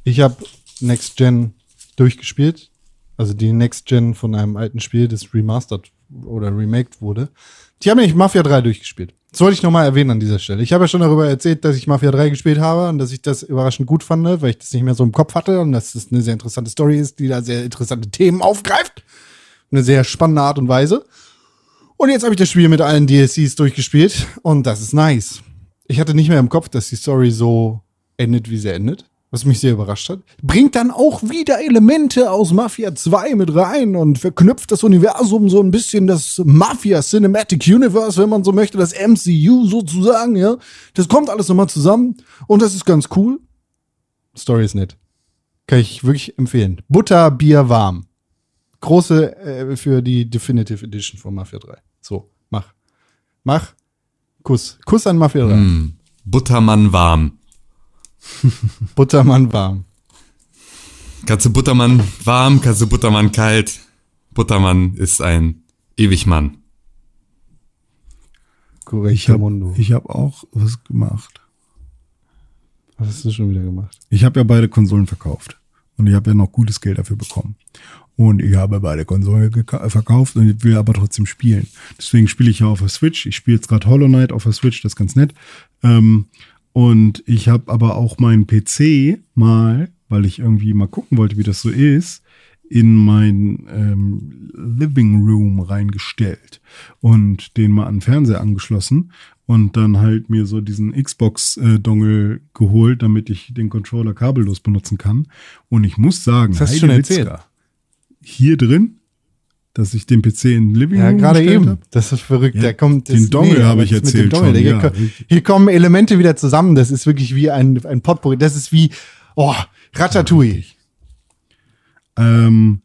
Ich habe Next Gen durchgespielt. Also die Next Gen von einem alten Spiel, das remastered oder remaked wurde. Ich habe nämlich Mafia 3 durchgespielt. Das wollte ich nochmal erwähnen an dieser Stelle. Ich habe ja schon darüber erzählt, dass ich Mafia 3 gespielt habe und dass ich das überraschend gut fand, weil ich das nicht mehr so im Kopf hatte und dass das eine sehr interessante Story ist, die da sehr interessante Themen aufgreift. Eine sehr spannende Art und Weise. Und jetzt habe ich das Spiel mit allen DLCs durchgespielt und das ist nice. Ich hatte nicht mehr im Kopf, dass die Story so endet, wie sie endet, was mich sehr überrascht hat. Bringt dann auch wieder Elemente aus Mafia 2 mit rein und verknüpft das Universum so ein bisschen, das Mafia Cinematic Universe, wenn man so möchte, das MCU sozusagen, ja. Das kommt alles nochmal zusammen und das ist ganz cool. Story ist nett. Kann ich wirklich empfehlen. Butter, Bier, warm. Große äh, für die Definitive Edition von Mafia 3. So, mach. Mach. Kuss. Kuss an Mafia 3. Hm. Buttermann warm. Buttermann warm. Kannst du Buttermann warm, kannst du Buttermann kalt. Buttermann ist ein Ewigmann. Korrekt, Ich habe Mundo. ich hab auch was gemacht. Was hast du schon wieder gemacht? Ich habe ja beide Konsolen verkauft. Und ich habe ja noch gutes Geld dafür bekommen. Und ich habe beide Konsolen verkauft und ich will aber trotzdem spielen. Deswegen spiele ich ja auf der Switch. Ich spiele jetzt gerade Hollow Knight auf der Switch, das ist ganz nett. Ähm, und ich habe aber auch meinen PC mal, weil ich irgendwie mal gucken wollte, wie das so ist, in mein ähm, Living Room reingestellt und den mal an den Fernseher angeschlossen und dann halt mir so diesen Xbox-Dongle geholt, damit ich den Controller kabellos benutzen kann. Und ich muss sagen, Das hast du schon erzählt. Hier drin, dass ich den PC in den Living Ja, Room gerade eben. hab. Das ist verrückt. Ja, der kommt, den Dongle habe aber ich das mit dem erzählt schon, ja, hier, richtig. hier kommen Elemente wieder zusammen. Das ist wirklich wie ein, ein Potpourri. Das ist wie, oh, Ratatouille. Ähm,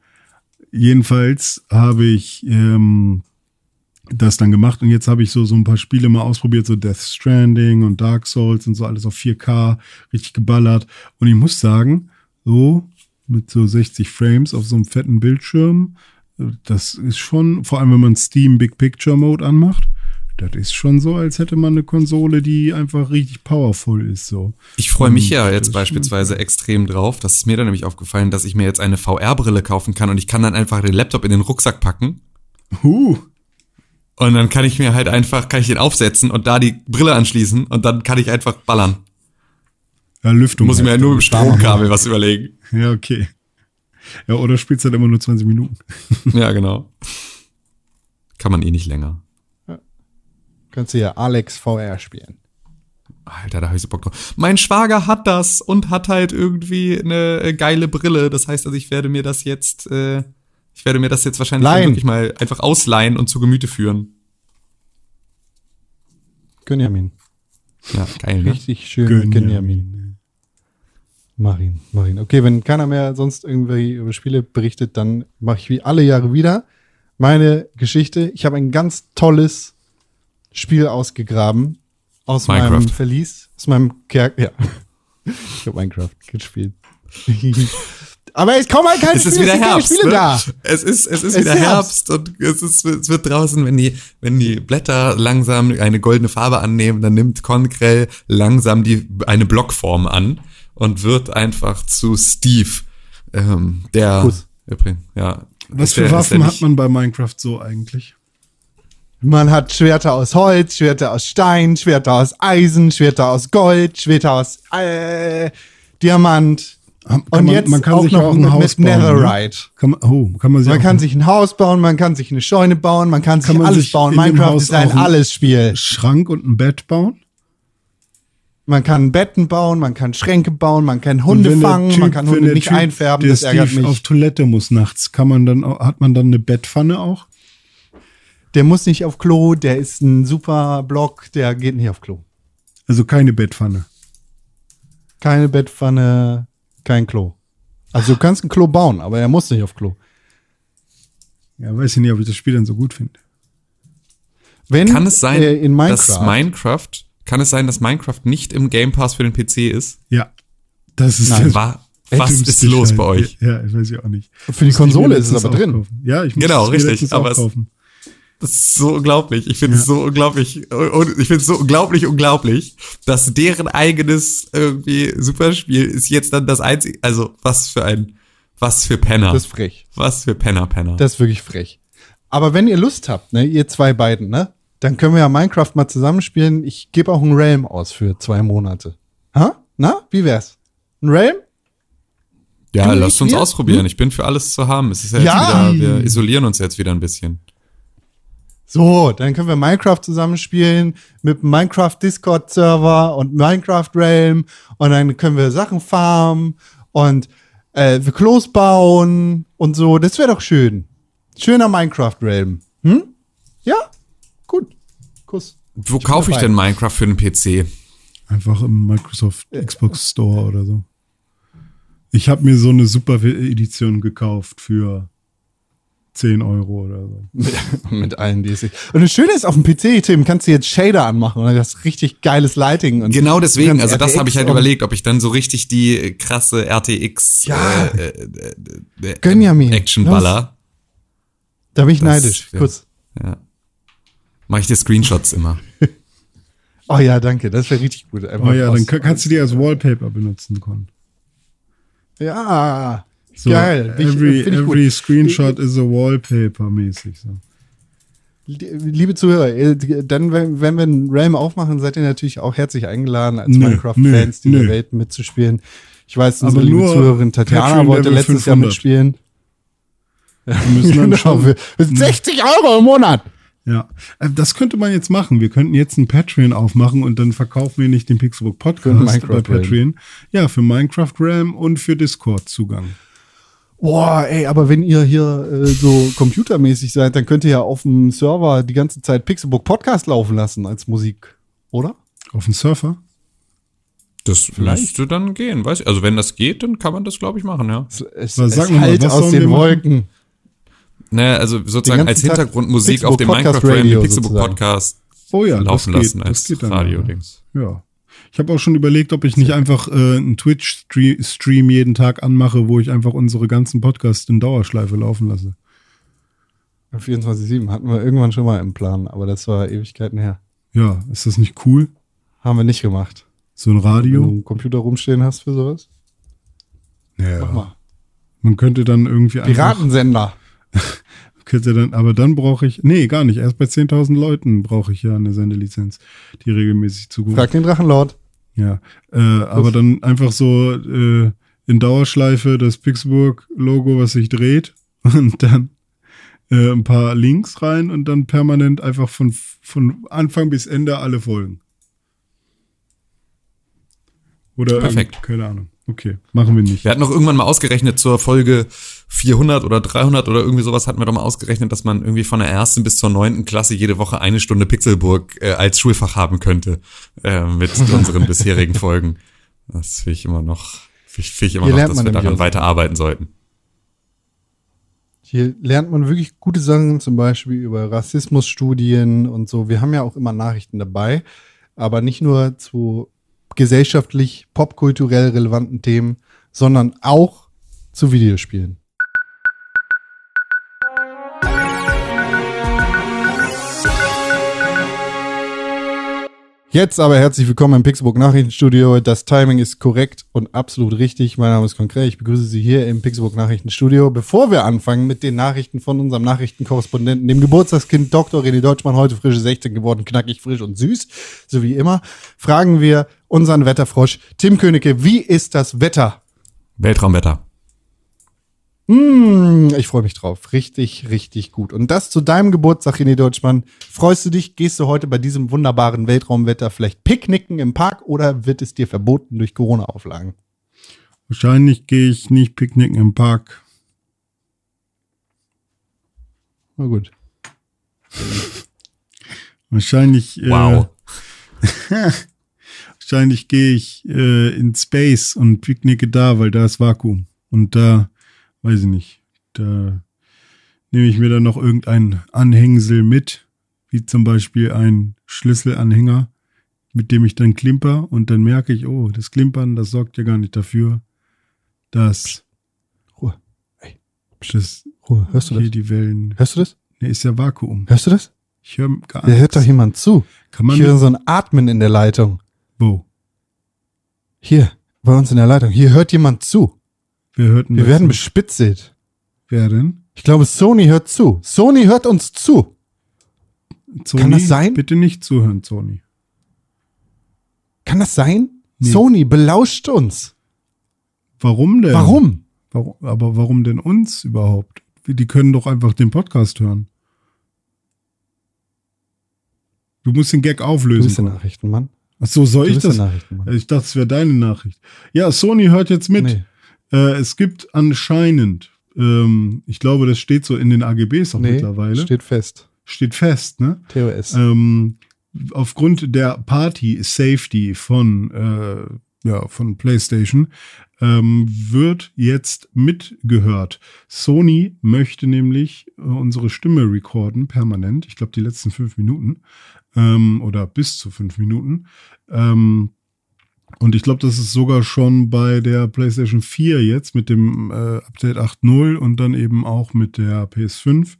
jedenfalls habe ich ähm, das dann gemacht und jetzt habe ich so, so ein paar Spiele mal ausprobiert, so Death Stranding und Dark Souls und so alles auf 4K, richtig geballert. Und ich muss sagen, so mit so 60 Frames auf so einem fetten Bildschirm, das ist schon, vor allem wenn man Steam Big Picture Mode anmacht, das ist schon so, als hätte man eine Konsole, die einfach richtig powerful ist. So. Ich freue mich ja jetzt beispielsweise extrem drauf. Das ist mir dann nämlich aufgefallen, dass ich mir jetzt eine VR-Brille kaufen kann und ich kann dann einfach den Laptop in den Rucksack packen Huh. und dann kann ich mir halt einfach, kann ich den aufsetzen und da die Brille anschließen und dann kann ich einfach ballern. Ja, Lüftung. Muss ich mir halt. ja nur mit dem Stromkabel was überlegen. Ja, okay. Ja, oder spielst halt immer nur 20 Minuten. Ja, genau. Kann man eh nicht länger. Kannst du ja Alex VR spielen. Alter, da hab ich so Bock drauf. Mein Schwager hat das und hat halt irgendwie eine äh, geile Brille. Das heißt, also ich werde mir das jetzt, äh, ich werde mir das jetzt wahrscheinlich wirklich mal einfach ausleihen und zu Gemüte führen. Gönjamin. Ja, geil, ne? Richtig schön Gönjamin. Mach ihn, mach ihn. Okay, wenn keiner mehr sonst irgendwie über Spiele berichtet, dann mache ich wie alle Jahre wieder meine Geschichte. Ich habe ein ganz tolles Spiel ausgegraben aus meinem Minecraft. Verlies, aus meinem Kerk. Ja, ich habe Minecraft gespielt. Aber es kommen halt keine Es ist wieder keine Herbst. Spiele Ne? da. Es ist, es ist Es wieder ist Herbst und es, ist, es wird draußen, wenn die, wenn die Blätter langsam eine goldene Farbe annehmen, dann nimmt Konkrell langsam die, eine Blockform an und wird einfach zu Steve, ähm, der, übrigens, ja. Was für Waffen hat man bei Minecraft so eigentlich? Man hat Schwerter aus Holz, Schwerter aus Stein, Schwerter aus Eisen, Schwerter aus Gold, Schwerter aus äh, Diamant. Kann Und man, jetzt man kann auch sich noch auch ein Haus mit bauen. Ne? Netherite. Kann man, oh, kann man sich Man kann sich ein Haus bauen, man kann sich eine Scheune bauen, man kann sich Kann man alles sich bauen. Minecraft ist ein Alles-Spiel. einen Schrank und ein Bett bauen. Man kann Betten bauen, man kann Schränke bauen, man kann Und Hunde fangen, Typ- man kann Hunde der nicht Typ, einfärben, der das ärgert Steve mich. auf Toilette muss nachts, kann man dann auch, hat man dann eine Bettpfanne auch? Der muss nicht auf Klo, der ist ein super Block, der geht nicht auf Klo. Also keine Bettpfanne. Keine Bettpfanne, kein Klo. Also du kannst ein Klo bauen, aber er muss nicht auf Klo. Ja, weiß ich nicht, ob ich das Spiel dann so gut finde. Wenn Kann es sein, äh, in Minecraft, dass Minecraft, kann es sein, dass Minecraft nicht im Game Pass für den PC ist? Ja. Das ist Nein, das War, was ist los Scheiß. bei euch? Ja, ich weiß ja auch nicht. für die Konsole ist es aber drin. kaufen. Ja, ich muss Genau, es mir richtig, aber auch es- kaufen. Das ist so unglaublich. Ich finde es Ja. so unglaublich. Und ich finde es so unglaublich, unglaublich, dass deren eigenes irgendwie Superspiel ist jetzt dann das einzige. Also, was für ein, was für Penner. Das ist frech. was für Penner, Penner. Das ist wirklich frech. Aber wenn ihr Lust habt, ne, ihr zwei beiden, ne, dann können wir ja Minecraft mal zusammenspielen. Ich gebe auch einen Realm aus für zwei Monate. Ha? Na, wie wär's? Ein Realm? ja, du, lasst uns wir? ausprobieren. Ich bin für alles zu haben. Es ist ja jetzt Ja. wieder, wir isolieren uns jetzt wieder ein bisschen. So, dann können wir Minecraft zusammenspielen mit Minecraft Discord Server und Minecraft Realm und dann können wir Sachen farmen und äh, wir Klos bauen und so. Das wäre doch schön. Schöner Minecraft Realm. Hm? Ja? Gut. Kuss. Wo kaufe ich denn Minecraft für den PC? Einfach im Microsoft Xbox Store oder so. Ich habe mir so eine Super Edition gekauft für 10 Euro oder so. mit allen DC. Und das Schöne ist, auf dem PC, Tim, kannst du jetzt Shader anmachen und du richtig geiles Lighting. Und Genau deswegen, also das RTX habe ich halt überlegt, ob ich dann so richtig die krasse RTX Ja. äh, äh, äh, äh, Gönn ja mir. Actionballer. Da bin ich Das neidisch. wär- Kurz. Ja. Mache ich dir Screenshots immer. Oh ja, danke. Das wäre richtig gut. Einfach Oh ja, dann kann- kannst du die als Wallpaper benutzen, Con. Ja. So, Geil. Ich- Every, ich gut. every screenshot is a wallpaper mäßig. So. Liebe Zuhörer, dann, wenn, wenn wir einen Realm aufmachen, seid ihr natürlich auch herzlich eingeladen, als Minecraft-Fans dieser nö. Welt mitzuspielen. Ich weiß, unsere Aber liebe nur Zuhörerin Tatjana Patreon wollte letztes Jahr 500. mitspielen. Wir müssen dann Genau, schon, für, für 60 Euro im Monat. Ja, Äh, das könnte man jetzt machen. Wir könnten jetzt ein Patreon aufmachen und dann verkaufen wir nicht den Pixelbook Podcast bei Patreon. Ja, für Minecraft RAM und für Discord Zugang. Boah, ey, aber wenn ihr hier äh, so computermäßig seid, dann könnt ihr ja auf dem Server die ganze Zeit Pixelbook Podcast laufen lassen als Musik, oder? Auf dem Surfer? Das müsste dann gehen, weiß ich. Also wenn das geht, dann kann man das, glaube ich, machen, ja. Es, es, es mal, halt was aus sollen den wir machen? Naja, also sozusagen als Hintergrundmusik auf dem Pixelbook Minecraft Podcast Ram, den Radio Pixelbook sozusagen. Podcast Oh ja, laufen das geht, lassen das als Radio-Dings. Ja. Ich habe auch schon überlegt, ob ich nicht einfach äh, einen Twitch-Stream jeden Tag anmache, wo ich einfach unsere ganzen Podcasts in Dauerschleife laufen lasse. 24-7 hatten wir irgendwann schon mal im Plan, aber das war Ewigkeiten her. Ja, ist das nicht cool? Haben wir nicht gemacht. So ein Wenn du Radio? einen Computer rumstehen hast für sowas? Ja. Mach mal. Man könnte dann irgendwie einfach, Piratensender. könnte dann, aber dann brauche ich, nee, gar nicht. Erst bei 10.000 Leuten brauche ich ja eine Sendelizenz, die regelmäßig zugerufen Frag den Drachenlord. Ja, äh, aber dann einfach so äh, in Dauerschleife das Pixburg-Logo, was sich dreht und dann äh, ein paar Links rein und dann permanent einfach von, von Anfang bis Ende alle Folgen. Oder Perfekt. irgend- keine Ahnung. Okay, machen wir nicht. Wir hatten noch irgendwann mal ausgerechnet zur Folge 400 oder 300 oder irgendwie sowas hatten wir doch mal ausgerechnet, dass man irgendwie von der ersten bis zur neunten Klasse jede Woche eine Stunde Pixelburg äh, als Schulfach haben könnte äh, mit unseren bisherigen Folgen. Das finde ich immer noch, finde ich, immer Hier noch, dass wir daran weiterarbeiten sollten. Hier lernt man wirklich gute Sachen, zum Beispiel über Rassismusstudien und so. Wir haben ja auch immer Nachrichten dabei, aber nicht nur zu gesellschaftlich, popkulturell relevanten Themen, sondern auch zu Videospielen. Jetzt aber herzlich willkommen im Pixelbook Nachrichtenstudio. Das Timing ist korrekt und absolut richtig. Mein Name ist Konkret. Ich begrüße Sie hier im Pixelbook Nachrichtenstudio. Bevor wir anfangen mit den Nachrichten von unserem Nachrichtenkorrespondenten, dem Geburtstagskind Dr. René Deutschmann, heute frische 16 geworden, knackig, frisch und süß, so wie immer, fragen wir unseren Wetterfrosch Tim Königke, wie ist das Wetter? Weltraumwetter. Hm, ich freue mich drauf. Richtig, richtig gut. Und das zu deinem Geburtstag, René Deutschmann. Freust du dich? Gehst du heute bei diesem wunderbaren Weltraumwetter vielleicht picknicken im Park oder wird es dir verboten durch Corona-Auflagen? Wahrscheinlich gehe ich nicht picknicken im Park. Na gut. Wahrscheinlich, Wow. äh, wahrscheinlich gehe ich äh, in Space und picknicke da, weil da ist Vakuum. Und da, weiß ich nicht, da nehme ich mir dann noch irgendein Anhängsel mit, wie zum Beispiel ein Schlüsselanhänger, mit dem ich dann klimper und dann merke ich, oh, das Klimpern, das sorgt ja gar nicht dafür, dass Ruhe. Ey. das Ruhe. Hörst du hier das? die Wellen. Hörst du das? Ne, ist ja Vakuum. Hörst du das? Ich höre gar Da hört doch nichts. jemand zu. Kann man Ich höre so ein Atmen in der Leitung. Wo? Hier, bei uns in der Leitung. Hier hört jemand zu. Wir hörten Wir werden bespitzelt. Wer denn? Ich glaube, Sony hört zu. Sony hört uns zu. Sony? Kann das sein? Bitte nicht zuhören, Sony. Kann das sein? Nee. Sony belauscht uns. Warum denn? Warum? warum? Aber warum denn uns überhaupt? Die können doch einfach den Podcast hören. Du musst den Gag Du auflösen. bist der Nachrichtenmann. Ach so, soll ich das? Ich dachte, es wäre deine Nachricht. Ja, Sony hört jetzt mit. Nee. Äh, es gibt anscheinend, ähm, ich glaube, das steht so in den AGBs auch Nee, mittlerweile, steht, steht fest. fest, ne? TOS. Ähm, aufgrund der Party Safety von, äh, ja, von PlayStation ähm, wird jetzt mitgehört. Sony möchte nämlich äh, unsere Stimme recorden, permanent. Ich glaube, die letzten fünf Minuten ähm, oder bis zu fünf Minuten. Ähm, und ich glaube, das ist sogar schon bei der PlayStation 4 jetzt mit dem äh, Update 8.0 und dann eben auch mit der PS5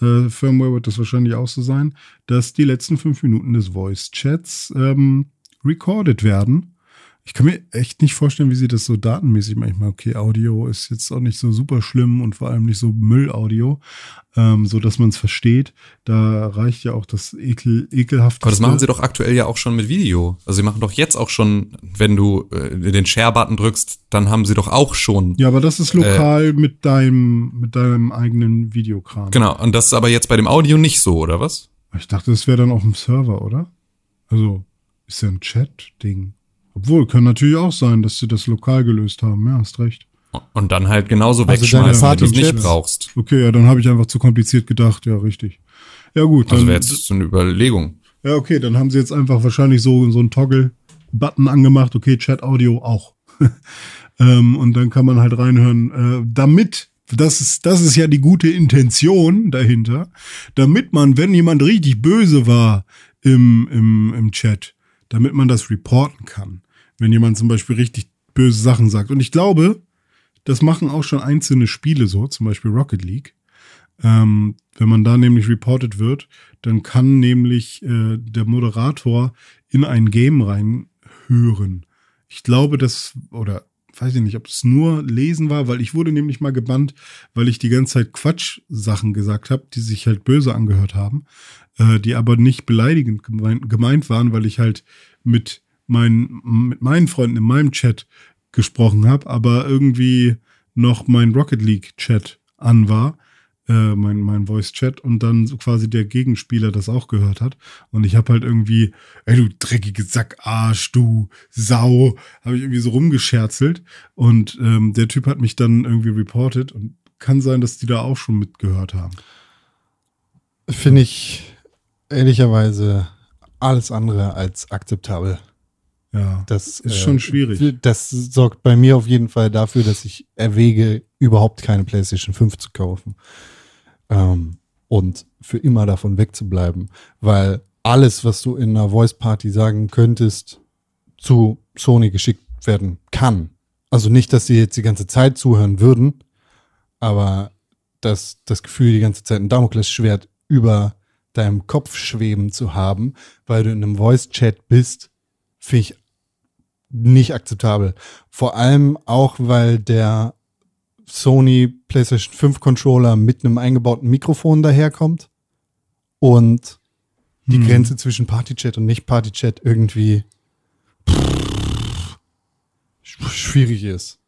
äh, Firmware wird das wahrscheinlich auch so sein, dass die letzten fünf Minuten des Voice Chats ähm, recorded werden. Ich kann mir echt nicht vorstellen, wie sie das so datenmäßig manchmal. Okay, Audio ist jetzt auch nicht so super schlimm und vor allem nicht so Müllaudio, ähm, so dass man es versteht. Da reicht ja auch das ekel, ekelhafte. Aber das machen sie doch aktuell ja auch schon mit Video. Also sie machen doch jetzt auch schon, wenn du äh, den Share-Button drückst, dann haben sie doch auch schon. Ja, aber das ist lokal mit deinem mit deinem eigenen Videokram. Genau, und das ist aber jetzt bei dem Audio nicht so, oder was? Ich dachte, das wäre dann auf dem Server, oder? Also, ist ja ein Chat-Ding. Obwohl, kann natürlich auch sein, dass sie das lokal gelöst haben. Ja, hast recht. Und dann halt genauso Also wegschmeißen, wenn du es nicht brauchst. Okay, ja, dann habe ich einfach zu kompliziert gedacht. Ja, richtig. Ja, gut. Also wäre jetzt so eine Überlegung. ja, okay, dann haben sie jetzt einfach wahrscheinlich so, so einen Toggle-Button angemacht. Okay, Chat-Audio auch. ähm, und dann kann man halt reinhören, äh, damit, das ist, das ist ja die gute Intention dahinter, damit man, wenn jemand richtig böse war im, im, im Chat, damit man das reporten kann. Wenn jemand zum Beispiel richtig böse Sachen sagt. Und ich glaube, das machen auch schon einzelne Spiele so, zum Beispiel Rocket League. Ähm, wenn man da nämlich reported wird, dann kann nämlich äh, der Moderator in ein Game reinhören. Ich glaube, das, oder weiß ich nicht, ob es nur lesen war, weil ich wurde nämlich mal gebannt, weil ich die ganze Zeit Quatsch-Sachen gesagt habe, die sich halt böse angehört haben, äh, die aber nicht beleidigend gemeint, gemeint waren, weil ich halt mit, meinen mit meinen Freunden in meinem Chat gesprochen habe, aber irgendwie noch mein Rocket League Chat an war, äh, mein, mein Voice Chat und dann so quasi der Gegenspieler das auch gehört hat und ich habe halt irgendwie, ey du dreckige Sackarsch, du Sau, habe ich irgendwie so rumgescherzelt und ähm, der Typ hat mich dann irgendwie reported und kann sein, dass die da auch schon mitgehört haben. Finde ich ehrlicherweise alles andere als akzeptabel. Ja, Das Ist schon schwierig. Das sorgt bei mir auf jeden Fall dafür, dass ich erwäge, überhaupt keine PlayStation 5 zu kaufen. Ähm, und für immer davon wegzubleiben. Weil alles, was du in einer Voice Party sagen könntest, zu Sony geschickt werden kann. Also nicht, dass sie jetzt die ganze Zeit zuhören würden, aber dass das Gefühl, die ganze Zeit ein Damoklesschwert über deinem Kopf schweben zu haben, weil du in einem Voice-Chat bist, finde ich nicht akzeptabel. Vor allem auch, weil der Sony PlayStation 5 Controller mit einem eingebauten Mikrofon daherkommt und die Hm. Grenze zwischen Partychat und nicht Partychat irgendwie sch- schwierig ist.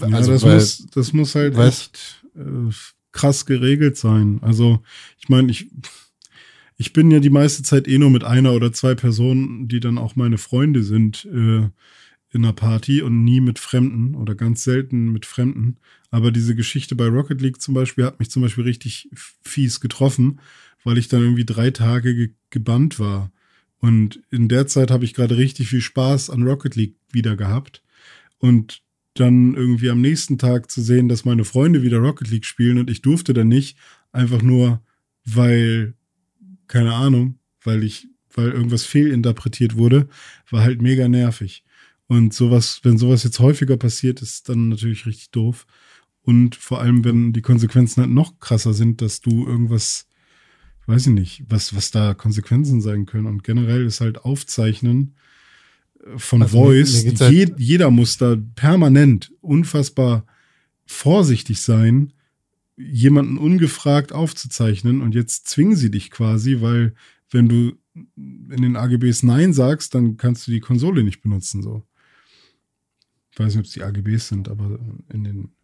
Ja, Also, das, weil- muss, das muss halt weil- echt äh, krass geregelt sein. Also, ich meine, ich, ich bin ja die meiste Zeit eh nur mit einer oder zwei Personen, die dann auch meine Freunde sind, äh, in einer Party und nie mit Fremden oder ganz selten mit Fremden. Aber diese Geschichte bei Rocket League zum Beispiel hat mich zum Beispiel richtig fies getroffen, weil ich dann irgendwie drei Tage ge gebannt war. Und in der Zeit habe ich gerade richtig viel Spaß an Rocket League wieder gehabt. Und dann irgendwie am nächsten Tag zu sehen, dass meine Freunde wieder Rocket League spielen und ich durfte dann nicht, einfach nur, weil, keine Ahnung, weil ich, weil irgendwas fehlinterpretiert wurde, war halt mega nervig. Und sowas, wenn sowas jetzt häufiger passiert, ist dann natürlich richtig doof. Und vor allem, wenn die Konsequenzen halt noch krasser sind, dass du irgendwas, weiß ich nicht, was, was da Konsequenzen sein können. Und generell ist halt Aufzeichnen äh, von also Voice, mir, mir je, halt jeder muss da permanent unfassbar vorsichtig sein, jemanden ungefragt aufzuzeichnen. Und jetzt zwingen sie dich quasi, weil wenn du in den AGBs Nein sagst, dann kannst du die Konsole nicht benutzen, so. Ich weiß nicht, ob es die AGBs sind, aber in den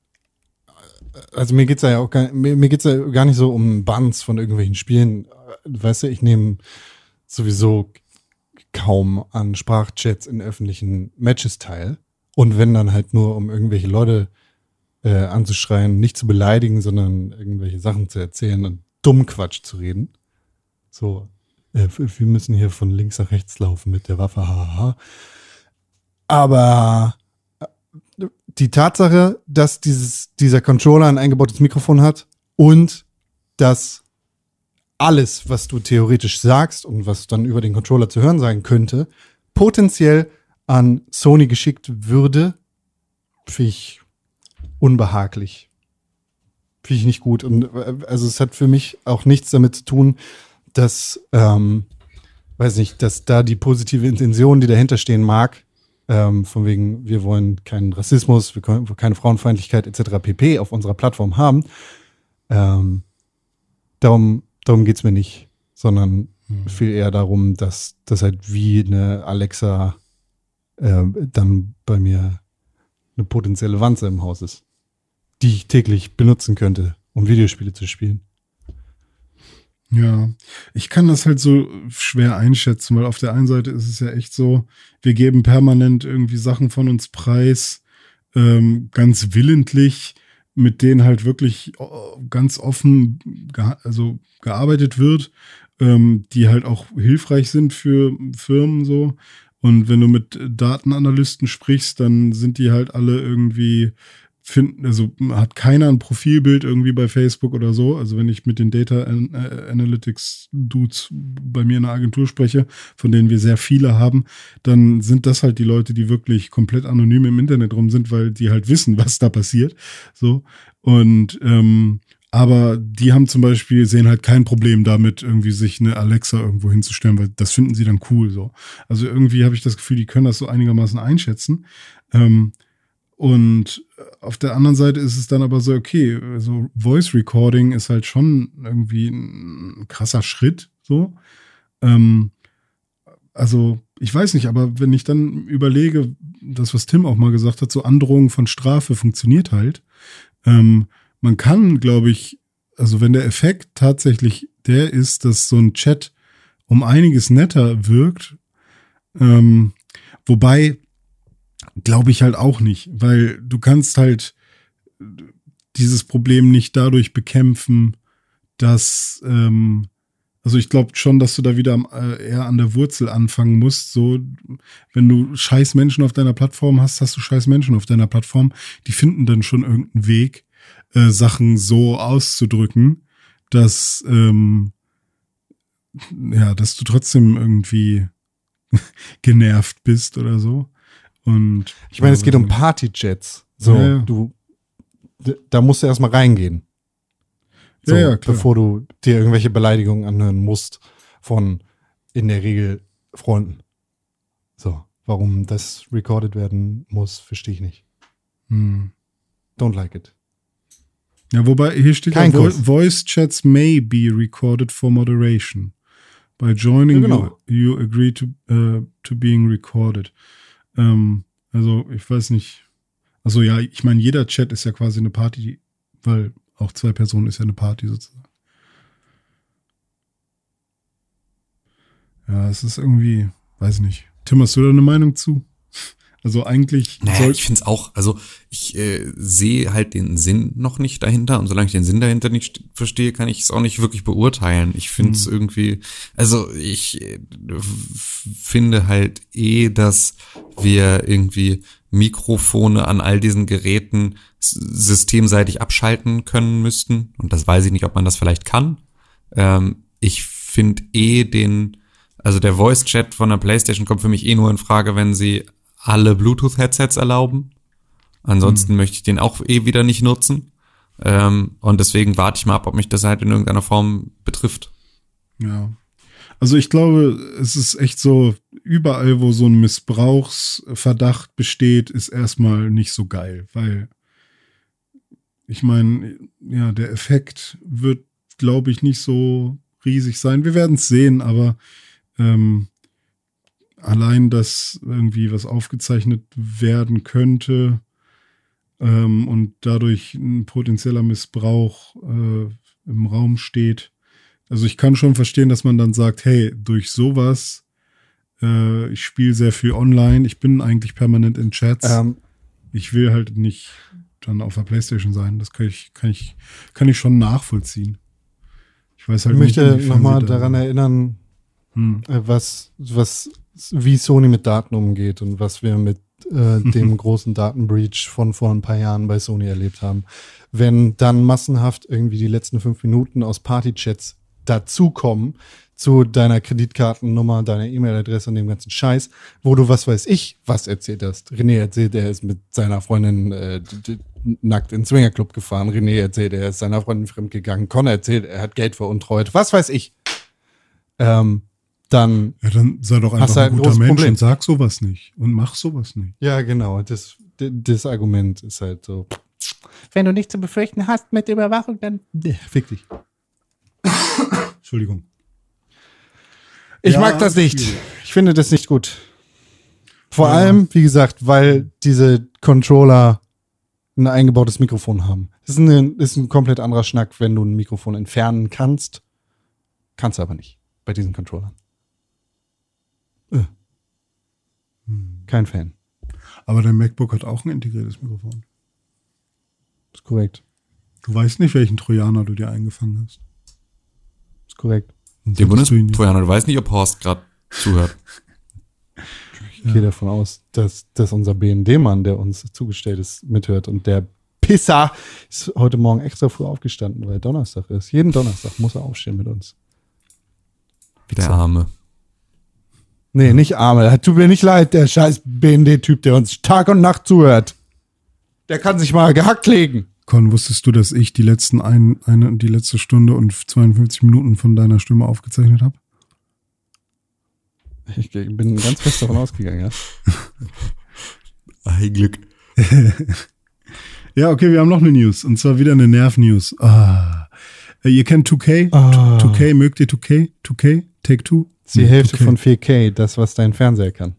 also mir geht's ja auch gar, mir, mir geht's ja gar nicht so um Bans von irgendwelchen Spielen. Weißt du, ich nehme sowieso kaum an Sprachchats in öffentlichen Matches teil. Und wenn dann halt nur, um irgendwelche Leute äh, anzuschreien, nicht zu beleidigen, sondern irgendwelche Sachen zu erzählen und dumm Quatsch zu reden. So, äh, wir müssen hier von links nach rechts laufen mit der Waffe, haha. Aber die Tatsache, dass dieses, dieser Controller ein eingebautes Mikrofon hat und dass alles, was du theoretisch sagst und was dann über den Controller zu hören sein könnte, potenziell an Sony geschickt würde, finde ich unbehaglich. Finde ich nicht gut. Und also es hat für mich auch nichts damit zu tun, dass, ähm, weiß nicht, dass da die positive Intention, die dahinter stehen mag, ähm, von wegen, wir wollen keinen Rassismus, wir können keine Frauenfeindlichkeit etc. pp. auf unserer Plattform haben. Ähm, darum darum geht es mir nicht, sondern mhm. viel eher darum, dass das halt wie eine Alexa äh, dann bei mir eine potenzielle Wanze im Haus ist, die ich täglich benutzen könnte, um Videospiele zu spielen. Ja, ich kann das halt so schwer einschätzen, weil auf der einen Seite ist es ja echt so, wir geben permanent irgendwie Sachen von uns preis, ähm, ganz willentlich, mit denen halt wirklich äh, ganz offen ge also gearbeitet wird, ähm, die halt auch hilfreich sind für Firmen so. Und wenn du mit Datenanalysten sprichst, dann sind die halt alle irgendwie finden, also hat keiner ein Profilbild irgendwie bei Facebook oder so. Also wenn ich mit den Data äh, Analytics Dudes bei mir in der Agentur spreche, von denen wir sehr viele haben, dann sind das halt die Leute, die wirklich komplett anonym im Internet rum sind, weil die halt wissen, was da passiert. So. Und ähm, aber die haben zum Beispiel, sehen halt kein Problem damit, irgendwie sich eine Alexa irgendwo hinzustellen, weil das finden sie dann cool so. Also irgendwie habe ich das Gefühl, die können das so einigermaßen einschätzen. Ähm, und auf der anderen Seite ist es dann aber so, okay, so Voice Recording ist halt schon irgendwie ein krasser Schritt, so. Ähm, also, ich weiß nicht, aber wenn ich dann überlege, das, was Tim auch mal gesagt hat, so Androhung von Strafe funktioniert halt. Ähm, man kann, glaube ich, also wenn der Effekt tatsächlich der ist, dass so ein Chat um einiges netter wirkt, ähm, wobei Glaube ich halt auch nicht, weil du kannst halt dieses Problem nicht dadurch bekämpfen, dass, ähm, also ich glaube schon, dass du da wieder äh, eher an der Wurzel anfangen musst. So, wenn du scheiß Menschen auf deiner Plattform hast, hast du scheiß Menschen auf deiner Plattform. Die finden dann schon irgendeinen Weg, äh, Sachen so auszudrücken, dass, ähm, ja, dass du trotzdem irgendwie genervt bist oder so. Und ich meine, es geht um Partyjets. So, ja, ja. du, da musst du erstmal reingehen. So, ja, bevor du dir irgendwelche Beleidigungen anhören musst von in der Regel Freunden. So, warum das recorded werden muss, verstehe ich nicht. Hm. Don't like it. Ja, wobei hier steht Kein ja, Vo Voice Chats may be recorded for moderation. By joining ja, genau. you, you agree to, uh, to being recorded. Ähm, also ich weiß nicht. Also ja, ich meine, jeder Chat ist ja quasi eine Party, weil auch zwei Personen ist ja eine Party sozusagen. Ja, es ist irgendwie, weiß nicht. Tim, hast du da eine Meinung zu? Also eigentlich. Naja, ich finde es auch, also ich äh, sehe halt den Sinn noch nicht dahinter und solange ich den Sinn dahinter nicht verstehe, kann ich es auch nicht wirklich beurteilen. Ich finde es hm. irgendwie, also ich äh, finde halt eh, dass wir irgendwie Mikrofone an all diesen Geräten systemseitig abschalten können müssten. Und das weiß ich nicht, ob man das vielleicht kann. Ähm, ich finde eh den, also der Voice-Chat von der PlayStation kommt für mich eh nur in Frage, wenn sie alle Bluetooth-Headsets erlauben. Ansonsten mhm. möchte ich den auch eh wieder nicht nutzen. Ähm, und deswegen warte ich mal ab, ob mich das halt in irgendeiner Form betrifft. Ja. Also ich glaube, es ist echt so, überall, wo so ein Missbrauchsverdacht besteht, ist erstmal nicht so geil, weil ich meine, ja, der Effekt wird, glaube ich, nicht so riesig sein. Wir werden es sehen, aber ähm, allein, dass irgendwie was aufgezeichnet werden könnte ähm, und dadurch ein potenzieller Missbrauch äh, im Raum steht. Also ich kann schon verstehen, dass man dann sagt, hey, durch sowas, äh, ich spiele sehr viel online, ich bin eigentlich permanent in Chats. Ähm, ich will halt nicht dann auf der Playstation sein. Das kann ich, kann ich, kann ich schon nachvollziehen. Ich weiß halt ich möchte nochmal daran erinnern, hm. Äh, was, was, wie Sony mit Daten umgeht und was wir mit äh, dem großen Datenbreach von vor ein paar Jahren bei Sony erlebt haben. Wenn dann massenhaft irgendwie die letzten fünf Minuten aus Partychats dazukommen zu deiner Kreditkartennummer, deiner E-Mail-Adresse und dem ganzen Scheiß, wo du was weiß ich, was erzählt hast. René erzählt, er ist mit seiner Freundin äh, nackt in den Swingerclub gefahren. René erzählt, er ist seiner Freundin fremdgegangen. Connor erzählt, er hat Geld veruntreut. Was weiß ich. Ähm, dann, ja, dann sei doch einfach ein, ein guter Mensch Problem. und sag sowas nicht und mach sowas nicht. Ja, genau. Das, das Argument ist halt so. Wenn du nichts zu befürchten hast mit Überwachung, dann fick dich. Entschuldigung. Ich ja, mag das nicht. Ich finde das nicht gut. Vor ja. allem, wie gesagt, weil diese Controller ein eingebautes Mikrofon haben. Das ist, eine, ist ein komplett anderer Schnack, wenn du ein Mikrofon entfernen kannst. Kannst du aber nicht bei diesen Controllern. Äh. Kein Fan. Aber dein MacBook hat auch ein integriertes Mikrofon. Das ist korrekt. Du weißt nicht, welchen Trojaner du dir eingefangen hast. Das ist korrekt. Der Bundestrojaner, du weißt nicht, ob Horst gerade zuhört. Ich ja. gehe davon aus, dass, dass unser BND-Mann, der uns zugestellt ist, mithört und der Pisser ist heute Morgen extra früh aufgestanden, weil Donnerstag ist. Jeden Donnerstag muss er aufstehen mit uns. Wie der Arme. Nee, nicht Arme. Tut mir nicht leid, der scheiß BND-Typ, der uns Tag und Nacht zuhört. Der kann sich mal gehackt legen. Con, wusstest du, dass ich die letzten ein, eine, die letzte Stunde und 52 Minuten von deiner Stimme aufgezeichnet habe? Ich bin ganz fest davon ausgegangen, ja. Ein Glück. ja, okay, wir haben noch eine News. Und zwar wieder eine Nerv-News. Ah. Ihr kennt 2K? Ah. 2K, mögt ihr 2K? 2K? Take Two? Die Hälfte 2K. von 4K, das, was dein Fernseher kann.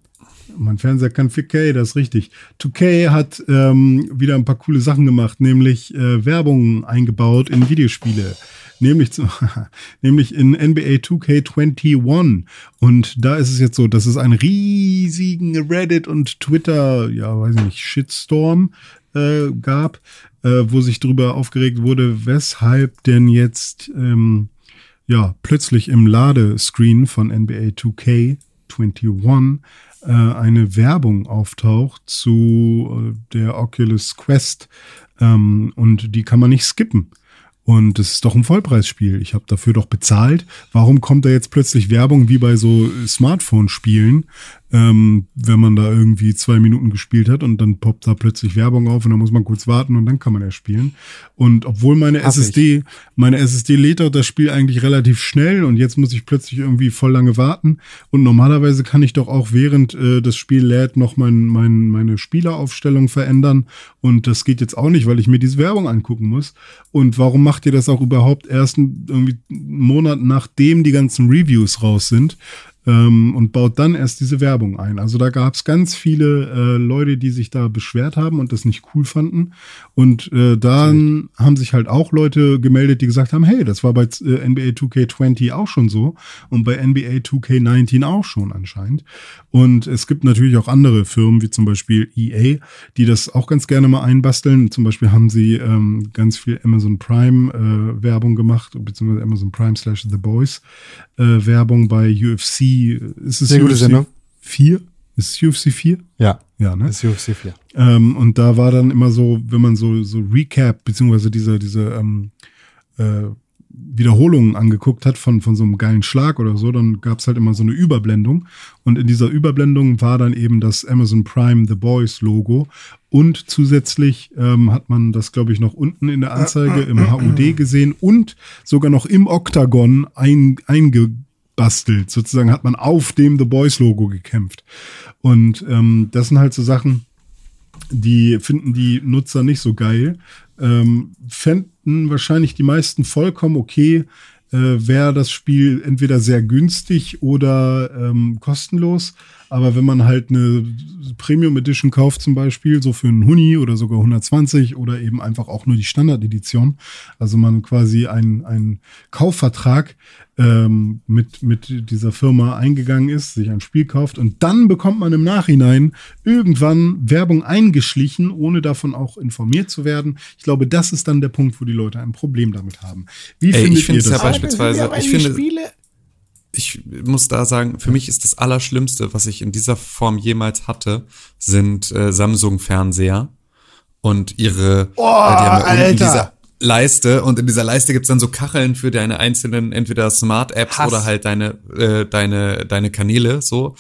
Mein Fernseher kann 4K, das ist richtig. 2K hat ähm, wieder ein paar coole Sachen gemacht, nämlich äh, Werbung eingebaut in Videospiele. Nämlich, zu, nämlich in NBA 2K21. Und da ist es jetzt so, dass es einen riesigen Reddit und Twitter, ja, weiß ich nicht, Shitstorm äh, gab, äh, wo sich darüber aufgeregt wurde, weshalb denn jetzt ähm, ja plötzlich im Ladescreen von NBA 2K21 äh, eine Werbung auftaucht zu äh, der Oculus Quest ähm, und die kann man nicht skippen. Und es ist doch ein Vollpreisspiel. Ich habe dafür doch bezahlt. Warum kommt da jetzt plötzlich Werbung wie bei so Smartphone-Spielen, ähm, wenn man da irgendwie zwei Minuten gespielt hat und dann poppt da plötzlich Werbung auf und dann muss man kurz warten und dann kann man ja spielen. Und obwohl meine Hab SSD, ich. meine SSD lädt auch das Spiel eigentlich relativ schnell und jetzt muss ich plötzlich irgendwie voll lange warten. Und normalerweise kann ich doch auch während äh, das Spiel lädt noch mein, mein, meine Spieleraufstellung verändern. Und das geht jetzt auch nicht, weil ich mir diese Werbung angucken muss. Und warum macht ihr das auch überhaupt erst irgendwie einen Monat nachdem die ganzen Reviews raus sind? Ähm, und baut dann erst diese Werbung ein. Also da gab es ganz viele äh, Leute, die sich da beschwert haben und das nicht cool fanden. Und äh, dann okay. haben sich halt auch Leute gemeldet, die gesagt haben, hey, das war bei äh, NBA 2K20 auch schon so und bei NBA 2K19 auch schon anscheinend. Und es gibt natürlich auch andere Firmen, wie zum Beispiel EA, die das auch ganz gerne mal einbasteln. Zum Beispiel haben sie ähm, ganz viel Amazon Prime äh, Werbung gemacht, beziehungsweise Amazon Prime slash The Boys äh, Werbung bei UFC. Ist es Sehr UFC gute Sendung. Vier? Ist es UFC 4? Ja, Ja, ne? ist UFC 4. Ähm, und da war dann immer so, wenn man so, so Recap, beziehungsweise diese, diese ähm, äh, Wiederholungen angeguckt hat von, von so einem geilen Schlag oder so, dann gab's halt immer so eine Überblendung. Und in dieser Überblendung war dann eben das Amazon Prime The Boys Logo. Und zusätzlich ähm, hat man das, glaube ich, noch unten in der Anzeige im HUD gesehen und sogar noch im Oktagon ein, eingebastelt. Sozusagen hat man auf dem The Boys Logo gekämpft. Und ähm, das sind halt so Sachen, die finden die Nutzer nicht so geil. Ähm, fänden wahrscheinlich die meisten vollkommen okay, äh, wäre das Spiel entweder sehr günstig oder ähm, kostenlos. Aber wenn man halt eine Premium Edition kauft zum Beispiel, so für einen Huni oder sogar 120 oder eben einfach auch nur die Standard-Edition, also man quasi einen Kaufvertrag ähm, mit, mit dieser Firma eingegangen ist, sich ein Spiel kauft und dann bekommt man im Nachhinein irgendwann Werbung eingeschlichen, ohne davon auch informiert zu werden. Ich glaube, das ist dann der Punkt, wo die Leute ein Problem damit haben. Wie Ey, findet ich finde ihr es ja das? beispielsweise, ich finde, ich muss da sagen, für mich ist das Allerschlimmste, was ich in dieser Form jemals hatte, sind äh, Samsung-Fernseher und ihre, Oh, äh, die haben ja unten Alter. Leiste und in dieser Leiste gibt's dann so Kacheln für deine einzelnen entweder Smart-Apps oder halt deine, äh, deine, deine Kanäle so.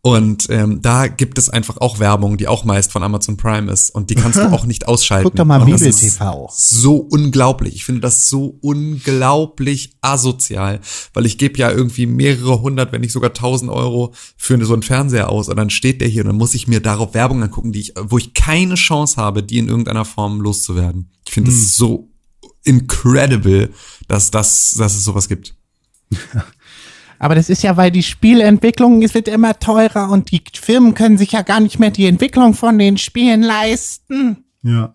Und ähm, da gibt es einfach auch Werbung, die auch meist von Amazon Prime ist. Und die kannst du auch nicht ausschalten. Guck doch mal Bibel TV. So unglaublich. Ich finde das so unglaublich asozial, weil ich gebe ja irgendwie mehrere hundert, wenn nicht sogar tausend Euro für so einen Fernseher aus und dann steht der hier und dann muss ich mir darauf Werbung angucken, die ich, wo ich keine Chance habe, die in irgendeiner Form loszuwerden. Ich finde das so incredible, dass das, dass es sowas gibt. Aber das ist ja, weil die Spielentwicklung, es wird immer teurer und die Firmen können sich ja gar nicht mehr die Entwicklung von den Spielen leisten. Ja.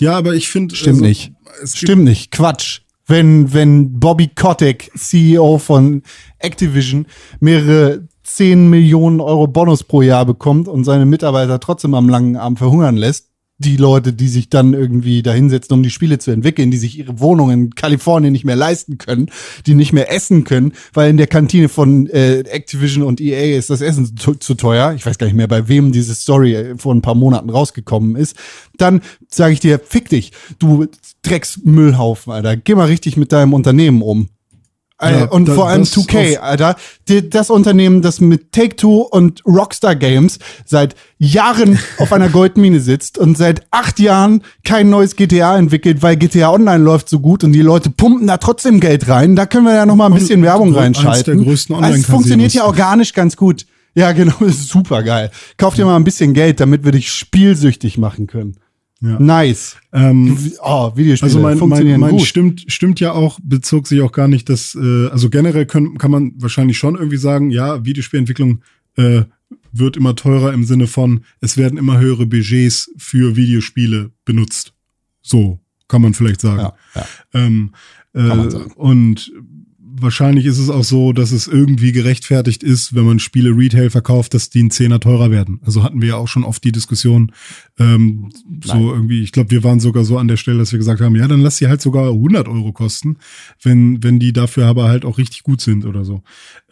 Ja, aber ich finde. Stimmt also, nicht. Stimmt nicht. Quatsch. Wenn, wenn Bobby Kotick, CEO von Activision, mehrere 10 Millionen Euro Bonus pro Jahr bekommt und seine Mitarbeiter trotzdem am langen Arm verhungern lässt, die Leute, die sich dann irgendwie dahinsetzen, um die Spiele zu entwickeln, die sich ihre Wohnungen in Kalifornien nicht mehr leisten können, die nicht mehr essen können, weil in der Kantine von äh, Activision und EA ist das Essen zu, zu teuer. Ich weiß gar nicht mehr, bei wem diese Story äh, vor ein paar Monaten rausgekommen ist. Dann sage ich dir, fick dich, du Drecksmüllhaufen, Alter. Geh mal richtig mit deinem Unternehmen um. Äh, Ja, und da- vor allem das 2K, auf- Alter. Das Unternehmen, das mit Take-Two und Rockstar Games seit Jahren auf einer Goldmine sitzt und seit acht Jahren kein neues GTA entwickelt, weil GTA Online läuft so gut und die Leute pumpen da trotzdem Geld rein. Da können wir ja noch mal ein Und bisschen Werbung eins reinschalten. also es funktioniert ja organisch ganz gut. Ja, genau, ist super geil. Kauf dir mal ein bisschen Geld, damit wir dich spielsüchtig machen können. Ja. Nice. ähm, Oh, Videospiele Also mein, mein, funktionieren mein gut. stimmt, stimmt ja auch, bezog sich auch gar nicht, dass, äh, also generell können, kann man wahrscheinlich schon irgendwie sagen, ja, Videospielentwicklung äh, wird immer teurer im Sinne von, es werden immer höhere Budgets für Videospiele benutzt. So kann man vielleicht sagen. Ja, ja. Ähm, äh, man sagen. Und wahrscheinlich ist es auch so, dass es irgendwie gerechtfertigt ist, wenn man Spiele Retail verkauft, dass die einen Zehner teurer werden. Also hatten wir ja auch schon oft die Diskussion, ähm, so irgendwie, ich glaube, wir waren sogar so an der Stelle, dass wir gesagt haben, ja, dann lass sie halt sogar 100 Euro kosten, wenn, wenn die dafür aber halt auch richtig gut sind oder so.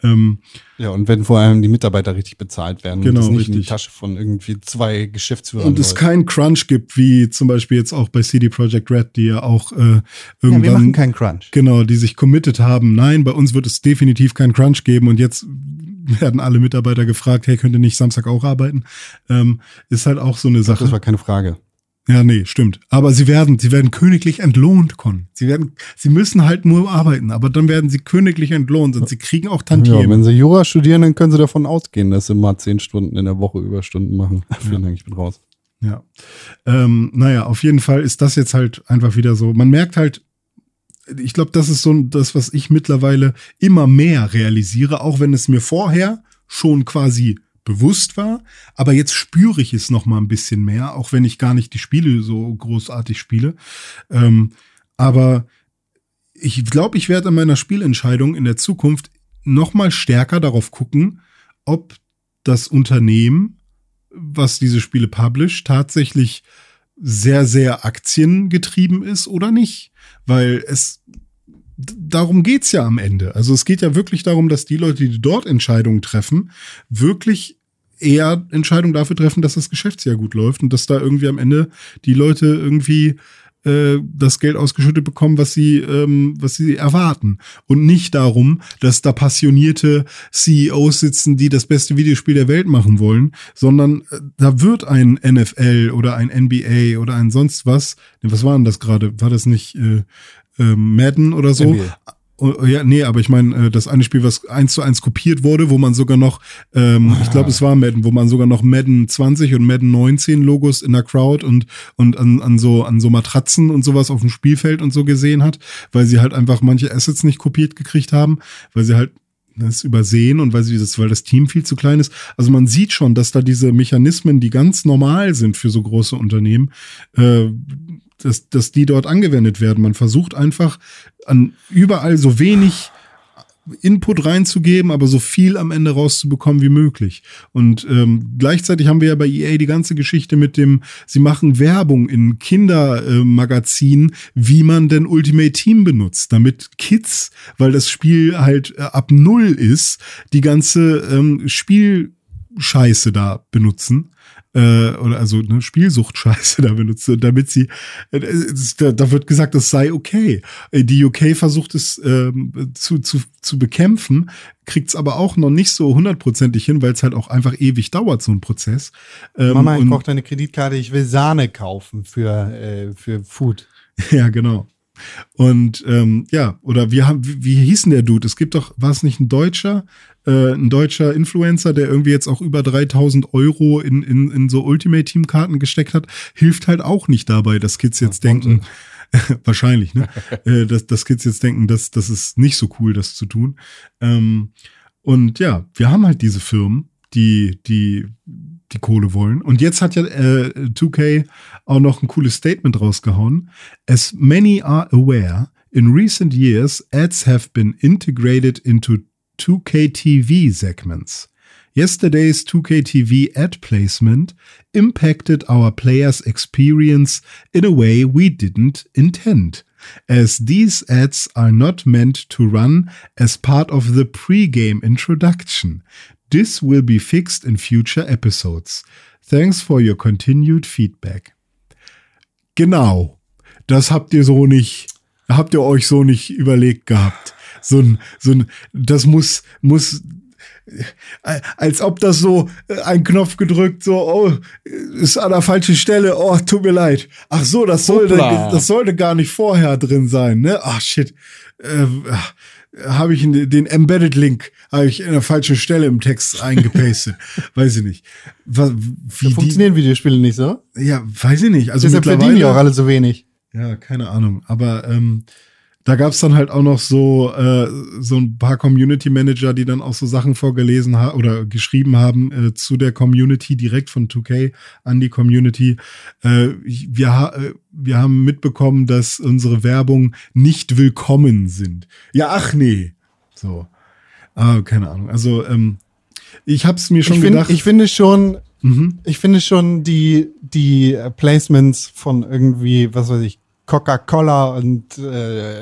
Ähm, Ja, und wenn vor allem die Mitarbeiter richtig bezahlt werden Genau, und das nicht in die richtig. Tasche von irgendwie zwei Geschäftsführern und es läuft. keinen Crunch gibt, wie zum Beispiel jetzt auch bei CD Projekt Red, die ja auch äh, ja, wir irgendwann machen keinen Crunch. Genau, die sich committed haben. Nein, bei uns wird es definitiv keinen Crunch geben und jetzt werden alle Mitarbeiter gefragt, hey, könnt ihr nicht Samstag auch arbeiten? Ähm, ist halt auch so eine Sache. Das war keine Frage. Ja, nee, stimmt. Aber sie werden, sie werden königlich entlohnt, Con. Sie werden, sie müssen halt nur arbeiten, aber dann werden sie königlich entlohnt und sie kriegen auch Ja, Tantiemen. wenn sie Jura studieren, dann können sie davon ausgehen, dass sie mal zehn Stunden in der Woche Überstunden machen. Vielen Dank, ich bin raus. Ja. Ähm, naja, auf jeden Fall ist das jetzt halt einfach wieder so. Man merkt halt, ich glaube, das ist so das, was ich mittlerweile immer mehr realisiere, auch wenn es mir vorher schon quasi bewusst war, aber jetzt spüre ich es noch mal ein bisschen mehr, auch wenn ich gar nicht die Spiele so großartig spiele. Ähm, aber ich glaube, ich werde in meiner Spielentscheidung in der Zukunft noch mal stärker darauf gucken, ob das Unternehmen, was diese Spiele publisht, tatsächlich sehr, sehr aktiengetrieben ist oder nicht. Weil es darum geht's ja am Ende. Also es geht ja wirklich darum, dass die Leute, die dort Entscheidungen treffen, wirklich eher Entscheidungen dafür treffen, dass das Geschäftsjahr gut läuft und dass da irgendwie am Ende die Leute irgendwie äh, das Geld ausgeschüttet bekommen, was sie, ähm, was sie erwarten. Und nicht darum, dass da passionierte CEOs sitzen, die das beste Videospiel der Welt machen wollen, sondern äh, da wird ein NFL oder ein NBA oder ein sonst was. Was war denn das gerade? War das nicht äh, äh, Madden oder so? NBA. Oh, Ja, nee, aber ich meine, äh, das eine Spiel, was eins zu eins kopiert wurde, wo man sogar noch, ähm, ich glaube, es war Madden, wo man sogar noch Madden 20 und Madden 19 Logos in der Crowd und, und an, an so, an so Matratzen und sowas auf dem Spielfeld und so gesehen hat, weil sie halt einfach manche Assets nicht kopiert gekriegt haben, weil sie halt das übersehen und weil sie das, weil das Team viel zu klein ist. Also man sieht schon, dass da diese Mechanismen, die ganz normal sind für so große Unternehmen, äh, dass, dass die dort angewendet werden. Man versucht einfach an überall so wenig Input reinzugeben, aber so viel am Ende rauszubekommen wie möglich. Und ähm, gleichzeitig haben wir ja bei EA die ganze Geschichte mit dem, sie machen Werbung in Kindermagazinen, wie man denn Ultimate Team benutzt, damit Kids, weil das Spiel halt äh, ab Null ist, die ganze ähm, Spielscheiße da benutzen äh, oder also ne, Spielsuchtscheiße da benutze, damit sie, äh, es- da, da wird gesagt, das sei okay. Äh, Die UK versucht es ähm, zu, zu, zu bekämpfen, kriegt es aber auch noch nicht so hundertprozentig hin, weil es halt auch einfach ewig dauert, so ein Prozess. Ähm, Mama, ich brauche deine Kreditkarte, ich will Sahne kaufen für, äh, für Food. Ja, genau. Und ähm, ja, oder wir haben, wie, wie hieß denn der Dude? Es gibt doch, war es nicht ein Deutscher, äh, ein deutscher Influencer, der irgendwie jetzt auch über 3000 Euro in, in, in so Ultimate Team Karten gesteckt hat, hilft halt auch nicht dabei, dass Kids jetzt denken, wahrscheinlich, ne? äh, dass, dass Kids jetzt denken, dass das ist nicht so cool, das zu tun. Ähm, und ja, wir haben halt diese Firmen, die, die, die Kohle wollen. Und jetzt hat ja äh, 2K auch noch ein cooles Statement rausgehauen. As many are aware, in recent years, ads have been integrated into 2K TV segments. Yesterday's 2K TV ad placement impacted our players' experience in a way we didn't intend, as these ads are not meant to run as part of the pre-game introduction. This will be fixed in future episodes. Thanks for your continued feedback. Genau. Das habt ihr so nicht, habt ihr euch so nicht überlegt gehabt. So ein, so ein, das muss, muss, äh, als ob das so äh, ein Knopf gedrückt, so, oh, ist an der falschen Stelle, oh, tut mir leid. Ach so, das sollte, das sollte gar nicht vorher drin sein, ne? Ach shit. Äh, habe ich den Embedded Link habe ich in der falschen Stelle im Text eingepastet. weiß ich nicht. Wa- Da Wie die, funktionieren Videospiele nicht so. ja, weiß ich nicht. Also Deshalb verdienen die auch alle so wenig. ja, keine Ahnung. Aber ähm, da gab's dann halt auch noch so, äh, so ein paar Community Manager, die dann auch so Sachen vorgelesen haben oder geschrieben haben äh, zu der Community direkt von 2K an die Community. Äh, wir, ha äh, wir haben mitbekommen, dass unsere Werbung nicht willkommen sind. Ja, ach nee. So. Ah, keine Ahnung. Also, ähm, ich hab's mir schon Ich, find, gedacht. ich finde schon, mhm. ich finde schon die, die Placements von irgendwie, was weiß ich, Coca-Cola und äh,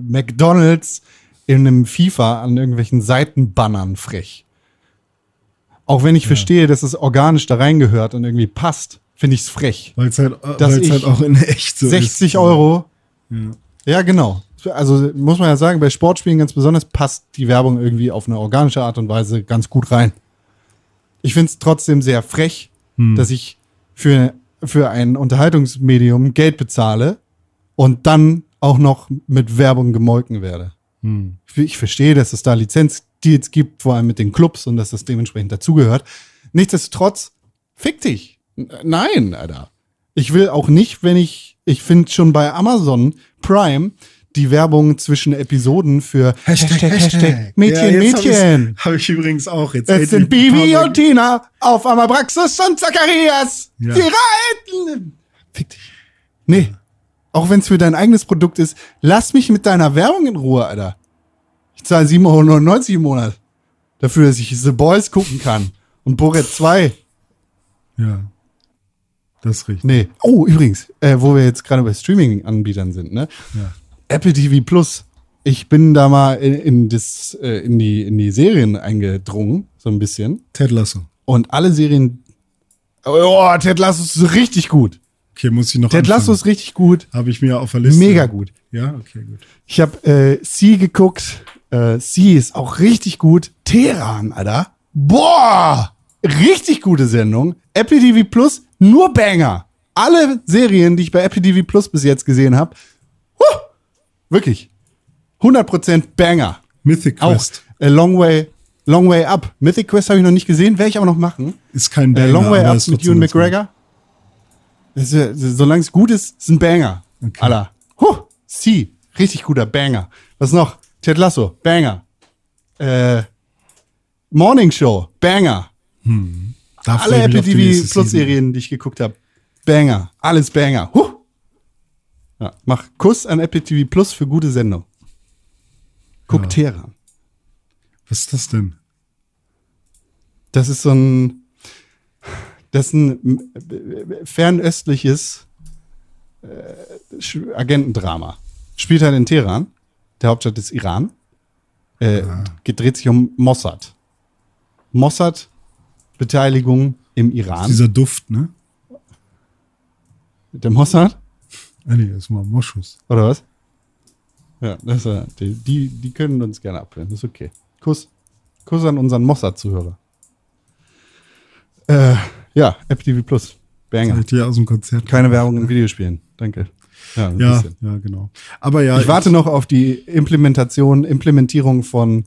McDonalds in einem FIFA an irgendwelchen Seitenbannern frech. Auch wenn ich verstehe, dass es organisch da reingehört und irgendwie passt, finde ich es frech. Weil es halt, weil's halt auch in echt so 60 ist. Euro. Ja. Ja, genau. Also muss man ja sagen, bei Sportspielen ganz besonders passt die Werbung irgendwie auf eine organische Art und Weise ganz gut rein. Ich finde es trotzdem sehr frech, Hm. dass ich für, für ein Unterhaltungsmedium Geld bezahle und dann auch noch mit Werbung gemolken werde. Hm. Ich, verstehe, dass es da Lizenzdeals gibt, vor allem mit den Clubs und dass das dementsprechend dazugehört. Nichtsdestotrotz, fick dich. N- Nein, Alter. Ich will auch nicht, wenn ich, ich finde schon bei Amazon Prime die Werbung zwischen Episoden für Mädchen, Ja, Mädchen. Habe ich, hab ich übrigens auch. Jetzt Es sind Bibi und Tina auf Amabraxis und Zacharias. Ja. Sie reiten. Fick dich. Nee. Auch wenn es für dein eigenes Produkt ist, lass mich mit deiner Werbung in Ruhe, Alter. Ich zahle 7,99 Euro im Monat. Dafür, dass ich The Boys gucken kann. Und Borat 2. Ja. Das ist richtig. Nee. Oh, übrigens, äh, wo wir jetzt gerade bei Streaming-Anbietern sind, ne? Ja. Apple TV Plus. Ich bin da mal in, in, das, äh, in, die, in die Serien eingedrungen, so ein bisschen. Ted Lasso. Und alle Serien. Oh, Ted Lasso ist richtig gut. Okay, muss ich noch Ted Lasso ist richtig gut. Habe ich mir auf der Liste. Mega gut. Ja, okay, gut. Ich habe äh, Sie geguckt. Äh, Sie ist auch richtig gut. Teheran, Alter. Boah! Richtig gute Sendung. Apple TV Plus, nur Banger. Alle Serien, die ich bei Apple TV Plus bis jetzt gesehen habe, wirklich. 100% Banger. Mythic Auch Quest A Long Way, Long Way Up. Mythic Quest habe ich noch nicht gesehen, werde ich aber noch machen. ist kein Äh, Banger, Long Way Up mit Ewan. McGregor. Das ist, ja- solange es gut ist, ist ein Banger. Okay. Alter. Huh, Sie, richtig guter Banger. Was noch? Ted Lasso, Banger. Äh, Morning Show, Banger. Da Alle freu ich mich Apple TV Plus. Serien, die ich geguckt habe, Banger. Alles Banger. Huh. Ja, mach Kuss an Apple TV Plus für gute Sendung. Guck Ja. Teheran. Was ist das denn? Das ist so ein, das ist ein äh, fernöstliches äh, Agentendrama. Spielt halt in Teheran, der Hauptstadt des Iran. Äh, Gedreht sich um Mossad. Mossad, Beteiligung im Iran. Dieser Duft, ne? Der Mossad? Nee, das war Moschus. Oder was? Ja, das, die, die, die können uns gerne abhören. Das ist okay. Kuss. Kuss an unseren Mossad-Zuhörer. Äh, ja, App TV Plus. Banger. Halt hier aus dem Konzert. Keine Werbung in Videospielen. Danke. Ja, ein Ja, bisschen. ja, genau. Aber ja, Ich warte noch auf die Implementation, Implementierung von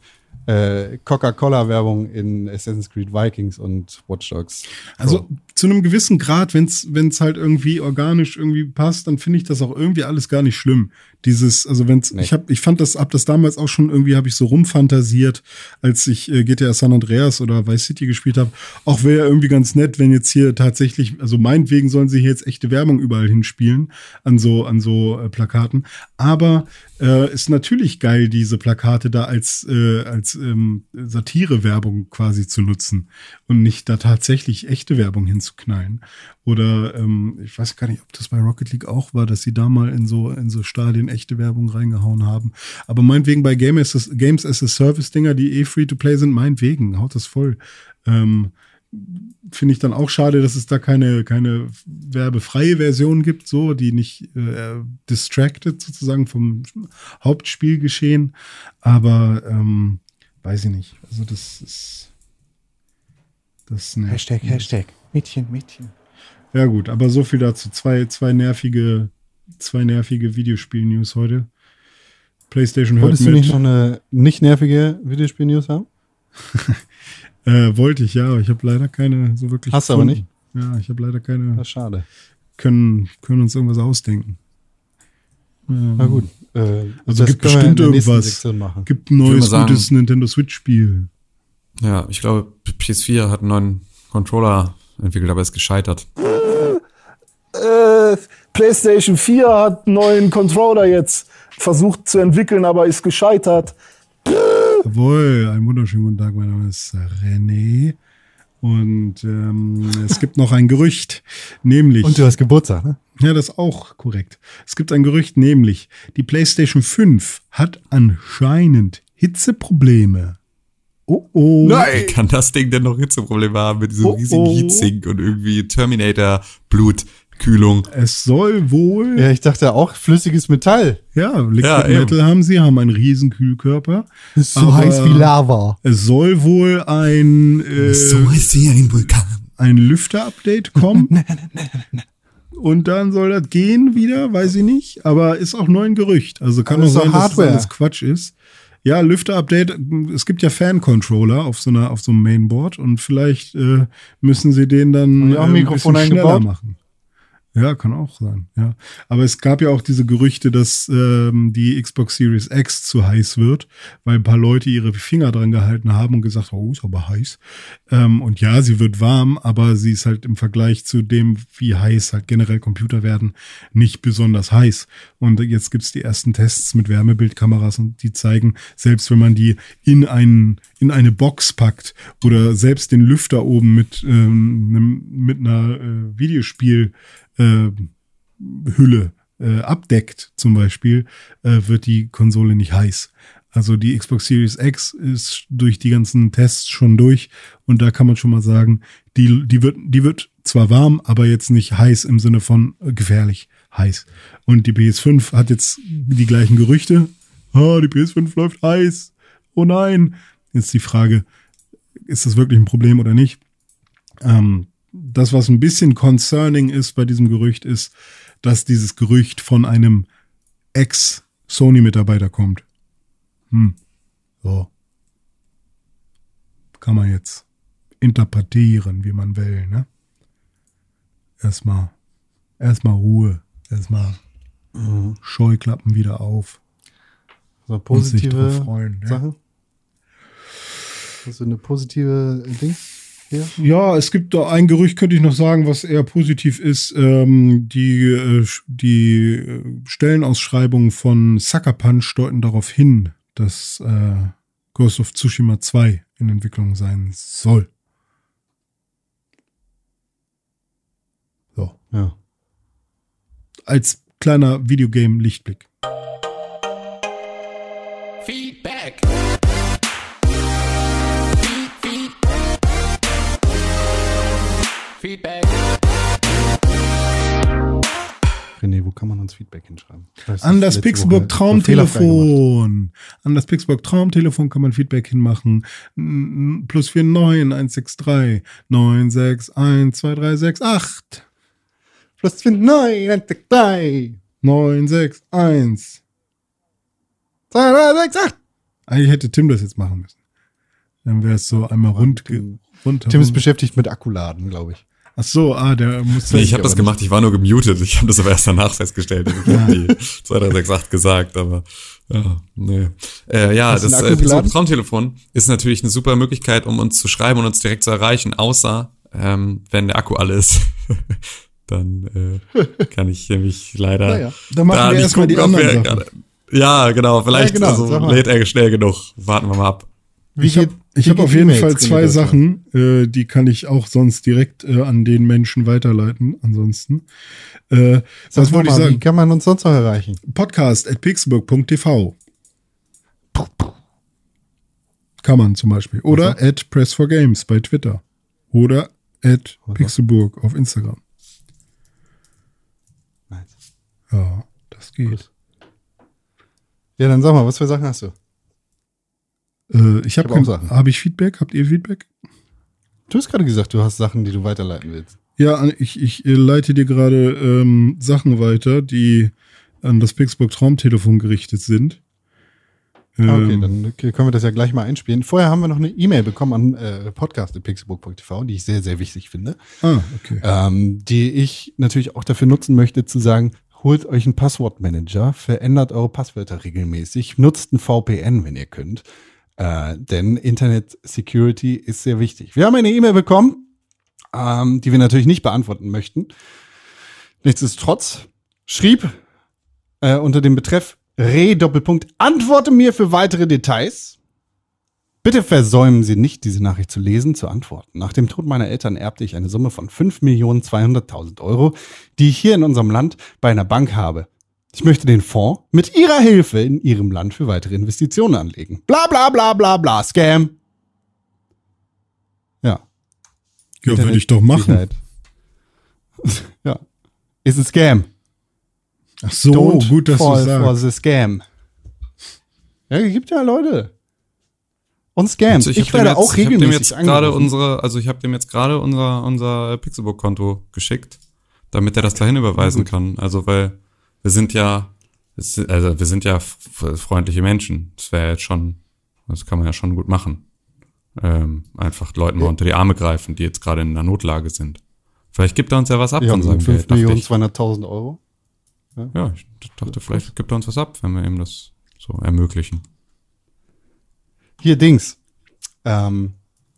äh, Coca-Cola-Werbung in Assassin's Creed Vikings und Watch Dogs. Also zu einem gewissen Grad, wenn es halt irgendwie organisch irgendwie passt, dann finde ich das auch irgendwie alles gar nicht schlimm. Dieses, also wenn's, Nee. ich habe, ich fand das, hab das damals auch schon irgendwie, habe ich so rumfantasiert, als ich äh, GTA San Andreas oder Vice City gespielt habe. Auch wäre irgendwie ganz nett, wenn jetzt hier tatsächlich, also meinetwegen sollen sie hier jetzt echte Werbung überall hinspielen an so an so äh, Plakaten. Aber äh, ist natürlich geil, diese Plakate da als äh, als ähm, Satire-Werbung quasi zu nutzen und nicht da tatsächlich echte Werbung hinzuknallen. Oder ähm, ich weiß gar nicht, ob das bei Rocket League auch war, dass sie da mal in so in so Stadien echte Werbung reingehauen haben. Aber meinetwegen bei Game as a, Games as a Service Dinger, die eh free to play sind, meinetwegen haut das voll. Ähm, finde ich dann auch schade, dass es da keine, keine werbefreie Version gibt, so, die nicht äh, distracted sozusagen vom Hauptspielgeschehen. Aber ähm, weiß ich nicht. Also das ist. Das nervt Hashtag, mich. Hashtag. Mädchen, Mädchen. Ja, gut, aber so viel dazu. Zwei, zwei nervige, zwei nervige Videospiel-News heute. PlayStation hört Wolltest du mit. nicht noch eine nicht nervige Videospiel-News haben? Äh, wollte ich, ja, aber ich habe leider keine so wirklich. Hast du aber gefunden. Ja, ich habe leider keine. Das ist schade. Können, können uns irgendwas ausdenken. Ähm, Na gut. Äh, Also gibt bestimmt irgendwas. Gibt ein neues sagen- gutes Nintendo Switch-Spiel. Ja, ich glaube, PS4 hat einen neuen Controller entwickelt, aber ist gescheitert. äh, PlayStation 4 hat einen neuen Controller jetzt versucht zu entwickeln, aber ist gescheitert. Jawohl, einen wunderschönen guten Tag, mein Name ist René. Und ähm, es gibt noch ein Gerücht, nämlich. Und du hast Geburtstag, ne? Ja, das ist auch korrekt. Es gibt ein Gerücht, nämlich die PlayStation 5 hat anscheinend Hitzeprobleme. Oh oh. Wie kann das Ding denn noch Hitzeprobleme haben mit diesem Oh, riesigen oh. Heatsink und irgendwie Terminator Blutkühlung? Es soll wohl. Ja, ich dachte auch flüssiges Metall. Ja, Liquid Ja. Metal haben sie, haben einen riesen Kühlkörper. Ist so heiß wie Lava. Es soll wohl ein, äh, ist wie ein Vulkan. ein Lüfter-Update kommen. Und dann soll das gehen wieder, weiß ich nicht. Aber ist auch nur ein Gerücht. Also kann auch doch sein, dass das Hardware. alles Quatsch ist. Ja, Lüfter-Update. Es gibt ja Fan-Controller auf so einer, auf so einem Mainboard und vielleicht äh, müssen sie den dann die auch ein äh, Mikrofon bisschen schneller eingebaut? machen. Ja, kann auch sein. Ja, aber es gab ja auch diese Gerüchte, dass ähm, die Xbox Series X zu heiß wird, weil ein paar Leute ihre Finger dran gehalten haben und gesagt, oh, ist aber heiß. Ähm, und ja, sie wird warm, aber sie ist halt im Vergleich zu dem, wie heiß halt generell Computer werden, nicht besonders heiß. Und jetzt gibt's die ersten Tests mit Wärmebildkameras und die zeigen, selbst wenn man die in einen in eine Box packt oder selbst den Lüfter oben mit ähm, mit einer äh, Videospiel äh, Hülle äh, abdeckt, zum Beispiel, äh, wird die Konsole nicht heiß. Also die Xbox Series X ist durch die ganzen Tests schon durch und da kann man schon mal sagen, die, die, wird, die wird zwar warm, aber jetzt nicht heiß im Sinne von äh, gefährlich heiß. Und die PS5 hat jetzt die gleichen Gerüchte. Ah, die PS5 läuft heiß. Oh nein. Jetzt die Frage, ist das wirklich ein Problem oder nicht? Ähm, das, was ein bisschen concerning ist bei diesem Gerücht, ist, dass dieses Gerücht von einem Ex-Sony-Mitarbeiter kommt. Hm. So. Kann man jetzt interpretieren, wie man will, ne? Erstmal, erstmal Ruhe. Erstmal Scheuklappen wieder auf. So Und sich positive drauf freuen, ne? Sachen. Hast du eine positive Ding Ja, es gibt da ein Gerücht, könnte ich noch sagen, was eher positiv ist. Ähm, die, äh, die äh, Stellenausschreibungen von Sucker Punch deuten darauf hin, dass äh, Ghost of Tsushima 2 in Entwicklung sein soll. So, Ja. als kleiner Videogame-Lichtblick. Feedback. Feedback. René, wo kann man uns Feedback hinschreiben? Vielleicht An das gemacht. Traumtelefon. An das Pixelburg Traumtelefon kann man Feedback hinmachen. Plus 49 163 961 2368 Plus 9, 1, 3, 961. 2, 3, 6, 8. Eigentlich hätte Tim das jetzt machen müssen. Dann wäre es so einmal rund. Tim ist beschäftigt mit Akkuladen, glaube ich. Ach so, ah, der muss. Nee, ich habe das gemacht, ich war nur gemutet. Ich habe das aber erst danach festgestellt. Ich habe die 2368 gesagt, aber ja, nee. Äh, ja, Hast das äh? Traumtelefon ist natürlich eine super Möglichkeit, um uns zu schreiben und uns direkt zu erreichen, außer ähm, wenn der Akku alle ist. Dann äh, kann ich nämlich leider Naja, dann machen wir nicht erstmal die anderen wir gerade- Ja, genau, vielleicht Ja, genau, also, lädt er schnell genug. Warten wir mal ab. Wie Ich habe geht- ich wie hab geht auf jeden E-Mails, Fall zwei? Sachen, äh, die kann ich auch sonst direkt äh, an den Menschen weiterleiten. Ansonsten. Äh, Sag was wollte ich sagen? Wie kann man uns sonst noch erreichen? Podcast at pixelburg.tv. Kann man zum Beispiel. Oder at Press4Games bei Twitter. Oder at Pixelburg auf Instagram. Nice. Ja, das geht. Ja, dann sag mal, was für Sachen hast du? Äh, ich habe hab Sachen. hab ich Feedback? Habt ihr Feedback? Du hast gerade gesagt, du hast Sachen, die du weiterleiten willst. Ja, ich, ich äh, leite dir gerade ähm, Sachen weiter, die an das Pixelburg Traumtelefon gerichtet sind. Ah, Okay, Ähm, dann okay, können wir das ja gleich mal einspielen. Vorher haben wir noch eine E-Mail bekommen an äh, podcast.pixelbook.tv, die ich sehr, sehr wichtig finde. Ah, okay. ähm, die ich natürlich auch dafür nutzen möchte, zu sagen, holt euch einen Passwortmanager, verändert eure Passwörter regelmäßig, nutzt ein VPN, wenn ihr könnt. Äh, denn Internet Security ist sehr wichtig. Wir haben eine E-Mail bekommen, ähm, die wir natürlich nicht beantworten möchten. Nichtsdestotrotz schrieb äh, unter dem Betreff Re Doppelpunkt antworte mir für weitere Details. Bitte versäumen Sie nicht, diese Nachricht zu lesen, zu antworten. Nach dem Tod meiner Eltern erbte ich eine Summe von 5.200.000 Euro, die ich hier in unserem Land bei einer Bank habe. Ich möchte den Fonds mit Ihrer Hilfe in Ihrem Land für weitere Investitionen anlegen. Bla bla bla bla bla. Scam. Ja. Ja, würde ich doch machen. Sicherheit. ja. Ist ein Scam. Ach so, Don't gut, dass du fall for sagst. the scam. Ja, es gibt ja Leute. Und Scams. Also ich, dem werde jetzt, auch ich hab dem regelmäßig jetzt gerade unsere, also ich habe dem jetzt gerade unser unser Pixelbook-Konto geschickt, damit er das dahin überweisen kann. Also weil wir sind ja, also wir sind ja freundliche Menschen. Das wäre jetzt schon, das kann man ja schon gut machen. Ähm, einfach Leuten mal unter die Arme greifen, die jetzt gerade in einer Notlage sind. Vielleicht gibt er uns ja was ab Ja, von seinem Geld, dachte ich. 5.200.000 Euro. Ja, ich dachte, vielleicht gibt er uns was ab, wenn wir ihm das so ermöglichen. Hier Dings. Ähm,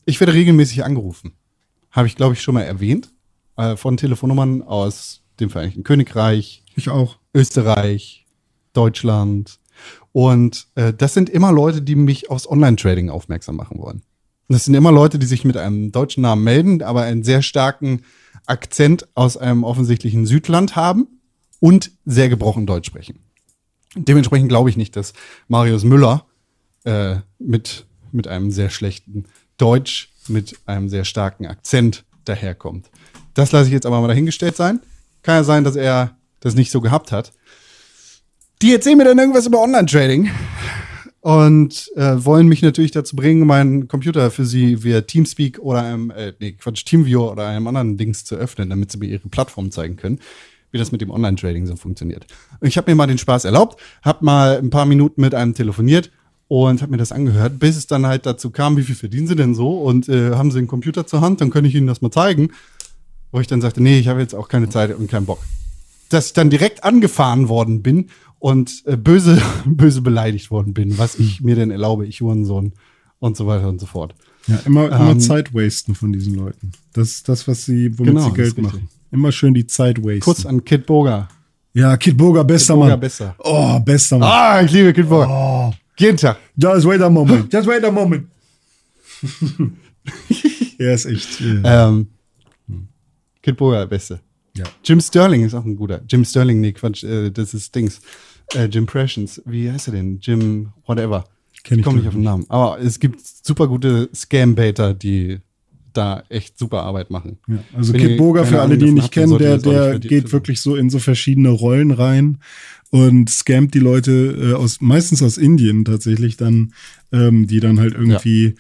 ich werde regelmäßig angerufen. Habe ich, glaube ich, schon mal erwähnt. Äh, von Telefonnummern aus dem Vereinigten Königreich, Ich auch. Österreich, Deutschland. Und äh, das sind immer Leute, die mich aufs Online-Trading aufmerksam machen wollen. Das sind immer Leute, die sich mit einem deutschen Namen melden, aber einen sehr starken Akzent aus einem offensichtlichen Südland haben. und sehr gebrochen Deutsch sprechen. Dementsprechend glaube ich nicht, dass Marius Müller äh, mit, mit einem sehr schlechten Deutsch, mit einem sehr starken Akzent daherkommt. Das lasse ich jetzt aber mal dahingestellt sein. Kann ja sein, dass er das nicht so gehabt hat. Die erzählen mir dann irgendwas über Online-Trading und äh, wollen mich natürlich dazu bringen, meinen Computer für sie via Teamspeak oder einem, äh, nee, Quatsch, Teamviewer oder einem anderen Dings zu öffnen, damit sie mir ihre Plattform zeigen können, wie das mit dem Online-Trading so funktioniert. Und ich habe mir mal den Spaß erlaubt, habe mal ein paar Minuten mit einem telefoniert und habe mir das angehört, bis es dann halt dazu kam, wie viel verdienen sie denn so und äh, haben sie einen Computer zur Hand, dann kann ich ihnen das mal zeigen. Wo ich dann sagte, nee, ich habe jetzt auch keine Zeit und keinen Bock. Dass ich dann direkt angefahren worden bin und äh, böse, böse beleidigt worden bin, was ich mir denn erlaube, ich Hurensohn und so weiter und so fort. Ja, immer, immer Ähm, Zeit wasten von diesen Leuten. Das ist das, was sie, womit Genau, sie Geld machen. Immer schön die Zeit wasten. Kuss an Kid Boga. Ja, Kid Burger, bester Burger Mann. besser. Oh, bester Mann. Ah, ich liebe Kid Boga. Jeden Tag. Just wait a moment. Just wait a moment. er ist echt. Ja. Ähm, Kid Boga, beste. Ja. Jim Sterling ist auch ein guter. Jim Sterling, nee, Quatsch, äh, das ist Dings. Äh, Jim Pressions. Wie heißt er denn? Jim, whatever. Kenn ich Komme nicht auf den Namen. Aber es gibt super gute Scam-Baiter, die da echt super Arbeit machen. Ja, also Kid keine für alle, die ihn nicht kennen, der, der geht wirklich so in so verschiedene Rollen rein und scammt die Leute äh, aus, meistens aus Indien tatsächlich dann, ähm, die dann halt irgendwie,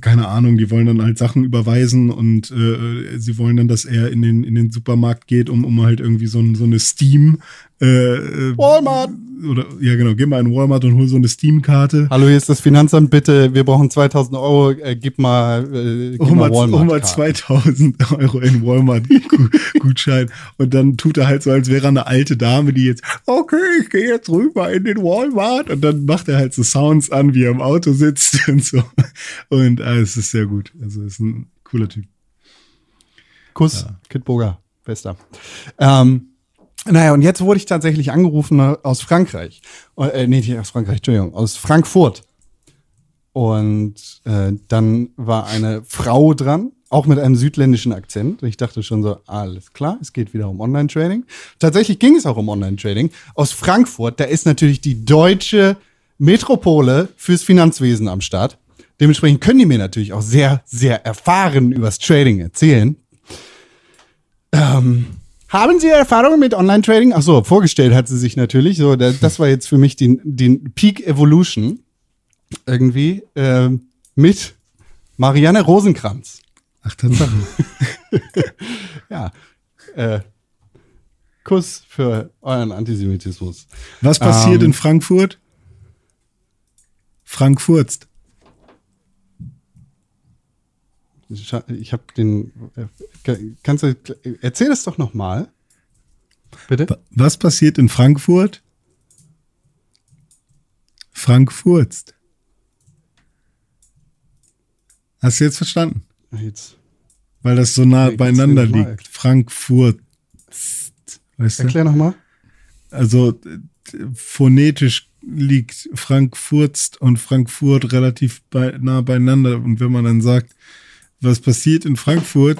keine Ahnung, die wollen dann halt Sachen überweisen und äh, sie wollen dann, dass er in den, in den Supermarkt geht, um, um halt irgendwie so, ein, so eine Steam äh, äh, Walmart. oder ja genau, geh mal in Walmart und hol so eine Steam-Karte. Hallo, hier ist das Finanzamt, bitte, wir brauchen 2000 Euro, äh, gib mal, äh, gib Hol mal hol mal Walmart. 2000 Euro in Walmart Gu- Gutschein. Und dann tut er halt so, als wäre er eine alte Dame, die jetzt, okay, ich gehe jetzt rüber in den Walmart. Und dann macht er halt so Sounds an, wie er im Auto sitzt und so. Und äh, es ist sehr gut. Also es ist ein cooler Typ. Kuss, Kid Boga, bester. Ähm, naja, und jetzt wurde ich tatsächlich angerufen aus Frankreich. Äh, nee, nicht aus Frankreich, Entschuldigung, aus Frankfurt. Und äh, dann war eine Frau dran, auch mit einem südländischen Akzent. Ich dachte schon so, alles klar, es geht wieder um Online-Trading. Tatsächlich ging es auch um Online-Trading. Aus Frankfurt, da ist natürlich die deutsche Metropole fürs Finanzwesen am Start. Dementsprechend können die mir natürlich auch sehr, sehr erfahren übers Trading erzählen. Ähm, haben Sie Erfahrungen mit Online-Trading? Ach so, vorgestellt hat sie sich natürlich. So, da- das war jetzt für mich den, den Peak Evolution irgendwie ähm, mit Marianne Rosenkranz. Ach, Tatsache. Ja, äh, Kuss für euren Antisemitismus. Was passiert Ähm. in Frankfurt? Frankfurzt. Ich, ich habe den. Äh, kannst du erzähl das doch noch mal, bitte? Wa- Was passiert in Frankfurt? Frankfurzt. Hast du jetzt verstanden? Jetzt Weil das so nah beieinander liegt. Frankfurt. Weißt du? erklär noch mal. Also äh, phonetisch liegt Frankfurzt und Frankfurt relativ bei, nah beieinander. Und wenn man dann sagt, was passiert in Frankfurt?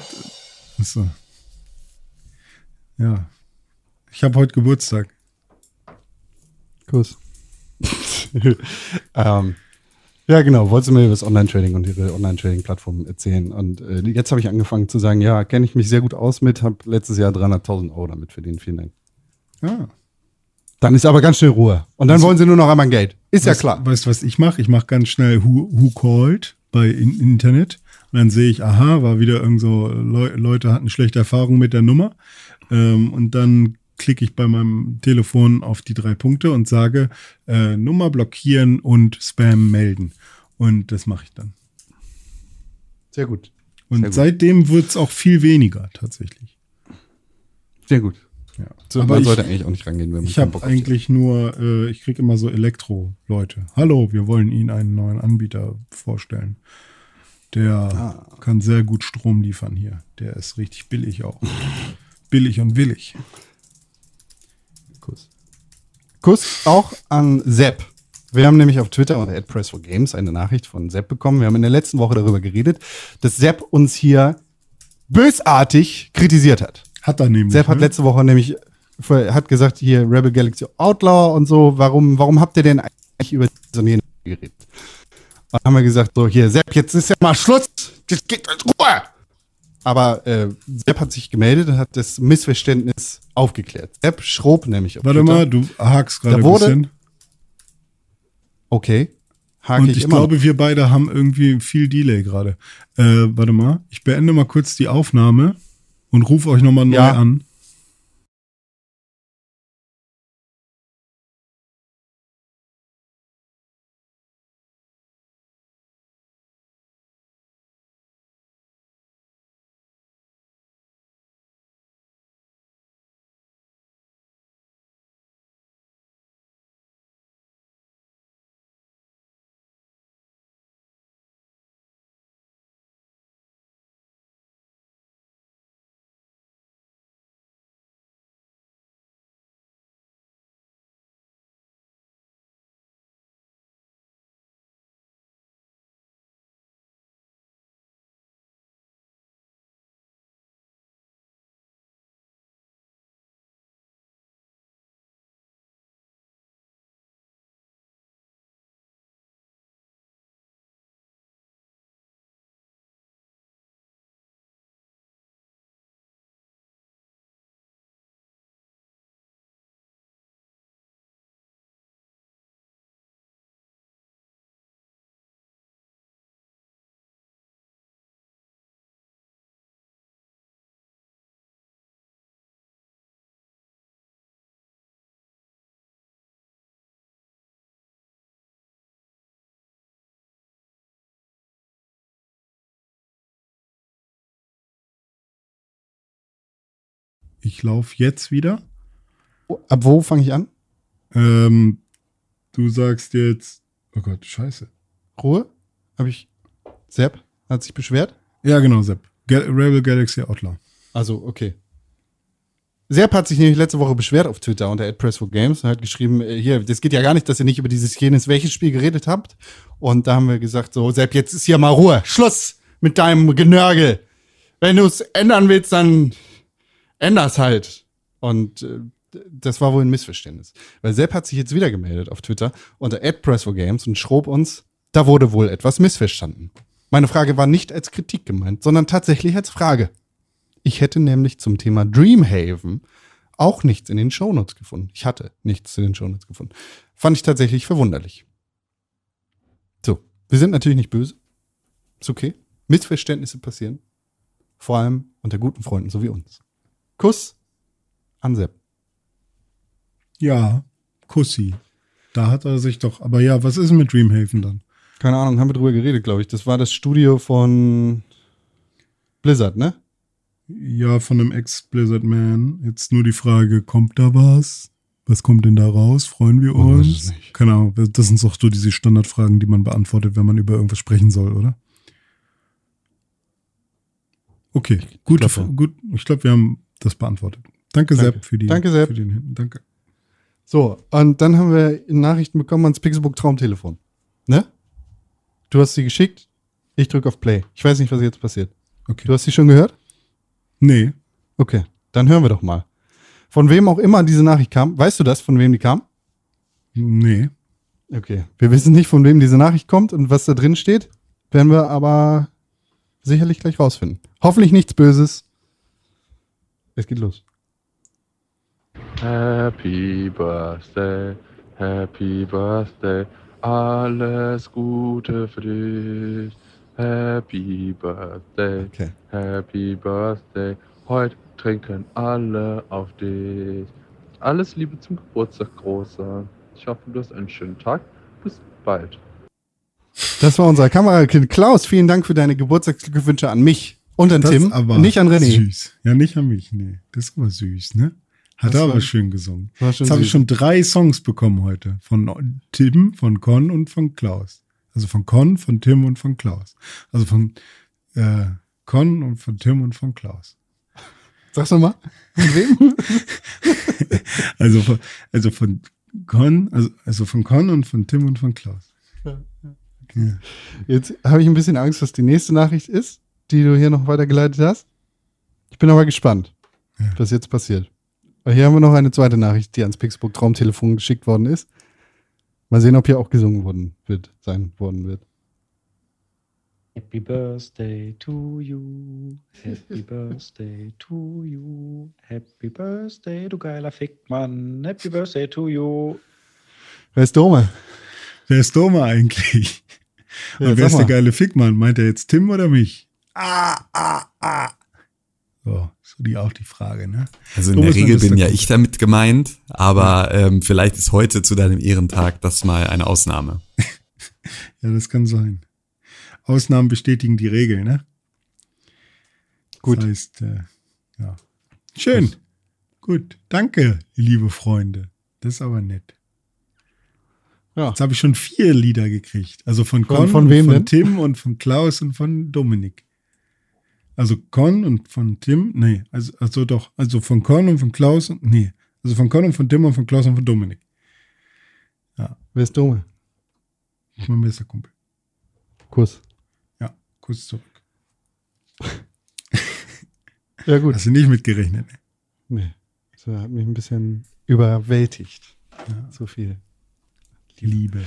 Achso. Ja. Ich habe heute Geburtstag. Kuss. ähm, ja, genau. Wolltest du mir über das Online-Trading und ihre Online-Trading-Plattform erzählen? Und äh, jetzt habe ich angefangen zu sagen, ja, kenne ich mich sehr gut aus mit, habe letztes Jahr 300.000 Euro damit verdient. Vielen Dank. Ah. Dann ist aber ganz schnell Ruhe. Und dann wollen sie nur noch einmal Geld. Ist ja Weißt- klar. Weißt du, was ich mache? Ich mache ganz schnell Who, who Called bei in, Internet. Und dann sehe ich, aha, war wieder irgend so, Leu Leute hatten schlechte Erfahrungen mit der Nummer. Ähm, und dann klicke ich bei meinem Telefon auf die drei Punkte und sage, äh, Nummer blockieren und Spam melden. Und das mache ich dann. Sehr gut. Und Sehr gut. seitdem wird es auch viel weniger tatsächlich. Sehr gut. Ja. So, Aber man ich- sollte eigentlich auch nicht rangehen, wenn man Ich habe eigentlich nur, äh, ich kriege immer so Elektro-Leute. Hallo, wir wollen Ihnen einen neuen Anbieter vorstellen. Der Ah. kann sehr gut Strom liefern hier. Der ist richtig billig auch. billig und willig. Kuss. Kuss auch an Sepp. Wir haben nämlich auf Twitter unter @press4games eine Nachricht von Sepp bekommen. Wir haben in der letzten Woche darüber geredet, dass Sepp uns hier bösartig kritisiert hat. Hat er nämlich. Sepp hat ne? letzte Woche nämlich hat gesagt, hier Rebel Galaxy Outlaw und so, warum, warum habt ihr denn eigentlich über so eine geredet? Und dann haben wir gesagt, so, hier, Sepp, jetzt ist ja mal Schluss, jetzt geht in Ruhe. Aber äh, Sepp hat sich gemeldet und hat das Missverständnis aufgeklärt. Sepp Schrob nämlich. auf Warte Twitter. mal, du hakst gerade ein bisschen. Okay. Hake Und ich, ich glaube, wir beide haben irgendwie viel Delay gerade. Äh, warte mal, ich beende mal kurz die Aufnahme und rufe euch nochmal neu Ja. an. Ich laufe jetzt wieder. Ab wo fange ich an? Ähm, du sagst jetzt, oh Gott, scheiße. Ruhe? Habe ich. Sepp hat sich beschwert? Ja, genau, Sepp. Gal Rebel Galaxy Outlaw. Also, okay. Sepp hat sich nämlich letzte Woche beschwert auf Twitter unter @press4games und hat geschrieben, äh, hier, das geht ja gar nicht, dass ihr nicht über dieses jenes welches Spiel geredet habt. Und da haben wir gesagt, so, Sepp, jetzt ist hier mal Ruhe. Schluss mit deinem Genörgel. Wenn du es ändern willst, dann änder's halt. Und äh, das war wohl ein Missverständnis. Weil Sepp hat sich jetzt wieder gemeldet auf Twitter unter @press4games und schrob uns, da wurde wohl etwas missverstanden. Meine Frage war nicht als Kritik gemeint, sondern tatsächlich als Frage. Ich hätte nämlich zum Thema Dreamhaven auch nichts in den Shownotes gefunden. Ich hatte nichts in den Shownotes gefunden. Fand ich tatsächlich verwunderlich. So, wir sind natürlich nicht böse. Ist okay. Missverständnisse passieren. Vor allem unter guten Freunden, so wie uns. Kuss an Sepp. Ja, Kussi. Da hat er sich doch, aber ja, was ist mit Dreamhaven dann? Keine Ahnung, haben wir drüber geredet, glaube ich. Das war das Studio von Blizzard, ne? Ja, von einem Ex-Blizzard Man. Jetzt nur die Frage, kommt da was? Was kommt denn da raus? Freuen wir uns? es nicht. Keine Ahnung, das sind doch so diese Standardfragen, die man beantwortet, wenn man über irgendwas sprechen soll, oder? Okay, gute, glaub, ja. gut. Ich glaube, wir haben das beantwortet. Danke, Danke. Sepp, für die. Danke, Sepp. Für den, danke. So, und dann haben wir Nachrichten bekommen ans Pixelbook Traumtelefon. Ne? Du hast sie geschickt. Ich drücke auf Play. Ich weiß nicht, was jetzt passiert. Okay. Du hast sie schon gehört? Nee, Okay, dann hören wir doch mal. Von wem auch immer diese Nachricht kam. Weißt du das, von wem die kam? nee. Okay. Wir wissen nicht, von wem diese Nachricht kommt und was da drin steht. Werden wir aber sicherlich gleich rausfinden. Hoffentlich nichts Böses. Es geht los. Happy Birthday, Happy Birthday, alles Gute für dich. Happy Birthday, Okay. Happy Birthday, heute trinken alle auf dich. Alles Liebe zum Geburtstag, Großer. Ich hoffe, du hast einen schönen Tag. Bis bald. Das war unser Kamerakind Klaus. Vielen Dank für deine Geburtstagsglückwünsche an mich und an Das Tim. aber nicht an René. Süß. Ja, nicht an mich, nee. Das aber süß, ne? Hat Das er aber war- schön gesungen. war schon Jetzt habe ich schon drei Songs bekommen heute. Von Tim, von Con und von Klaus. Also von Con, von Tim und von Klaus. Also von äh, Con und von Tim und von Klaus. Sag's nochmal. Von wem? Also von, also von Con, also, also von Con und von Tim und von Klaus. Ja. Jetzt habe ich ein bisschen Angst, was die nächste Nachricht ist, die du hier noch weitergeleitet hast. Ich bin aber gespannt, Ja. was jetzt passiert. Aber Hier haben wir noch eine zweite Nachricht, die ans Pixburg Traumtelefon geschickt worden ist. Mal sehen, ob hier auch gesungen worden wird, sein worden wird. Happy Birthday to you. Happy Birthday to you. Happy Birthday, du geiler Fickmann. Happy Birthday to you. Wer ist Dome? Wer ist Doma eigentlich? Ja, Und wer ist der geile Fickmann? Meint er jetzt Tim oder mich? Ah, ah, ah. So, so die auch die Frage, ne? Also in Du der Regel bin ja ich damit gemeint, aber ähm, vielleicht ist heute zu deinem Ehrentag das mal eine Ausnahme. Ja, das kann sein. Ausnahmen bestätigen die Regel, ne? Gut. Das heißt, äh, ja. Schön. Gut. Danke, liebe Freunde. Das ist aber nett. Ja. Jetzt habe ich schon vier Lieder gekriegt. Also von Von- Con, von und wem von denn? Tim und von Klaus und von Dominik. Also Con und von Tim, nee, also, also doch, also von Con und von Klaus und, nee, also von Con und von Tim und von Klaus und von Dominik. Wer ist Dome? Ich mein bester Kumpel. Kuss. Ja, kurz zurück. Ja, gut. Hast du nicht mitgerechnet, ne? Nee. Das hat mich ein bisschen überwältigt. So viel. Die Liebe.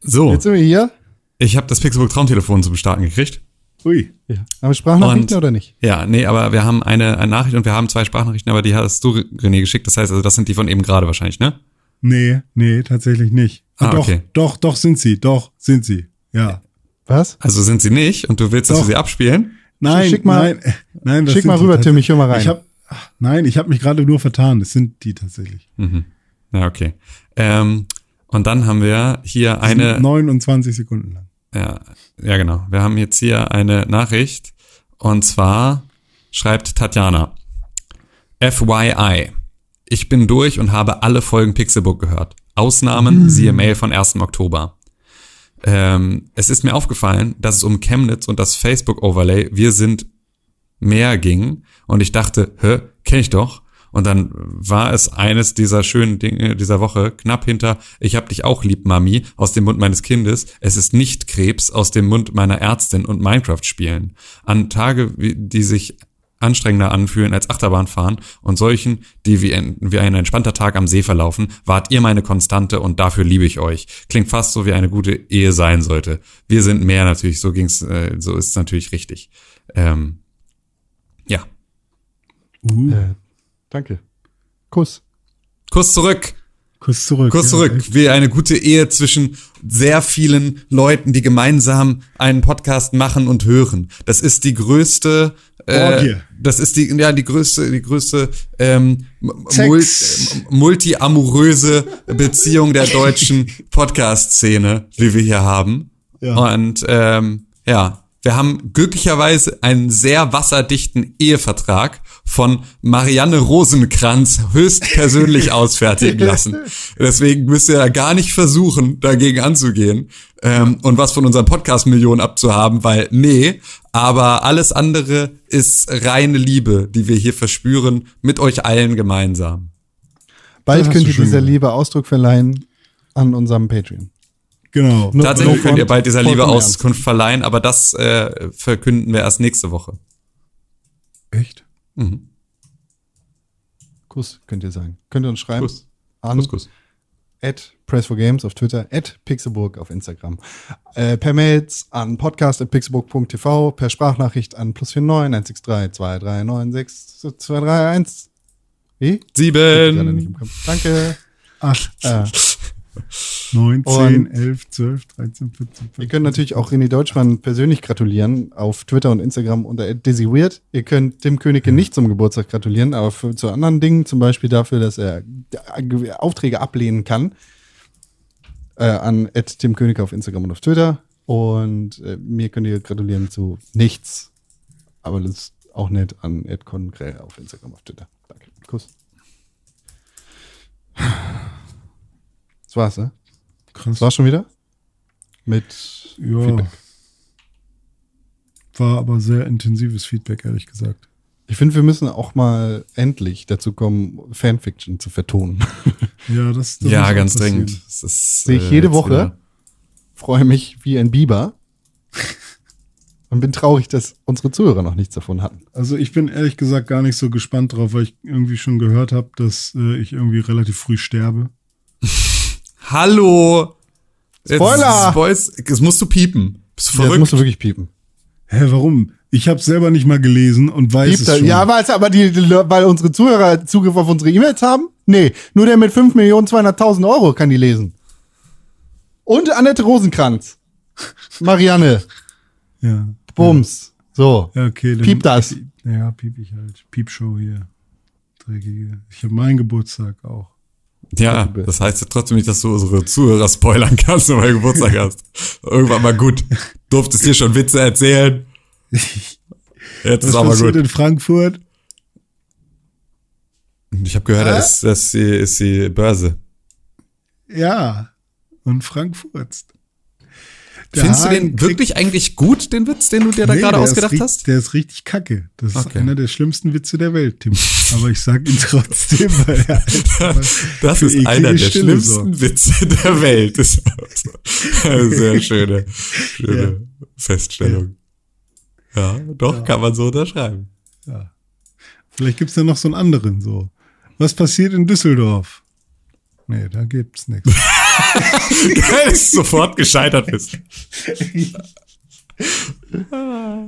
So, Jetzt sind wir hier. ich habe das Pixelbook Traumtelefon zum Starten gekriegt. Ui. Ja. Haben wir Sprachnachrichten Und- oder nicht? Ja, nee, aber wir haben eine, eine Nachricht und wir haben zwei Sprachnachrichten, aber die hast du, René, geschickt. Das heißt, also das sind die von eben gerade wahrscheinlich, ne? Nee, nee, tatsächlich nicht. Ah, doch, okay. doch, doch sind sie, doch sind sie. Ja. Was? Also sind sie nicht und du willst, dass Doch. wir sie abspielen? Nein, Schick mal- nein, nein, Schick mal rüber, Tim, ich hör mal rein. Ich hab, nein, ich habe mich gerade nur vertan. Das sind die tatsächlich. Mhm. Ja, okay. Ähm, und dann haben wir hier eine, 29 Sekunden lang. Ja, ja genau. Wir haben jetzt hier eine Nachricht und zwar schreibt Tatjana. FYI. Ich bin durch und habe alle Folgen Pixelbook gehört. Ausnahmen, siehe Mail von 1. Oktober. Ähm, es ist mir aufgefallen, dass es um Chemnitz und das Facebook-Overlay Wir sind mehr ging und ich dachte, hä, kenne ich doch. Und dann war es eines dieser schönen Dinge dieser Woche, knapp hinter Ich hab dich auch lieb, Mami, aus dem Mund meines Kindes. Es ist nicht Krebs aus dem Mund meiner Ärztin und Minecraft spielen. An Tage, die sich anstrengender anfühlen als Achterbahnfahren und solchen, die wie ein, wie ein entspannter Tag am See verlaufen, wart ihr meine Konstante und dafür liebe ich euch. Klingt fast so, wie eine gute Ehe sein sollte. Wir sind mehr natürlich, so ging's, äh, so ist es natürlich richtig. Ähm, ja. Uh, Äh, danke. Kuss. Kuss zurück. Kuss zurück. Ja, zurück. echt. Wie eine gute Ehe zwischen sehr vielen Leuten, die gemeinsam einen Podcast machen und hören. Das ist die größte, Orgie. äh, das ist die, ja, die größte, die größte, ähm, mul- multi-amoröse Beziehung der deutschen Podcast-Szene, die wir hier haben. Ja. Und, ähm, ja. Wir haben glücklicherweise einen sehr wasserdichten Ehevertrag von Marianne Rosenkranz höchstpersönlich ausfertigen lassen. Deswegen müsst ihr da gar nicht versuchen, dagegen anzugehen ähm, und was von unseren Podcast-Millionen abzuhaben, weil nee, aber alles andere ist reine Liebe, die wir hier verspüren, mit euch allen gemeinsam. Bald könnt ihr dieser. Liebe Ausdruck verleihen an unserem Patreon. Genau. Nur- Tatsächlich nur könnt ihr bald dieser Liebe. Auskunft verleihen, aber das äh, verkünden wir erst nächste Woche. Echt? Mhm. Kuss könnt ihr sagen. Könnt ihr uns schreiben? Kuss. An Kuss, Kuss. at Press4Games auf Twitter, at Pixelburg auf Instagram. Äh, per Mails an podcast.pixelburg.tv, per Sprachnachricht an plus 49 163 2396 231. Wie? Sieben. Danke. Acht, Äh, neun, Und- zehn, elf, zwölf, dreizehn, vierzehn, ihr könnt natürlich auch René Deutschmann persönlich gratulieren auf Twitter und Instagram unter @dizzyweird. Ihr könnt Tim Königke nicht zum Geburtstag gratulieren, aber für, zu anderen Dingen, zum Beispiel dafür, dass er äh, Aufträge ablehnen kann, äh, an Tim Königke auf Instagram und auf Twitter. Und äh, mir könnt ihr gratulieren zu nichts, aber das ist auch nett an Ed auf Instagram, auf Twitter. Danke. Kuss. Das war's, ne? Krass. Das war's schon wieder? Mit Ja. Feedback. War aber sehr intensives Feedback, ehrlich gesagt. Ich finde, wir müssen auch mal endlich dazu kommen, Fanfiction zu vertonen. Ja, das, das Ja, ganz passieren. dringend. Das ist, Sehe ich äh, jede Woche. wieder- Freue mich wie ein Biber. Und bin traurig, dass unsere Zuhörer noch nichts davon hatten. Also ich bin ehrlich gesagt gar nicht so gespannt drauf, weil ich irgendwie schon gehört habe, dass äh, ich irgendwie relativ früh sterbe. Hallo! Spoiler! Jetzt, das musst du piepen. Bist du Ja, das verrückt? musst du wirklich piepen. Hä, warum? Ich habe selber nicht mal gelesen und weiß Piept es schon. Ja, weil es aber die, die, weil unsere Zuhörer Zugriff auf unsere E-Mails haben? Nee, nur der mit 5.200.000 Euro kann die lesen. Und Annette Rosenkranz. Marianne. ja. Bums. So. Ja, okay. Dann, Piep das. Ja, piep ich halt. Piepshow hier. Dreckige. Ich habe meinen Geburtstag auch. Ja, das heißt ja trotzdem nicht, dass du unsere Zuhörer spoilern kannst, wenn du Geburtstag hast. Irgendwann mal gut. Durftest dir schon Witze erzählen. Jetzt Was ist aber passiert gut. in Frankfurt? Ich habe gehört, das ist, das ist, die, ist die Börse. Ja. Und Frankfurt. Der Findest du Hagen den kriegt- wirklich eigentlich gut, den Witz, den du dir da Nee, gerade ist ausgedacht richt- hast? Der ist richtig kacke. Das ist Okay. einer der schlimmsten Witze der Welt, Tim. Aber ich sag ihn trotzdem, weil er Das ist einer der Stille schlimmsten sorgt. Witze der Welt. Das ist eine sehr schöne, schöne Feststellung. Ja, doch, kann man so unterschreiben. Vielleicht gibt's da noch so einen anderen so. Was passiert in Düsseldorf? Nee, da gibt's nichts. Geil, dass du sofort gescheitert bist.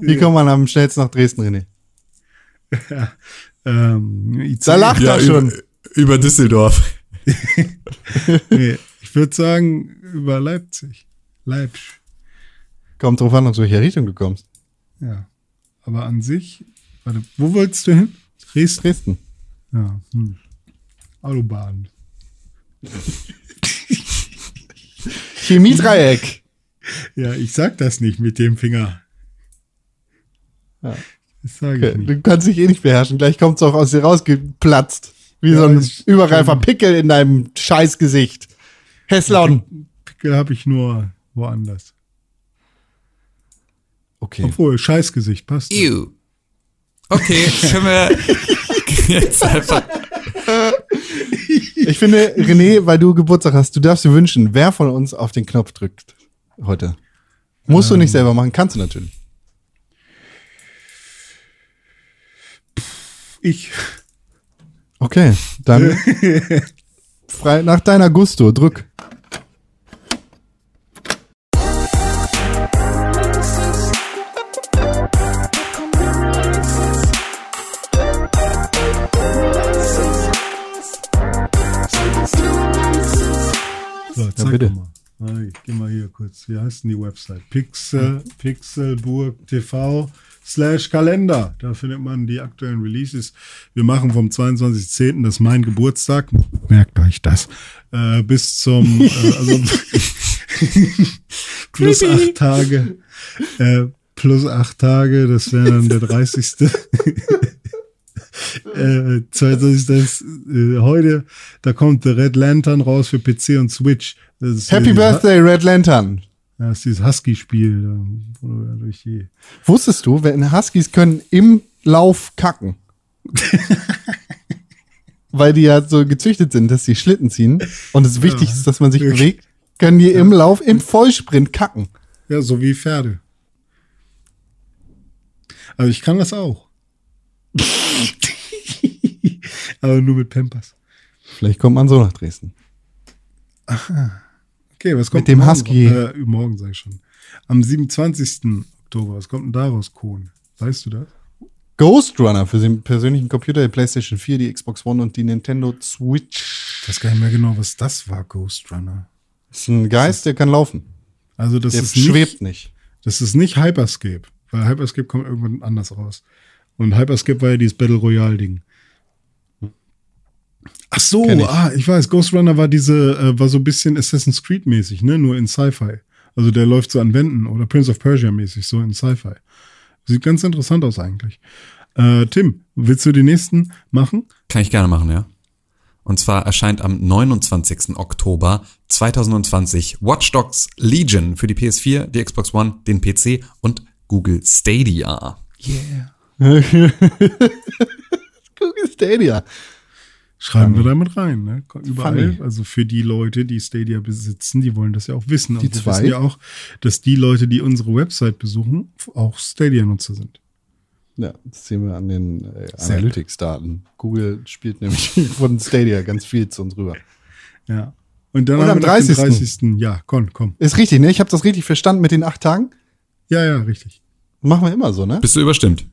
Wie kommt man am schnellsten nach Dresden, René? ähm, IC, Da lacht Ja, er schon. über, über Düsseldorf. nee, ich würde sagen, über Leipzig. Leipzig. Kommt drauf an, aus welcher Richtung du kommst. Ja. Aber an sich, warte, wo wolltest du hin? Dresden? Dresden. Ja. Hm. Autobahn. Chemiedreieck. Ja, ich sag das nicht mit dem Finger. Ja. Das sage ich Okay. nicht. Du kannst dich eh nicht beherrschen. Gleich kommt es auch aus dir rausgeplatzt. Wie Ja, so ein überreifer Pickel in deinem Scheißgesicht. Hesslon. Pickel habe ich nur woanders. Okay. Obwohl, Scheißgesicht passt. Ew. Okay, können wir jetzt einfach. Ich finde, René, weil du Geburtstag hast, du darfst dir wünschen, wer von uns auf den Knopf drückt heute. Musst du nicht selber machen, kannst du natürlich. Ich. Okay, dann frei nach deiner Gusto, drück. So, zeig bitte. doch mal. Ich geh mal hier kurz. Wie heißt denn die Website? Pixel, Pixelburg TV slash Kalender. Da findet man die aktuellen Releases. Wir machen vom 22.10., das ist mein Geburtstag. Merkt euch das. Äh, bis zum, äh, also, plus acht Tage. Äh, plus acht Tage, das wäre dann der 30. äh, 22. ist, äh, heute, da kommt The Red Lantern raus für PC und Switch. Das ist Happy dieses- Birthday, Red Lantern. Das ist dieses Husky-Spiel, die. Wusstest du, wenn Huskies können im Lauf kacken? Weil die ja so gezüchtet sind, dass sie Schlitten ziehen und es wichtig ist, dass man sich bewegt, können die im Lauf, im Vollsprint kacken. Ja, so wie Pferde. Also ich kann das auch. Aber nur mit Pampers. Vielleicht kommt man so nach Dresden. Okay, was kommt Mit dem Husky. Äh, morgen sag ich schon. Am 27. Oktober, was kommt denn daraus, Kohn? Weißt du das? Ghost Runner für den persönlichen Computer, die PlayStation 4, die Xbox One und die Nintendo Switch. Ich weiß gar nicht mehr genau, was das war, Ghost Runner. Das ist ein Geist, der kann laufen. Also das Der ist nicht, schwebt nicht. Das ist nicht Hyperscape, weil Hyperscape kommt irgendwann anders raus. Und Hyperscape war ja dieses Battle Royale Ding. Ach so, ich. ah, ich weiß, Ghost Runner war diese, äh, war so ein bisschen Assassin's Creed mäßig, ne, nur in Sci-Fi. Also der läuft so an Wänden oder Prince of Persia mäßig, so in Sci-Fi. Sieht ganz interessant aus eigentlich. Äh, Tim, willst du die nächsten machen? Kann ich gerne machen, ja. Und zwar erscheint am 29. Oktober 2020 Watch Dogs Legion für die PS4, die Xbox One, den PC und Google Stadia. Yeah. Google Stadia. Schreiben wir Funny. damit rein, ne? Überall. Funny. Also für die Leute, die Stadia besitzen, die wollen das ja auch wissen. Die Und wir zwei? wissen ja auch, dass die Leute, die unsere Website besuchen, auch Stadia-Nutzer sind. Ja, das sehen wir an den äh, Analytics-Daten. Google spielt nämlich von Stadia ganz viel zu uns rüber. Ja. Und dann Und am wir noch den 30.. 30. Ja, komm, komm. Ist richtig, ne? Ich habe das richtig verstanden mit den acht Tagen. Ja, ja, richtig. Machen wir immer so, ne? Bist du überstimmt?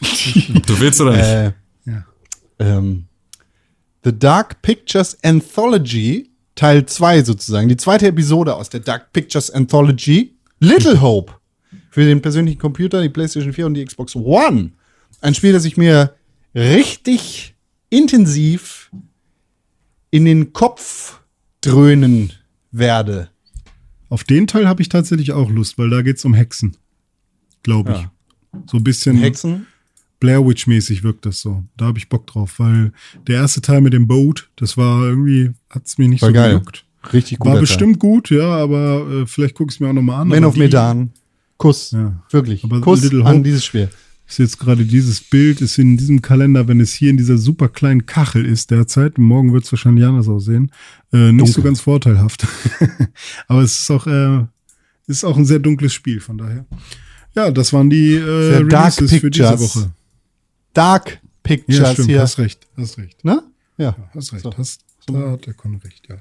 du willst oder nicht? Äh, Ja. ähm, The Dark Pictures Anthology, Teil 2 sozusagen, die zweite Episode aus der Dark Pictures Anthology, Little Hope, für den persönlichen Computer, die PlayStation 4 und die Xbox One. Ein Spiel, das ich mir richtig intensiv in den Kopf dröhnen werde. Auf den Teil habe ich tatsächlich auch Lust, weil da geht's um Hexen. Glaube ich. Ja. So ein bisschen Hexen? Blair Witch-mäßig wirkt das so. Da habe ich Bock drauf, weil der erste Teil mit dem Boat, das war irgendwie, hat's mir nicht War so geil. gejuckt. Richtig gut. War bestimmt gut, ja, aber äh, vielleicht gucke ich es mir auch nochmal an. Man of die- Medan. Kuss. Ja. Wirklich. Aber Kuss Little an Hope- dieses Spiel. ist jetzt gerade dieses Bild, ist in diesem Kalender, wenn es hier in dieser super kleinen Kachel ist derzeit, morgen wird es wahrscheinlich anders aussehen, äh, nicht so Dunkel. ganz vorteilhaft. Aber es ist auch, äh, ist auch ein sehr dunkles Spiel, von daher. Ja, das waren die äh, Releases für diese. Woche. Dark Ja, Pictures stimmt, hier. hast recht, hast recht. Ne? Ja. Hast recht, So. hast, da hat der Con recht, ja.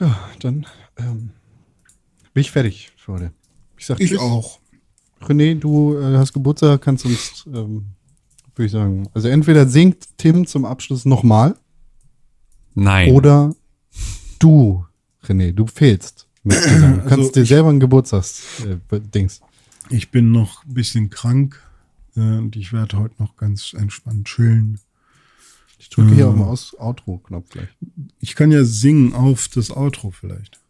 Ja, dann ähm, bin ich fertig für heute. Ich sag tschüss. René, du äh, hast Geburtstag, kannst uns, ähm, würde ich sagen, also entweder singt Tim zum Abschluss nochmal Nein. oder du, René, du fehlst. Mit. Du kannst Also dir selber ein Geburtstagsdings. Ich bin noch ein bisschen krank äh, und ich werde heute noch ganz entspannt chillen. ich drücke hier äh, auf den Aus Outro-Knopf gleich. Ich kann ja singen auf das Outro vielleicht.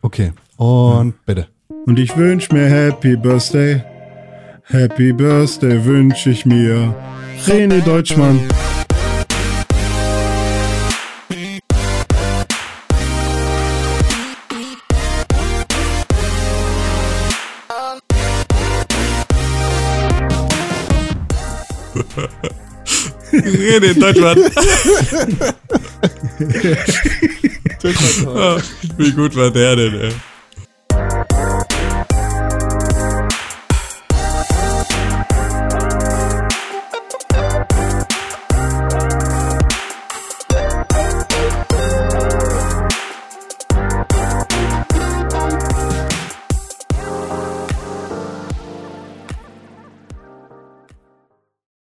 Okay. Und bitte. Und ich wünsch mir Happy Birthday. Happy Birthday wünsch ich mir. René Deutschmann. Rede in Deutschland. Ah, Wie gut war der denn, ey?